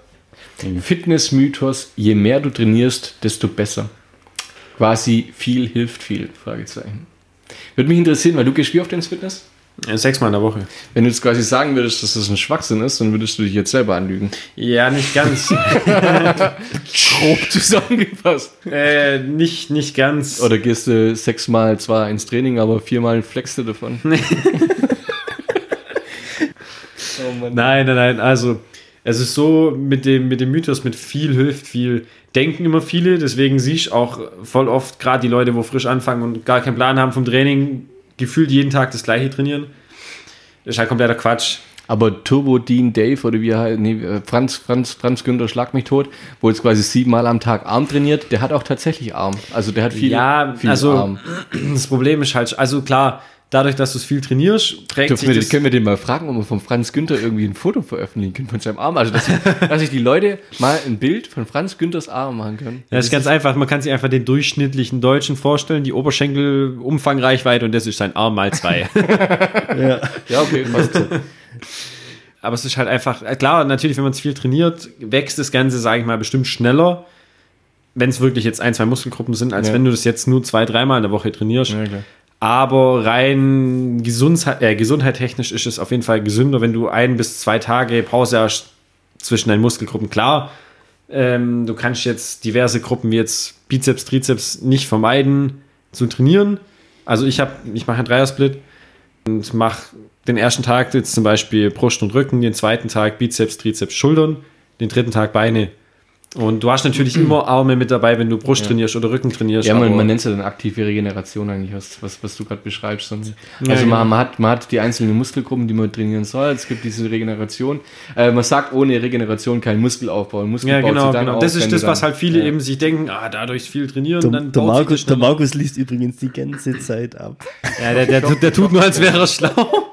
Fitnessmythos, je mehr du trainierst, desto besser. Quasi viel hilft viel, Fragezeichen. Würde mich interessieren, weil du gehst wie oft ins Fitness? Sechsmal in der Woche. Wenn du jetzt quasi sagen würdest, dass das ein Schwachsinn ist, dann würdest du dich jetzt selber anlügen. Ja, nicht ganz. [laughs] Grob zusammengefasst. äh, nicht, nicht ganz. Oder gehst du sechsmal zwar ins Training, aber viermal flexst du davon. [laughs] oh Mann. Nein, nein, nein. Also, es ist so mit dem, mit dem Mythos, mit viel hilft viel. Denken immer viele, deswegen siehst du auch voll oft, gerade die Leute, wo frisch anfangen und gar keinen Plan haben vom Training, gefühlt jeden Tag das gleiche trainieren. Das ist halt kompletter Quatsch. Aber Turbo Dean Dave oder wie er halt, nee, Franz, Franz, Franz Günther Schlag mich tot, wo jetzt quasi siebenmal am Tag Arm trainiert, der hat auch tatsächlich Arm. Also der hat viel, ja, viel also Arm. das Problem ist halt, also klar, dadurch, dass du es viel trainierst, prägt Dürfen sich wir, das. können wir den mal fragen, ob wir von Franz Günther irgendwie ein Foto veröffentlichen können von seinem Arm? Also, dass, ich, [laughs] dass sich die Leute mal ein Bild von Franz Günthers Arm machen können. Ja, das ist ganz einfach. Man kann sich einfach den durchschnittlichen Deutschen vorstellen, die Oberschenkel, Umfangreichweite und das ist sein Arm mal zwei. [laughs] Ja. Ja, okay, passt so. Aber es ist halt einfach, äh, klar, natürlich, wenn man es viel trainiert, wächst das Ganze, sage ich mal, bestimmt schneller, wenn es wirklich jetzt ein, zwei Muskelgruppen sind, als Ja. wenn du das jetzt nur zwei, dreimal in der Woche trainierst. Ja, klar. Aber rein Gesundheit, äh, gesundheitstechnisch ist es auf jeden Fall gesünder, wenn du ein bis zwei Tage Pause hast zwischen deinen Muskelgruppen. Klar, ähm, du kannst jetzt diverse Gruppen wie jetzt Bizeps, Trizeps nicht vermeiden zu trainieren. Also ich habe, ich mache einen Dreiersplit und mache den ersten Tag jetzt zum Beispiel Brust und Rücken, den zweiten Tag Bizeps, Trizeps, Schultern, den dritten Tag Beine. Und du hast natürlich immer Arme mit dabei, wenn du Brust trainierst oder Rücken trainierst. Ja, man, man nennt es ja dann aktive Regeneration eigentlich, was, was, was du gerade beschreibst. Und, Ja, also genau. man, man, hat, man hat die einzelnen Muskelgruppen, die man trainieren soll. Es gibt diese Regeneration. Äh, man sagt, ohne Regeneration kein Muskelaufbau. Muskel Ja, baut genau, sich dann genau. auf, Das ist das, was halt viele ja. eben sich denken, ah, dadurch viel trainieren, Der, dann der, Markus, der. Markus liest übrigens die ganze Zeit ab. Ja, der, der, der tut nur, als wäre er schlau.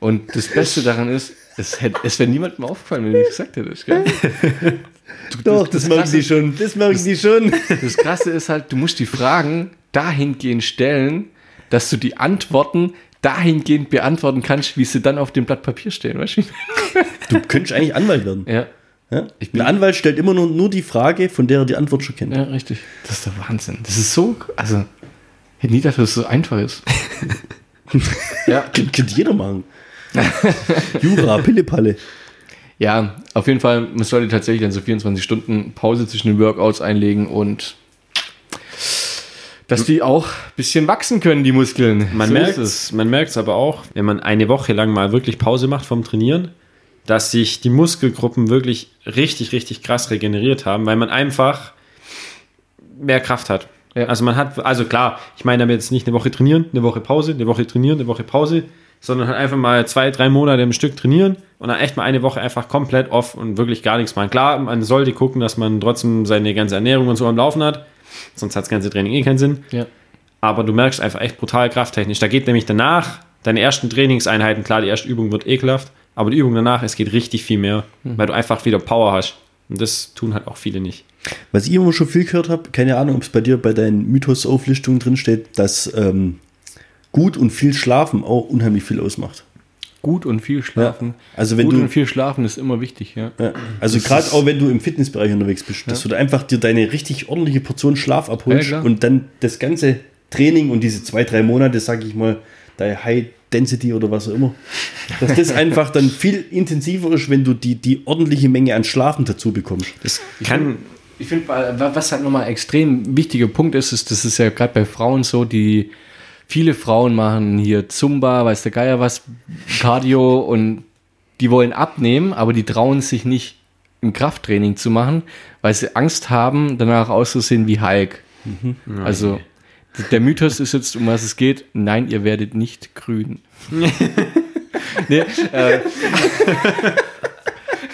Und das Beste daran ist, es, hätte, es wäre niemandem aufgefallen, wenn du nicht gesagt hättest. Gell? [laughs] Doch, das, merken die schon. Das merken die schon. Das Krasse ist halt, du musst die Fragen dahingehend stellen, dass du die Antworten dahingehend beantworten kannst, wie sie dann auf dem Blatt Papier stehen. Weißt du? [laughs] Du könntest eigentlich Anwalt werden. Ja, Ja? Ein Anwalt stellt immer nur, nur die Frage, von der er die Antwort schon kennt. ja, richtig. Das ist der Wahnsinn. Das ist so, also, ich hätte nie gedacht, dass es so einfach ist. [laughs] ja, Kann, könnte jeder machen. [laughs] Jura, Pillepalle. Ja, auf jeden Fall, man sollte tatsächlich dann so 24 Stunden Pause zwischen den Workouts einlegen und dass die auch ein bisschen wachsen können, die Muskeln. Man So merkt es, man merkt es aber auch, wenn man eine Woche lang mal wirklich Pause macht vom Trainieren, dass sich die Muskelgruppen wirklich richtig, richtig krass regeneriert haben, weil man einfach mehr Kraft hat. Ja. Also man hat, also klar, ich meine damit jetzt nicht eine Woche trainieren, eine Woche Pause, eine Woche trainieren, eine Woche Pause, sondern halt einfach mal zwei, drei Monate im Stück trainieren und dann echt mal eine Woche einfach komplett off und wirklich gar nichts machen. Klar, man sollte gucken, dass man trotzdem seine ganze Ernährung und so am Laufen hat, sonst hat das ganze Training eh keinen Sinn Ja. aber du merkst einfach echt brutal krafttechnisch. Da geht nämlich danach, deine ersten Trainingseinheiten, klar, die erste Übung wird ekelhaft, aber die Übung danach, es geht richtig viel mehr, weil du einfach wieder Power hast. Und das tun halt auch viele nicht. Was ich immer schon viel gehört habe, keine Ahnung, ob es bei dir bei deinen Mythos-Auflistungen drin steht, dass ähm, gut und viel Schlafen auch unheimlich viel ausmacht. Gut und viel schlafen. Ja. Also wenn Gut du- und viel schlafen ist immer wichtig, ja. Ja. Also gerade auch wenn du im Fitnessbereich unterwegs bist, dass du da einfach dir deine richtig ordentliche Portion Schlaf abholst und dann das ganze Training und diese zwei, drei Monate, sag ich mal, deine High Density oder was auch immer, dass das [laughs] einfach dann viel intensiver ist, wenn du die, die ordentliche Menge an Schlafen dazu bekommst. Das kann, Ich finde, was halt nochmal extrem wichtiger Punkt ist, ist, das ist ja gerade bei Frauen so, die viele Frauen machen hier Zumba, weiß der Geier was, Cardio und die wollen abnehmen, aber die trauen sich nicht ein Krafttraining zu machen, weil sie Angst haben, danach auszusehen wie Hulk. Also der Mythos ist jetzt, um was es geht, nein, ihr werdet nicht grün. [laughs] nee, äh,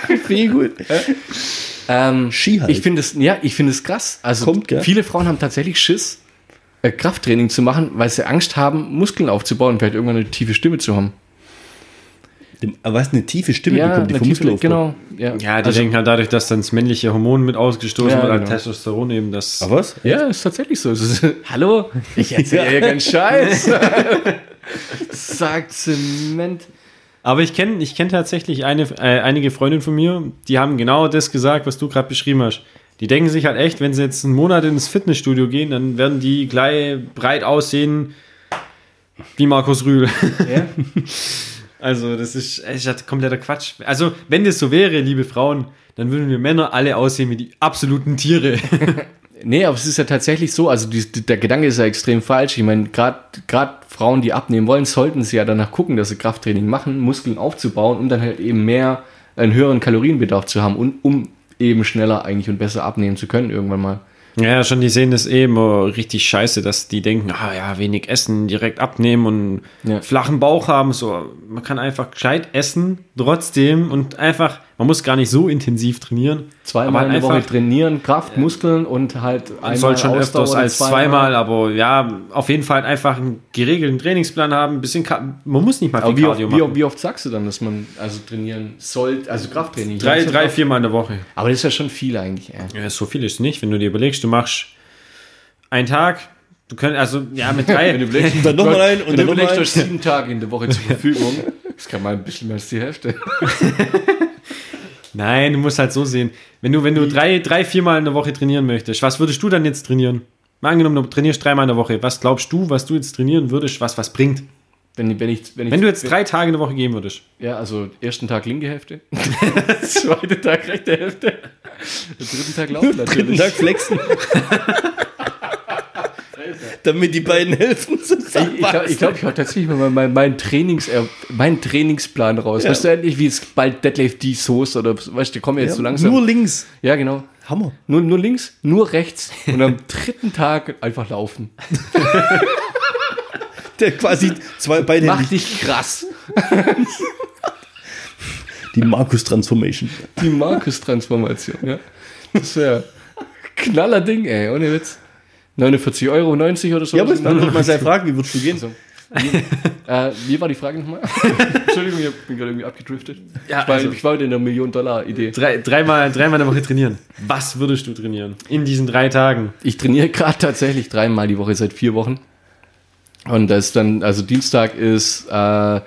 [laughs] Viel gut. Ähm, Ski-Hulk. Ich finde es, ja, ich finde es krass. Also Kommt, viele Frauen haben tatsächlich Schiss, Krafttraining zu machen, weil sie Angst haben, Muskeln aufzubauen und vielleicht irgendwann eine tiefe Stimme zu haben. Aber was eine tiefe Stimme bekommt, die vom Muskelaufbau. genau. Ja, ja, die also, denken halt dadurch, dass dann das männliche Hormon mit ausgestoßen Ja, wird, halt genau. Testosteron eben, das. Aber was? ja, ist tatsächlich so. Ist, [laughs] Hallo, ich erzähle ja ganz Scheiß. [laughs] Sagt Zement. Aber ich kenne ich kenn tatsächlich eine, äh, einige Freundinnen von mir, die haben genau das gesagt, was du gerade beschrieben hast. Die denken sich halt echt, wenn sie jetzt einen Monat ins Fitnessstudio gehen, dann werden die gleich breit aussehen, Wie Markus Rühl. Ja? [laughs] Also, das ist echt kompletter Quatsch. Also, wenn das so wäre, liebe Frauen, dann würden wir Männer alle aussehen wie die absoluten Tiere. [laughs] Nee, aber es ist ja tatsächlich so, also die, der Gedanke ist ja extrem falsch. Ich meine, gerade Frauen, die abnehmen wollen, sollten sie ja danach gucken, dass sie Krafttraining machen, Muskeln aufzubauen, um dann halt eben mehr, einen höheren Kalorienbedarf zu haben und um eben schneller eigentlich und besser abnehmen zu können irgendwann mal. Ja, schon, die sehen das eh immer richtig scheiße, dass die denken, ah ja, wenig essen, direkt abnehmen und Ja. flachen Bauch haben. So, man kann einfach gescheit essen, trotzdem und einfach, man muss gar nicht so intensiv trainieren. Zweimal aber in der Woche trainieren, Kraft, Muskeln und halt einmal soll schon Ausdauer öfters als zweimal, aber ja, auf jeden Fall halt einfach einen geregelten Trainingsplan haben, ein bisschen, man muss nicht mal viel Aber wie oft, Cardio wie, machen. oft- wie oft sagst du dann, dass man also trainieren sollte, also Krafttraining? drei, drei, Kraft- viermal in der Woche. Aber das ist ja schon viel eigentlich. Ja. Ja, so viel ist es nicht, wenn du dir überlegst, du machst einen Tag, du könntest, also, ja, mit drei, Wenn du überlegst, [laughs] dann noch mal ein und dann du noch mal überlegst, du ein. sieben Tage in der Woche zur [laughs] Verfügung. Das kann mal ein bisschen mehr als die Hälfte. [laughs] Nein, du musst halt so sehen. Wenn du, wenn du drei, drei, viermal in der Woche trainieren möchtest, was würdest du dann jetzt trainieren? Mal angenommen, du trainierst dreimal in der Woche. Was glaubst du, was du jetzt trainieren würdest, was was bringt? Wenn, wenn, ich, wenn, ich, Wenn du jetzt drei Tage in der Woche gehen würdest. Ja, also ersten Tag linke Hälfte, [laughs] zweiten Tag rechte Hälfte, den [laughs] dritten Tag laufen Dritten natürlich. Tag flexen. [laughs] [laughs] Damit die beiden Hälften Ich, ich glaube, ich, glaub, ich hau tatsächlich mal meinen mein Trainings, äh, meinen Trainingsplan raus. Weißt du endlich, wie es bald Deadlift die Soße oder weißt du, kommen jetzt so langsam. Nur links. ja, genau. Hammer. Nur, nur links, nur rechts und am dritten Tag einfach laufen. Der quasi zwei Beine. Mach dich krass. Die Markus-Transformation. Die Markus-Transformation, ja. Das wäre [laughs] knaller Ding, ey, ohne Witz. 49,90 Euro oder so. Ja, aber dann wird man sehr fragen, wie würdest du gehen? So. [laughs] Äh, wie war die Frage nochmal? [laughs] Entschuldigung, ich bin gerade irgendwie abgedriftet. Ja, ich, war, also- ich war in der Million-Dollar-Idee. Drei, dreimal, dreimal in der Woche trainieren. Was würdest du trainieren? In diesen drei Tagen. Ich trainiere gerade tatsächlich dreimal die Woche seit vier Wochen. Und das ist dann, also Dienstag ist äh,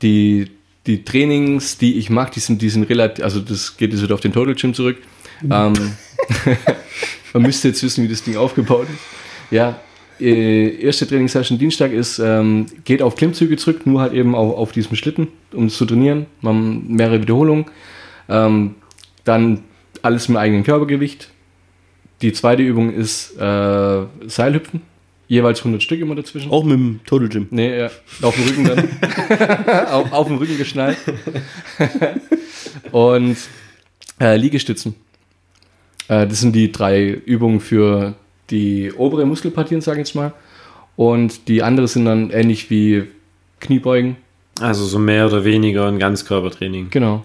die, die Trainings, die ich mache, die sind, die sind relativ, also das geht jetzt wieder auf den Total Gym zurück. Ähm, [laughs] man müsste jetzt wissen, wie das Ding aufgebaut ist. Ja, äh, erste Trainingssession Dienstag ist, ähm, geht auf Klimmzüge zurück, nur halt eben auf, auf diesem Schlitten, um es zu trainieren. Man mehrere Wiederholungen. Ähm, dann alles mit eigenem Körpergewicht. Die zweite Übung ist äh, Seilhüpfen. Jeweils 100 Stück immer dazwischen. Auch mit dem Total Gym. Nee, ja, auf dem Rücken dann. [laughs] auf, auf dem Rücken geschnallt. [laughs] Und äh, Liegestützen. Äh, das sind die drei Übungen für die obere Muskelpartien, sage ich jetzt mal. Und die andere sind dann ähnlich wie Kniebeugen. Also so mehr oder weniger ein Ganzkörpertraining. Genau.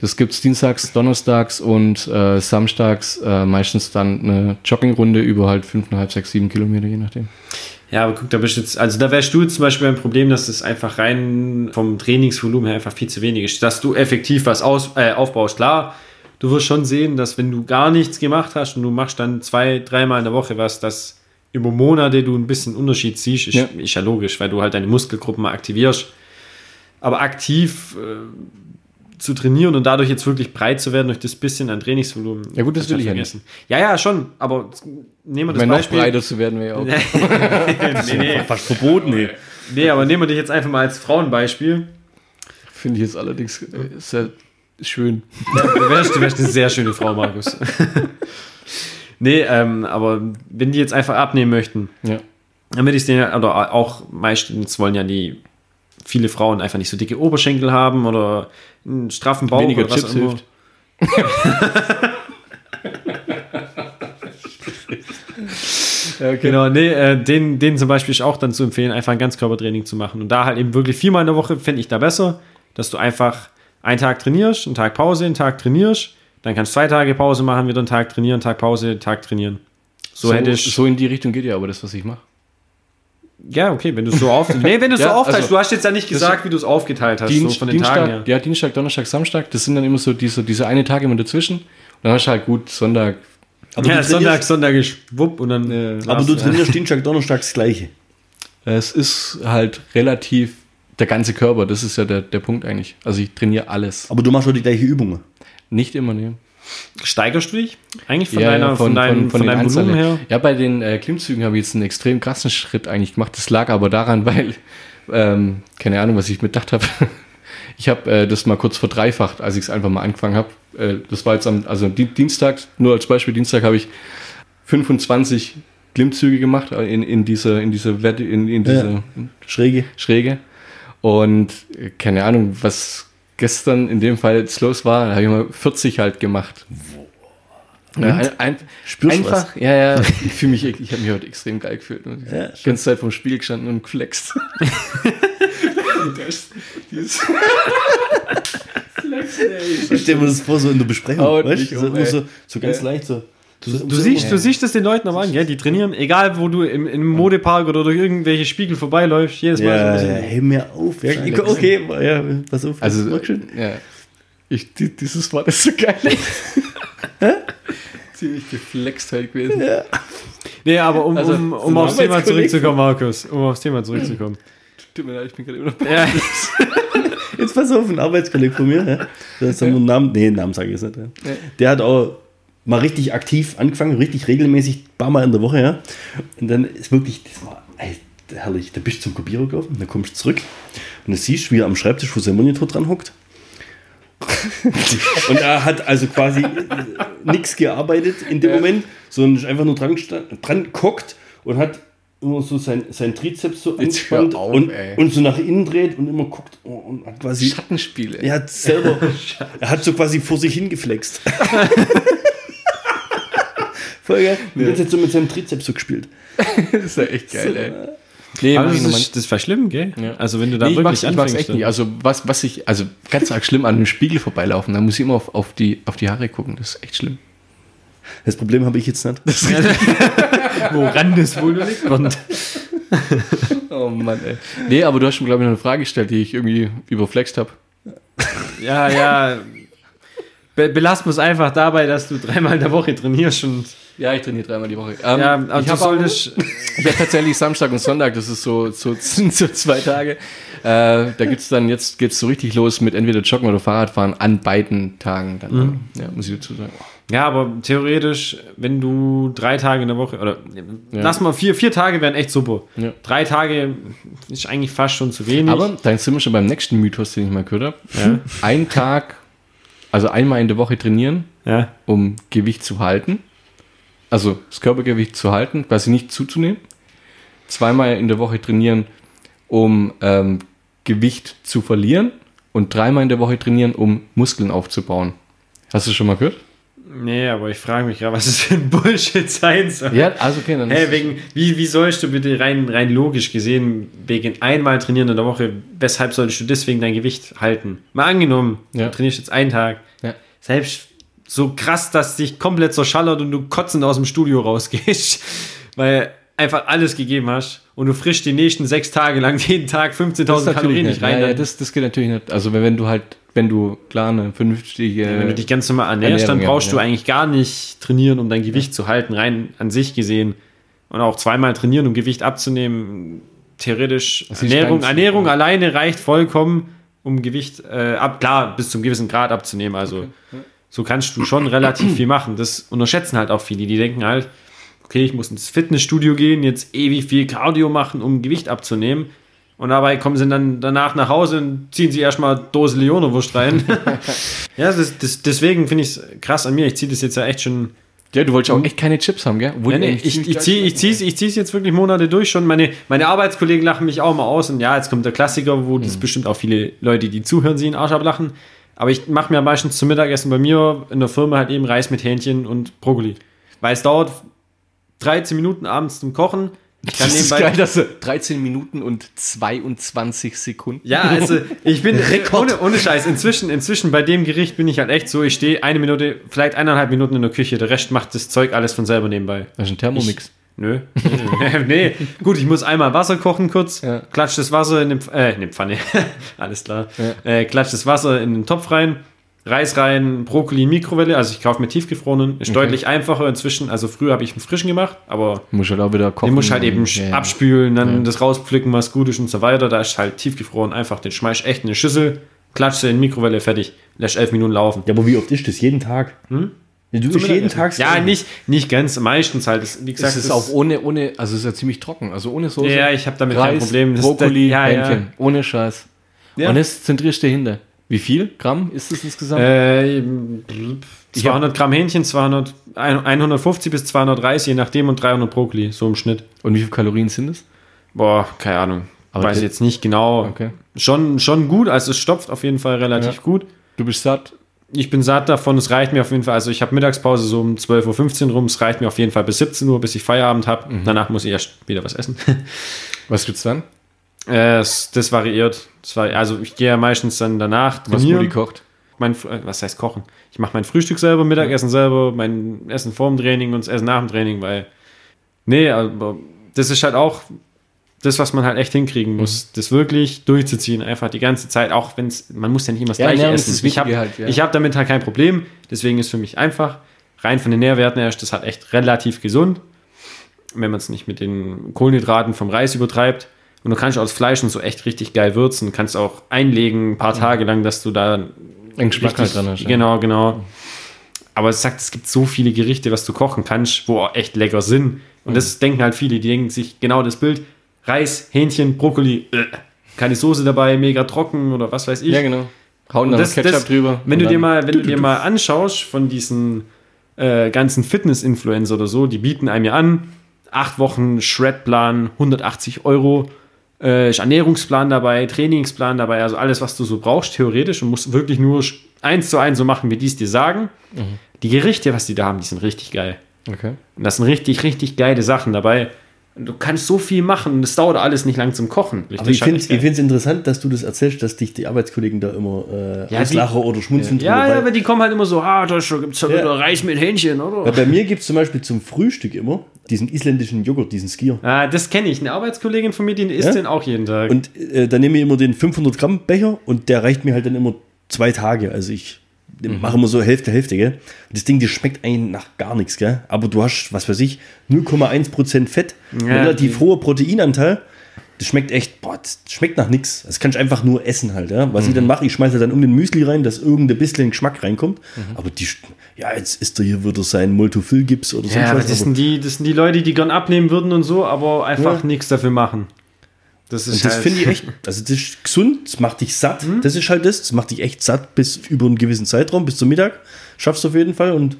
Das gibt es dienstags, donnerstags und äh, samstags äh, meistens dann eine Joggingrunde über halt 5,5, 6, 7 Kilometer, je nachdem. Ja, aber guck, da bist du jetzt, also da wärst du zum Beispiel ein Problem, dass das einfach rein vom Trainingsvolumen her einfach viel zu wenig ist. Dass du effektiv was aus, äh, aufbaust, klar. Du wirst schon sehen, dass wenn du gar nichts gemacht hast und du machst dann zwei, dreimal in der Woche was, dass über Monate du ein bisschen Unterschied siehst, ist Ja. ist ja logisch, weil du halt deine Muskelgruppen mal aktivierst. Aber aktiv äh, zu trainieren und dadurch jetzt wirklich breit zu werden durch das bisschen an Trainingsvolumen. Ja gut, das du will ich ja vergessen. Ja, ja, schon, aber nehmen wir Ich das noch Beispiel. breiter zu werden wir ja auch. [laughs] nee, nee. Fast verboten, ey. Nee, aber nehmen wir dich jetzt einfach mal als Frauenbeispiel. Finde ich jetzt allerdings äh, sehr schön. Du wärst, du wärst eine sehr schöne Frau, Markus. [laughs] nee, ähm, aber wenn die jetzt einfach abnehmen möchten, Ja. damit ich den, oder auch meistens wollen ja die viele Frauen einfach nicht so dicke Oberschenkel haben oder einen straffen Bauch Weniger oder was Chips hilft. [laughs] Ja, okay. Genau, nee, äh, den, den zum Beispiel ist auch dann zu empfehlen, einfach ein Ganzkörpertraining zu machen. Und da halt eben wirklich viermal in der Woche fände ich da besser, dass du einfach einen Tag trainierst, einen Tag Pause, einen Tag trainierst, dann kannst du zwei Tage Pause machen, wieder einen Tag trainieren, einen Tag Pause, einen Tag trainieren. So, So, hätte ich. so in die Richtung geht ja aber das, was ich mache. Ja, okay, wenn du es so auf. nee, wenn du es [laughs] Ja, so aufteilst, also- du hast jetzt ja nicht gesagt, wie du es aufgeteilt hast, so von den Dienstag, Tagen her. ja, Dienstag, Donnerstag, Samstag, das sind dann immer so diese, diese eine Tage immer dazwischen. Und dann hast du halt gut Sonntag. Aber, ja, Sonntag, Sonntag ist wupp und dann. Äh, aber du trainierst Dienstag, Donnerstag das Gleiche. Es ist halt relativ der ganze Körper, das ist ja der, der Punkt eigentlich. Also ich trainiere alles. Aber du machst auch die gleiche Übungen. Nicht immer, ne. Steigerst du dich eigentlich von, Ja, deiner, ja, von, deinem, von, den deinem Volumen her? Ja, bei den äh, Klimmzügen habe ich jetzt einen extrem krassen Schritt eigentlich gemacht. Das lag aber daran, [laughs] weil, ähm, keine Ahnung, was ich mitgedacht habe. [laughs] Ich habe äh, das mal kurz verdreifacht, als ich es einfach mal angefangen habe. Äh, das war jetzt am, also Di Dienstag, nur als Beispiel, Dienstag habe ich 25 Klimmzüge gemacht äh, in, in diese, in diese Wette, in, in diese Ja. Schräge. Schräge. Und äh, keine Ahnung, was gestern in dem Fall jetzt los war, da habe ich mal 40 halt gemacht. Ja, ein, ein, Spürst du einfach, ja, ja, ich fühle mich, ich habe mich heute extrem geil gefühlt. Und Ja, die ganze Zeit vom Spiel gestanden und geflext. das, dieses Flexen, ey. Ich stelle mir das vor, so in der Besprechung. Weißt? So, um, ey. so, so ganz Ja. leicht so. Du, du, siehst, du siehst das den Leuten aber an, gell? Die trainieren, egal wo du im, im Modepark oder durch irgendwelche Spiegel vorbeiläufst, jedes Mal so ein Ja, bisschen. ja, hey, mir auf. Ja, Scheiße. okay, ja, pass auf. Also, mach schön. ja. Ich, die, dieses Wort ist so geil. [laughs] Ziemlich geflext halt gewesen. Nee, aber um, Also, um, so um aufs Thema zurückzukommen, Markus. Um aufs Thema zurückzukommen. Tut mir leid, ich bin gerade immer noch ja, [laughs] Jetzt pass auf, ein Arbeitskollege von mir, ja, das ist einen Namen, nee, Namen sage ich jetzt nicht. Ja. Der hat auch mal richtig aktiv angefangen, richtig regelmäßig, ein paar Mal in der Woche, ja. Und dann ist wirklich, das war ey, herrlich. Da bist du zum Kopierer gelaufen, dann kommst du zurück und du siehst, wie er am Schreibtisch, wo sein Monitor dran hockt. [laughs] und er hat also quasi nichts gearbeitet in dem Moment, sondern ist einfach nur dran, dran gehockt und hat immer so sein, sein Trizeps so angespannt auf, und, ey. und so nach innen dreht und immer guckt oh, und hat quasi Schattenspiele. er hat selber, [laughs] er hat so quasi vor sich hingeflext. [laughs] Voll geil. [laughs] Und jetzt hat so mit seinem Trizeps so gespielt. Das ist ja echt geil, ey. Nee, aber mach das ich ist, das war schlimm, gell? Ja. Also wenn du da Nee, ich wirklich ich mach's echt dann- nicht. Also was, was ich, also ganz arg schlimm an einem Spiegel vorbeilaufen, da muss ich immer auf, auf, die, auf die Haare gucken. Das ist echt schlimm. Das Problem habe ich jetzt nicht. [laughs] Woran das wohl liegt. Und Oh Mann, ey. Nee, aber du hast mir, glaube ich, noch eine Frage gestellt, die ich irgendwie überflext habe. ja, ja. Be belassen wir es einfach dabei, dass du dreimal in der Woche trainierst und Ja, ich trainiere dreimal die Woche. Ähm, ja, aber ich du habe solltest. [laughs] Ich habe tatsächlich Samstag und Sonntag, das ist so, so, [laughs] so zwei Tage. Äh, da gibt's dann, jetzt geht's so richtig los mit entweder Joggen oder Fahrradfahren an beiden Tagen. Dann, Ja, muss ich dazu sagen. Ja, aber theoretisch, wenn du drei Tage in der Woche, oder lass mal vier, vier Tage wären echt super. Ja. Drei Tage ist eigentlich fast schon zu wenig. Aber dann sind wir schon beim nächsten Mythos, den ich mal gehört habe. Ein Tag, also einmal in der Woche trainieren, ja. um Gewicht zu halten. Also das Körpergewicht zu halten, quasi nicht zuzunehmen. Zweimal in der Woche trainieren, um ähm, Gewicht zu verlieren. Und dreimal in der Woche trainieren, um Muskeln aufzubauen. Hast du schon mal gehört? Nee, aber ich frage mich gerade, was das für ein Bullshit sein soll. Ja, also okay, dann ist- wegen, wie, wie sollst du bitte rein, rein logisch gesehen, wegen einmal trainieren in der Woche, weshalb solltest du deswegen dein Gewicht halten? Mal angenommen, Ja. du trainierst jetzt einen Tag, Ja. selbst so krass, dass dich komplett zerschallert und du kotzend aus dem Studio rausgehst, [laughs] weil einfach alles gegeben hast und du frischst die nächsten sechs Tage lang [laughs] jeden Tag 15.000 Kalorien nicht rein. Ja, ja, dann- das, das geht natürlich nicht. Also wenn, du halt, wenn du klar eine vernünftige. Wenn du dich ganz normal ernährst, dann Ernährung, ja, brauchst du ja. eigentlich gar nicht trainieren, um dein Gewicht zu halten, rein an sich gesehen. Und auch zweimal trainieren, um Gewicht abzunehmen. Theoretisch, Das Ernährung, Ernährung alleine reicht vollkommen, um Gewicht äh, ab, klar, bis zum gewissen Grad abzunehmen. Also so kannst du schon relativ viel machen. Das unterschätzen halt auch viele. Die denken halt, okay, ich muss ins Fitnessstudio gehen, jetzt ewig viel Cardio machen, um Gewicht abzunehmen. Und dabei kommen sie dann danach nach Hause und ziehen sie erstmal Dose Leonewurst rein. [laughs] ja, das, das, deswegen finde ich es krass an mir. Ich ziehe das jetzt ja echt schon. ja, du wolltest auch echt keine Chips haben, gell? Die nee, ich ich ziehe ich zieh's, ich zieh's jetzt wirklich Monate durch schon. Meine, meine Arbeitskollegen lachen mich auch mal aus. Und ja, jetzt kommt der Klassiker, wo das bestimmt auch viele Leute, die zuhören, sie in den Arsch ablachen. Aber ich mache mir meistens zum Mittagessen bei mir in der Firma halt eben Reis mit Hähnchen und Brokkoli. Weil es dauert 13 Minuten abends zum Kochen. Ich kann Das ist geil, dass du 13 Minuten und 22 Sekunden. Ja, also ich bin [laughs] ohne, ohne Scheiß. Inzwischen, inzwischen bei dem Gericht bin ich halt echt so, ich stehe eine Minute, vielleicht eineinhalb Minuten in der Küche, der Rest macht das Zeug alles von selber nebenbei. Das ist ein Thermomix. Nö. [laughs] nee, gut, ich muss einmal Wasser kochen kurz, Ja. klatsch das Wasser in Pf äh, in eine Pfanne, [laughs] alles klar, äh, klatsch das Wasser in den Topf rein, Reis rein, Brokkoli in Mikrowelle, also ich kaufe mir tiefgefrorenen, ist deutlich einfacher inzwischen, also früher habe ich einen frischen gemacht, aber Muss halt auch wieder kochen. den musst halt eben ja, ja. abspülen, dann Ja. das rauspflücken, was gut ist und so weiter. Da ist halt tiefgefroren einfach, den schmeißt echt in eine Schüssel, klatschst du in die Mikrowelle, fertig. Lässt elf Minuten laufen. Ja, aber wie oft ist das? Jeden Tag? Hm? Ja, du isst jeden Tag Ja, nicht, nicht ganz, meistens halt. Das, wie gesagt, Das ist auch ohne, ohne, also es ist ja ziemlich trocken, also ohne Soße. Ja, ich habe damit kein Reis, Problem. Das- Brokkoli, das- ja, ja. Hähnchen, ohne Scheiß. Ja. Und jetzt zentrierst du dahinter. Wie viel Gramm ist das insgesamt? Äh, 200 Gramm Hähnchen, 200, 150 bis 230, je nachdem, und 300 Brokkoli, so im Schnitt. Und wie viele Kalorien sind es? Boah, keine Ahnung. Aber Weiß ich jetzt nicht genau. Okay. Schon, schon gut, also es stopft auf jeden Fall relativ Ja. gut. Du bist satt. Ich bin satt davon, es reicht mir auf jeden Fall. Also ich habe Mittagspause so um 12.15 Uhr rum, es reicht mir auf jeden Fall bis 17 Uhr, bis ich Feierabend habe. Mhm. Danach muss ich erst wieder was essen. [laughs] Was gibt's dann? äh, das variiert. Das war, also ich gehe ja meistens dann danach Was. Mutti kocht? mein, äh, was heißt kochen? Ich mache mein Frühstück selber, Mittagessen selber, mein Essen vor dem Training und das Essen nach dem Training, weil, nee, aber das ist halt auch das, was man halt echt hinkriegen muss, das wirklich durchzuziehen, einfach die ganze Zeit, auch wenn es, man muss ja nicht immer das Ja, Gleiche ist essen. das ich habe halt, ja. ich hab damit halt kein Problem, deswegen ist für mich einfach, rein von den Nährwerten her ist das halt echt relativ gesund, wenn man es nicht mit den Kohlenhydraten vom Reis übertreibt. Und du kannst aus Fleisch und so echt richtig geil würzen, kannst auch einlegen, ein paar Tage lang, dass du da Ein Geschmack halt dran hast. Genau, genau. Aber es sagt, es gibt so viele Gerichte, was du kochen kannst, wo auch echt lecker sind. Mhm. Und das denken halt viele, die denken sich genau das Bild. Reis, Hähnchen, Brokkoli, äh, keine Soße dabei, mega trocken oder was weiß ich. Ja, genau. Hauen dann das- Ketchup das- drüber. Wenn du dir mal, wenn du dir mal anschaust von diesen äh, ganzen Fitness-Influencer oder so, die bieten einem ja an, acht Wochen Shred-Plan, 180 Euro, äh, Ernährungsplan dabei, Trainingsplan dabei, also alles, was du so brauchst, theoretisch und musst wirklich nur eins zu eins so machen, wie die es dir sagen. Mhm. Die Gerichte, was die da haben, die sind richtig geil. Okay. Und das sind richtig, richtig geile Sachen dabei. Du kannst so viel machen und es dauert alles nicht lang zum Kochen. Aber ich finde es interessant, dass du das erzählst, dass dich die Arbeitskollegen da immer äh, Ja, auslachen oder schmunzeln. ja, ja, weil- aber die kommen halt immer so, ah, da gibt es ja wieder Reis mit Hähnchen, oder? Weil bei mir gibt es zum Beispiel zum Frühstück immer diesen isländischen Joghurt, diesen Skier. Ah, das kenne ich. Eine Arbeitskollegin von mir, die isst Ja? den auch jeden Tag. Und äh, dann nehme ich immer den 500 Gramm Becher und der reicht mir halt dann immer zwei Tage. Also ich mache immer so Hälfte, Hälfte, gell? Das Ding, das schmeckt eigentlich nach gar nichts, gell? Aber du hast, was weiß ich, 0,1% Fett, Ja, relativ hoher Proteinanteil. Das schmeckt echt, boah, das schmeckt nach nichts. Das kannst du einfach nur essen halt, ja. Was ich dann mache, ich schmeiße dann irgendein Müsli rein, dass irgendein bisschen Geschmack reinkommt. Aber die, ja, jetzt isst er hier wieder sein Multifill-Gips oder so. ja, aber das sind, die, das sind die Leute, die gern abnehmen würden und so, aber einfach Ja. nichts dafür machen. Das ist Und das halt- finde ich echt, also das ist gesund, das macht dich satt. Mhm. Das ist halt das, das macht dich echt satt bis über einen gewissen Zeitraum, bis zum Mittag. Schaffst du auf jeden Fall und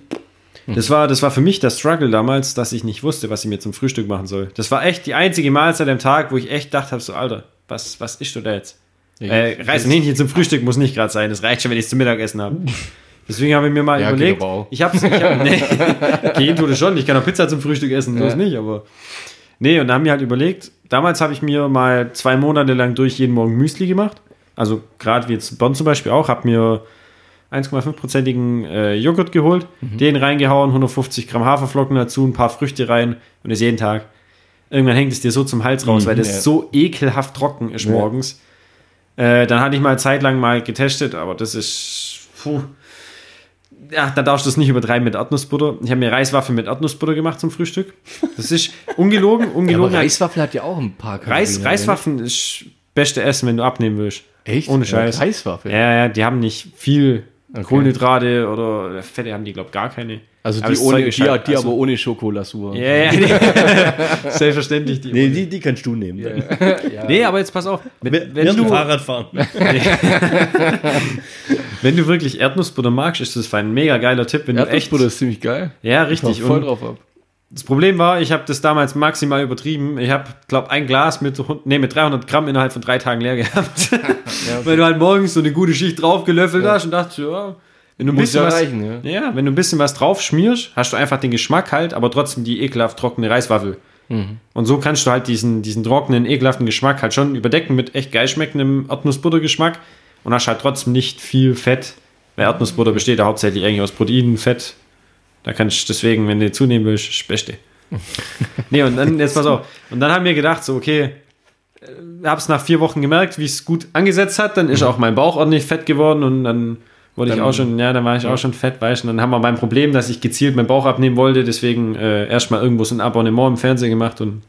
Das war, das war für mich der Struggle damals, dass ich nicht wusste, was ich mir zum Frühstück machen soll. Das war echt die einzige Mahlzeit am Tag, wo ich echt dachte, so, Alter, was, was isst du da jetzt? Äh, Reis und Hähnchen zum Frühstück muss nicht gerade sein. Das reicht schon, wenn ich es zum Mittagessen habe. [laughs] Deswegen habe ich mir mal Ja, überlegt. geht aber auch. Ich ich hab, [laughs] nee, [laughs] gehen tut es schon. Ich kann auch Pizza zum Frühstück essen, Ja. ist nicht, aber. Nee, und da haben wir halt überlegt, damals habe ich mir mal zwei Monate lang durch jeden Morgen Müsli gemacht. Also gerade wie jetzt Bonn zum Beispiel auch, habe mir 1,5-prozentigen äh, Joghurt geholt, den reingehauen, 150 Gramm Haferflocken dazu, ein paar Früchte rein und das jeden Tag. Irgendwann hängt es dir so zum Hals raus, weil das ja. so ekelhaft trocken ist Ja. morgens. Äh, dann hatte ich mal Zeit lang mal getestet, aber das ist. Puh. Ja, da darfst du es nicht übertreiben mit Erdnussbutter. Ich habe mir Reiswaffeln mit Erdnussbutter gemacht zum Frühstück. Das ist ungelogen, [laughs] Ja, ungelogen. aber Reiswaffel hat ja auch ein paar Reis, Kalorien, Reiswaffeln ist beste Essen, wenn du abnehmen willst. Echt? Ohne Scheiß. Ja, Reiswaffel. Ja, ja, die haben nicht viel Kohlenhydrate oder Fette haben die, glaube ich, gar keine. Also Aber die, ohne, die, halt- die also- aber ohne Schokolasur. Ja, ja, nee. [laughs] [laughs] Selbstverständlich. Die nee, die, die kannst du nehmen. [laughs] nee, aber jetzt pass auf. Wenn, wenn, Während du, Fahrrad fahren. wenn du wirklich Erdnussbutter magst, ist das ein mega geiler Tipp. Wenn du echt, Erdnussbutter ist ziemlich geil. ja, Ich richtig. voll Und drauf ab. Das Problem war, ich habe das damals maximal übertrieben. Ich habe, glaube ein Glas mit, nee, mit 300 Gramm innerhalb von drei Tagen leer gehabt. [laughs] Weil du halt morgens so eine gute Schicht drauf gelöffelt hast und dachtest, ja, wenn du ein bisschen ja was, ja. Ja, wenn du ein bisschen was drauf schmierst, hast du einfach den Geschmack halt, aber trotzdem die ekelhaft trockene Reiswaffel. Mhm. Und so kannst du halt diesen, diesen trockenen, ekelhaften Geschmack halt schon überdecken mit echt geil schmeckendem Erdnussbuttergeschmack und hast halt trotzdem nicht viel Fett. Weil Erdnussbutter besteht ja hauptsächlich eigentlich aus Proteinen, Fett. Da kannst du deswegen, wenn du zunehmen willst, Beste. [laughs] nee, und dann, jetzt pass auf. Und dann haben wir gedacht, so, okay, äh, hab's nach vier Wochen gemerkt, wie es gut angesetzt hat. Dann ist auch mein Bauch ordentlich fett geworden und dann wurde ich Dann- auch schon, ja, dann war ich auch schon fett, weißt du. Und dann haben wir mein Problem, dass ich gezielt meinen Bauch abnehmen wollte, deswegen äh, erstmal irgendwo so ein Abonnement im Fernsehen gemacht und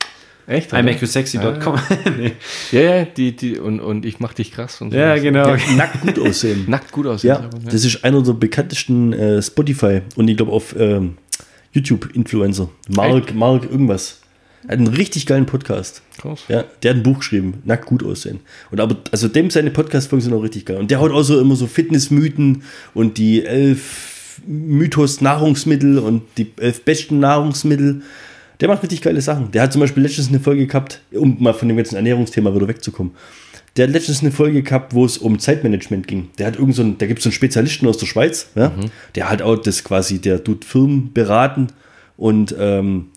Echt? imakeyousexy.com. [laughs] nee. Ja, ja, die, die, und, und ich mach dich krass und so. Ja, genau. [laughs] Nackt gut aussehen. Nackt gut aus. Ja, das ist einer der bekanntesten äh, Spotify und ich glaube auf ähm, YouTube-Influencer. Mark, Mark irgendwas. Er hat einen richtig geilen Podcast. Krass. Ja, der hat ein Buch geschrieben, nackt gut aussehen. Und aber, also dem seine Podcast-Folgen sind auch richtig geil. Und der haut auch so immer so Fitnessmythen und die elf Mythos Nahrungsmittel und die elf besten Nahrungsmittel. Der macht richtig geile Sachen. Der hat zum Beispiel letztens eine Folge gehabt, um mal von dem ganzen Ernährungsthema wieder wegzukommen. Der hat letztens eine Folge gehabt, wo es um Zeitmanagement ging. Der hat irgend so einen, da gibt es so einen Spezialisten aus der Schweiz, ja? der halt auch das quasi, der tut Firmen beraten und ähm,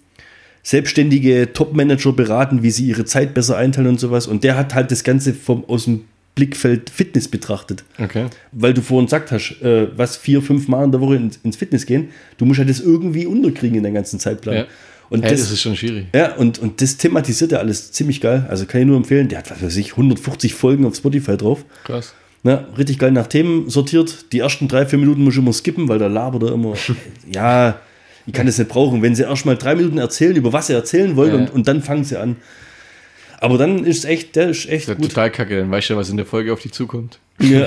selbstständige Top-Manager beraten, wie sie ihre Zeit besser einteilen und sowas. Und der hat halt das Ganze vom, aus dem Blickfeld Fitness betrachtet. Okay. Weil du vorhin gesagt hast, äh, was vier, fünf Mal in der Woche ins, ins Fitness gehen, du musst halt das irgendwie unterkriegen in deinem ganzen Zeitplan. Ja. Und Hey, das, das ist schon schwierig. ja, und, und das thematisiert er alles ziemlich geil. Also kann ich nur empfehlen. Der hat, was weiß ich, 150 Folgen auf Spotify drauf. Krass. Ja, richtig geil nach Themen sortiert. Die ersten drei, vier Minuten muss ich immer skippen, weil da labert er immer. [laughs] ja, ich kann das nicht brauchen. Wenn sie erst mal drei Minuten erzählen, über was sie erzählen wollen, Ja. und, und dann fangen sie an. Aber dann ist echt, der ist echt Das ist gut. total kacke, dann weißt du, was in der Folge auf dich zukommt. Ja. [laughs]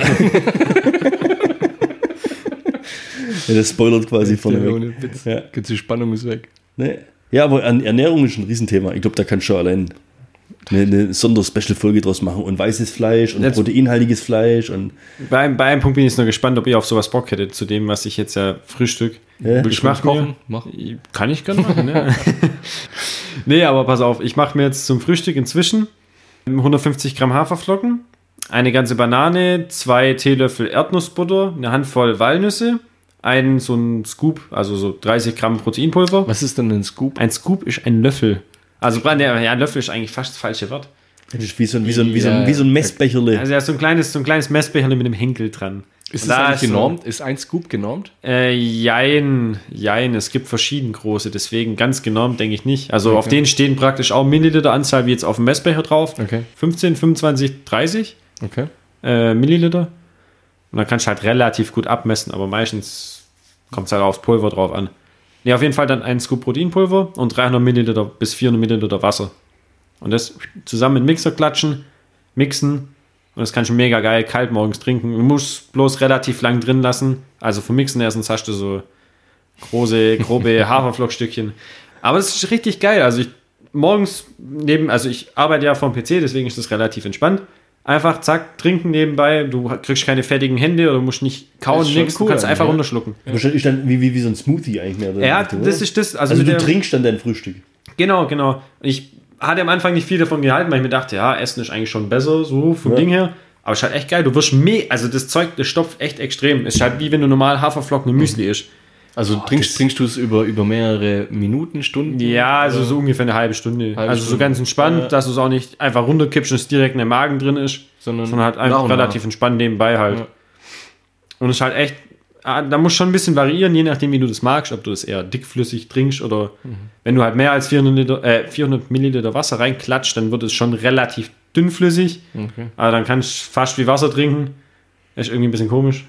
ja, das spoilert quasi vorne Ja, weg. Witz. Ja. Ganze Spannung ist weg. Nee. Ja, aber Ern- Ernährung ist ein Riesenthema. Ich glaube, da kannst du schon allein eine, eine Sonder-Special-Folge draus machen. Und weißes Fleisch und Jetzt- proteinhaltiges Fleisch und Bei, einem- bei einem Punkt bin ich jetzt nur gespannt, ob ihr auf sowas Bock hättet, zu dem, was ich jetzt ja frühstück. Ja. ich mach kochen? mir, Mach. Kann ich gerne machen, ne? [laughs] nee, aber pass auf, ich mache mir jetzt zum Frühstück inzwischen 150 Gramm Haferflocken, eine ganze Banane, zwei Teelöffel Erdnussbutter, eine Handvoll Walnüsse, einen so ein Scoop, also so 30 Gramm Proteinpulver. Was ist denn ein Scoop? Ein Scoop ist ein Löffel. Also, ja, ein Löffel ist eigentlich fast das falsche Wort. das ist wie so ein, wie so ein, wie so ein, Ja. wie so ein Messbecherle. Also, ja, so ein kleines, so ein kleines Messbecher mit einem Henkel dran. Ist Und das da eigentlich so- genormt? Ist ein Scoop genormt? Äh, jein, jein, es gibt verschieden große, deswegen ganz genormt denke ich nicht. Also auf denen stehen praktisch auch Milliliter Anzahl wie jetzt auf dem Messbecher drauf. Okay. 15, 25, 30 Okay. äh, Milliliter. Und dann kannst du halt relativ gut abmessen, aber meistens kommt es halt aufs Pulver drauf an. Ne, auf jeden Fall dann ein Scoop Proteinpulver und 300 Milliliter bis 400 Milliliter Wasser. Und das zusammen mit Mixer klatschen, mixen. Und das kannst du mega geil kalt morgens trinken. Du musst bloß relativ lang drin lassen. Also vom Mixen erstens hast du so große, grobe [laughs] Haferflockstückchen. Aber es ist richtig geil. Also ich morgens neben, also ich arbeite ja vom PC, deswegen ist das relativ entspannt. Einfach zack, trinken nebenbei. Du kriegst keine fertigen Hände oder musst nicht kauen, schon nichts. Du cool kannst einfach ja. runterschlucken. Wahrscheinlich dann wie, wie, wie so ein Smoothie eigentlich mehr. oder? Ja, Oder? das ist das. Also, also du der- trinkst dann dein Frühstück. Genau, genau. Ich hatte am Anfang nicht viel davon gehalten, weil ich mir dachte, ja, Essen ist eigentlich schon besser, so vom Ja. Ding her. Aber es ist halt echt geil. Du wirst me also das Zeug, das stopft echt extrem. Es ist halt wie wenn du normal Haferflocken im Müsli isst. Also trinkst, trinkst du es über, über mehrere Minuten, Stunden? Ja, also so ungefähr eine halbe Stunde. Halbe also so Stunde. ganz entspannt, dass du es auch nicht einfach runterkippst und es direkt in den Magen drin ist, Sondern sondern halt einfach und nach. relativ entspannt nebenbei halt. Ja. Und es ist halt echt, ah, da muss schon ein bisschen variieren, je nachdem, wie du das magst, ob du das eher dickflüssig trinkst oder Mhm. wenn du halt mehr als 400, Liter, äh, 400 Milliliter Wasser reinklatscht, dann wird es schon relativ dünnflüssig. Okay. Aber dann kannst du fast wie Wasser trinken. Ist irgendwie ein bisschen komisch.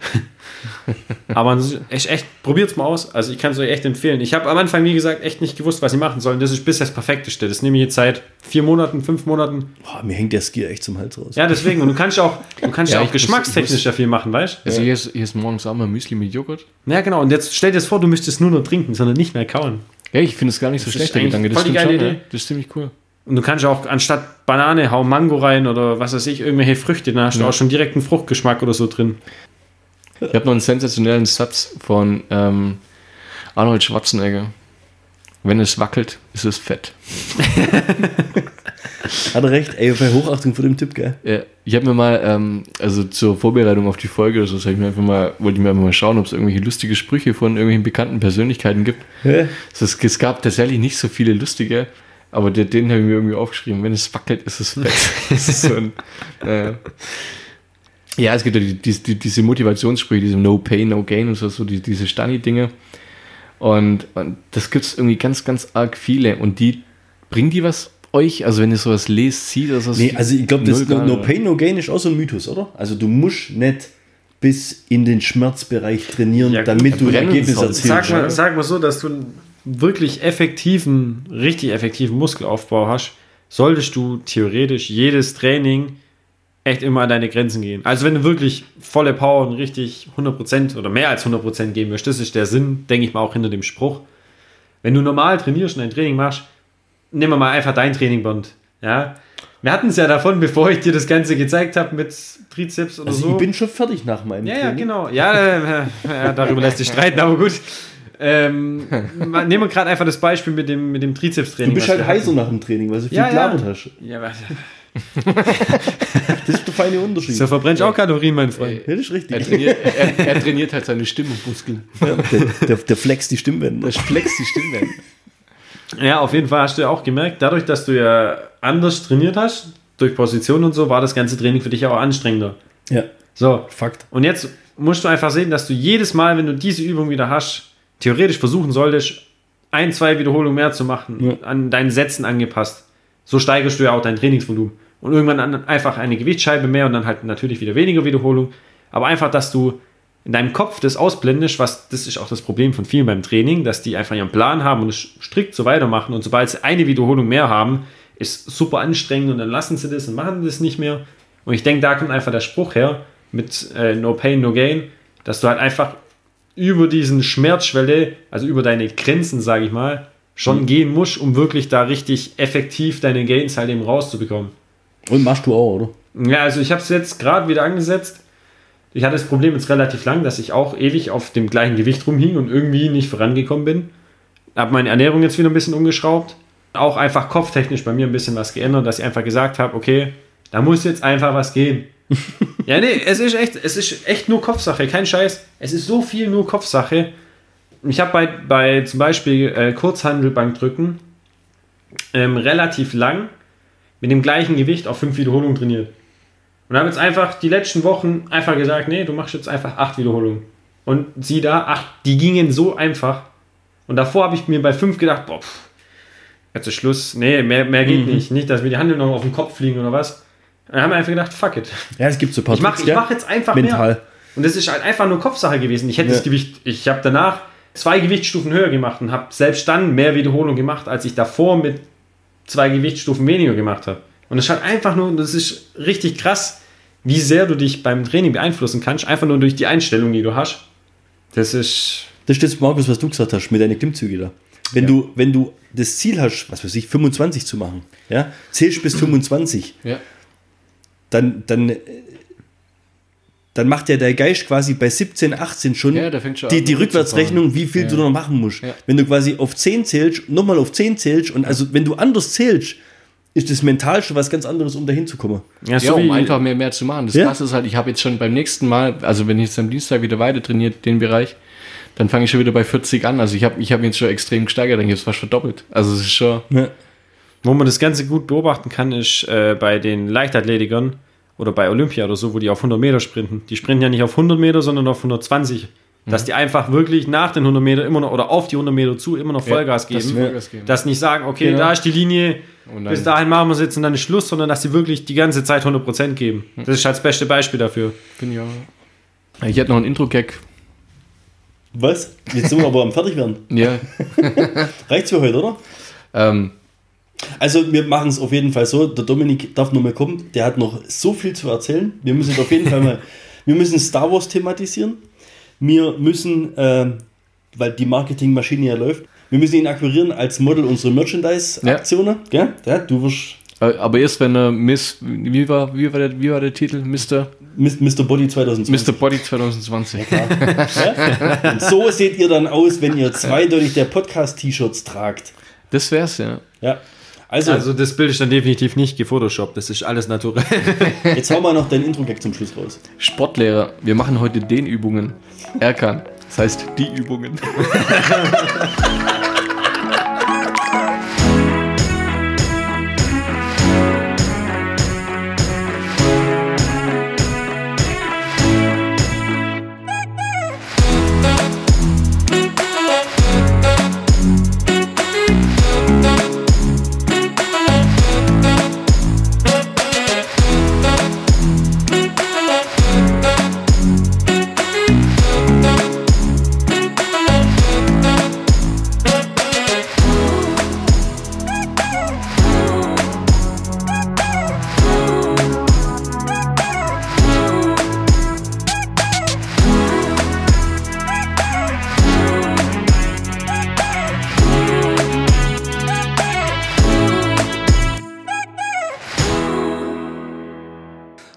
[laughs] Aber echt, echt probiert's mal aus. Also ich kann es euch echt empfehlen. Ich habe am Anfang, wie gesagt, echt nicht gewusst, was ich machen soll. Und das ist bisher das Perfekteste. Das nehme ich jetzt seit vier Monaten, fünf Monaten. Boah, mir hängt der Skier echt zum Hals raus. Ja, deswegen. Und du kannst ja auch, du kannst ja, auch geschmackstechnisch viel machen, weißt du? Also hier ist, hier ist morgens auch mal Müsli mit Joghurt. Ja, genau. Und jetzt stell dir das vor, du müsstest nur noch trinken, sondern nicht mehr kauen. Ja, ich finde es gar nicht so Das schlecht, ist der Gedanke. Das voll die stimmt geile schon, Idee. ja. Das ist ziemlich cool. Und du kannst ja auch anstatt Banane hau Mango rein oder was weiß ich, irgendwelche Früchte. Dann hast du Ja. auch schon direkt einen Fruchtgeschmack oder so drin. Ich habe noch einen sensationellen Satz von ähm, Arnold Schwarzenegger. Wenn es wackelt, ist es fett. [laughs] Hat er recht? Ey, bei Hochachtung vor dem Typ, gell? Ja, ich habe mir mal, ähm, also zur Vorbereitung auf die Folge, oder so, ich mir einfach mal, wollte ich mir einfach mal schauen, ob es irgendwelche lustige Sprüche von irgendwelchen bekannten Persönlichkeiten gibt. Ja. Also es, es gab tatsächlich nicht so viele lustige, aber den, den habe ich mir irgendwie aufgeschrieben. Wenn es wackelt, ist es fett. [laughs] äh, ja, es gibt ja die, die, die, diese Motivationssprüche, diese No Pain, No Gain und so, so die, diese Stani-Dinge. Und, und das gibt es irgendwie ganz, ganz arg viele. Und die, bringen die was euch? Also wenn ihr sowas lest, sieht, dass das Nee, also ich glaube, das no, no. Pain, No Gain ist auch so ein Mythos, oder? Also du musst nicht bis in den Schmerzbereich trainieren, Ja, damit du ein brennen Ergebnis erzielst. Sag mal, sag mal so, dass du wirklich effektiven, richtig effektiven Muskelaufbau hast, solltest du theoretisch jedes Training echt immer an deine Grenzen gehen. Also wenn du wirklich volle Power und richtig 100% oder mehr als 100% geben möchtest, das ist der Sinn, denke ich mal, auch hinter dem Spruch. Wenn du normal trainierst und ein Training machst, nimm mal einfach dein Training, Bond. Ja? Wir hatten es ja davon, bevor ich dir das Ganze gezeigt habe mit Trizeps oder Also so. ich bin schon fertig nach meinem Ja, ja, Training. genau. Ja, äh, ja darüber lässt sich streiten, aber gut. Ähm, nehmen wir gerade einfach das Beispiel mit dem, mit dem Trizeps-Training. Du bist halt hatten. nach dem Training, weil du viel Ja, ja. gelabert hast. Ja, aber Das ist der feine Unterschied. so verbrennst du auch Kalorien, mein Freund. Ja, das ist richtig. Er trainiert, er, er trainiert halt seine Stimmmuskeln. Ja, der, der, der flex die Stimmbänder. Das flext die Stimmbänder. Ja, auf jeden Fall hast du ja auch gemerkt, dadurch, dass du ja anders trainiert hast, durch Position und so, war das ganze Training für dich auch anstrengender. Ja, So, Fakt. und jetzt musst du einfach sehen, dass du jedes Mal, wenn du diese Übung wieder hast, theoretisch versuchen solltest, ein, zwei Wiederholungen mehr zu machen, Ja. an deinen Sätzen angepasst. So steigerst du ja auch dein Trainingsvolumen. Und irgendwann an, einfach eine Gewichtsscheibe mehr und dann halt natürlich wieder weniger Wiederholung. Aber einfach, dass du in deinem Kopf das ausblendest, was das ist auch das Problem von vielen beim Training, dass die einfach ihren Plan haben und es strikt so weitermachen und sobald sie eine Wiederholung mehr haben, ist super anstrengend und dann lassen sie das und machen das nicht mehr. Und ich denke, da kommt einfach der Spruch her mit äh, No Pain, No Gain, dass du halt einfach über diesen Schmerzschwelle, also über deine Grenzen, sage ich mal, schon gehen musst, um wirklich da richtig effektiv deine Gains halt eben rauszubekommen. Und machst du auch, oder? Ja, also ich habe es jetzt gerade wieder angesetzt. Ich hatte das Problem jetzt relativ lang, dass ich auch ewig auf dem gleichen Gewicht rumhing und irgendwie nicht vorangekommen bin. Habe meine Ernährung jetzt wieder ein bisschen umgeschraubt. Auch einfach kopftechnisch bei mir ein bisschen was geändert, dass ich einfach gesagt habe, okay, da muss jetzt einfach was gehen. Ja, nee, es ist echt, es ist echt nur Kopfsache, kein Scheiß. Es ist so viel nur Kopfsache. Ich habe bei, bei zum Beispiel äh, Kurzhandelbankdrücken ähm, relativ lang mit dem gleichen Gewicht auf fünf Wiederholungen trainiert. Und habe jetzt einfach die letzten Wochen einfach gesagt, nee, du machst jetzt einfach acht Wiederholungen. Und sieh da, acht, die gingen so einfach. Und davor habe ich mir bei fünf gedacht, boah, pff, jetzt ist Schluss, nee, mehr, mehr geht nicht. Nicht, dass mir die Handeln noch auf den Kopf fliegen oder was. Dann haben wir einfach gedacht, fuck it. Ja, es gibt so ein paar Ich mache gell? mach jetzt einfach Mental. mehr. Und das ist halt einfach nur Kopfsache gewesen. Ich hätte Ja. das Gewicht, ich habe danach zwei Gewichtsstufen höher gemacht und habe selbst dann mehr Wiederholung gemacht, als ich davor mit zwei Gewichtsstufen weniger gemacht habe. Und das ist halt einfach nur, das ist richtig krass, wie sehr du dich beim Training beeinflussen kannst, einfach nur durch die Einstellung, die du hast. Das ist, Das ist das, Markus, was du gesagt hast, mit deinen Klimmzüge da. Wenn, du, wenn du das Ziel hast, was weiß ich, 25 zu machen, ja, zählst bis 25, Ja. Dann, dann, äh, dann macht ja der Geist quasi bei 17, 18 schon Ja, schon die, die. Rückwärtsrechnung, wie viel Ja. du noch machen musst. Ja. Wenn du quasi auf 10 zählst, nochmal auf 10 zählst und also wenn du anders zählst, ist das mental schon was ganz anderes, um dahin zu kommen. ja, Ja, so um einfach mehr, mehr zu machen. Das Ja. Krasse ist halt, ich habe jetzt schon beim nächsten Mal, also wenn ich jetzt am Dienstag wieder weiter trainiert, den Bereich, dann fange ich schon wieder bei 40 an. Also ich habe ich hab ihn jetzt schon extrem gesteigert, dann gibt es fast verdoppelt. Also es ist schon, Ja. Wo man das Ganze gut beobachten kann, ist äh, bei den Leichtathletikern oder bei Olympia oder so, wo die auf 100 Meter sprinten. Die sprinten ja nicht auf 100 Meter, sondern auf 120. Dass die einfach wirklich nach den 100 Meter immer noch oder auf die 100 Meter zu immer noch Vollgas dass sie geben. Vollgas geben. Dass nicht sagen, okay, Genau. da ist die Linie, bis dahin machen wir es jetzt und dann ist Schluss, sondern dass sie wirklich die ganze Zeit 100% geben. Das ist halt das beste Beispiel dafür. bin ja. Ich hätte noch einen Intro-Gag. Was? Jetzt sind wir aber am Fertigwerden. Ja. [laughs] Reicht's für heute, oder? ähm, Also wir machen es auf jeden Fall so, der Dominik darf noch mal kommen, der hat noch so viel zu erzählen. Wir müssen auf jeden Fall mal, [laughs] wir müssen Star Wars thematisieren. Wir müssen, ähm, weil die Marketingmaschine ja läuft, wir müssen ihn akquirieren als Model unserer Merchandise-Aktionen. Ja. Ja, du wirst äh, aber erst wenn er Miss, wie war, wie war, der, wie war der Titel? Mr. Mr. Body 2020. Mr. Body 2020. Ja? Und so seht ihr dann aus, wenn ihr zweideutig der Podcast-T-Shirts tragt. Das wär's, ja. Ja. Also, Also das Bild ist dann definitiv nicht gefotoshoppt, das ist alles naturell. [laughs] jetzt hau mal noch dein Intro-Gag zum Schluss raus. Sportlehrer, wir machen heute den Übungen. Erkan. Das heißt die Übungen. [laughs]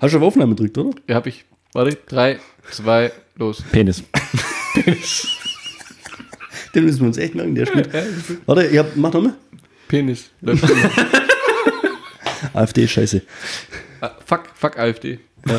Hast du auf Aufnahme gedrückt, oder? Ja, hab ich. Warte, drei, zwei, los. Penis. Den müssen wir uns echt merken, der ist gut. Warte, ihr habt, mach nochmal. Penis. Läuft. [laughs] AfD ist scheiße. Ah, fuck, fuck AfD. [laughs]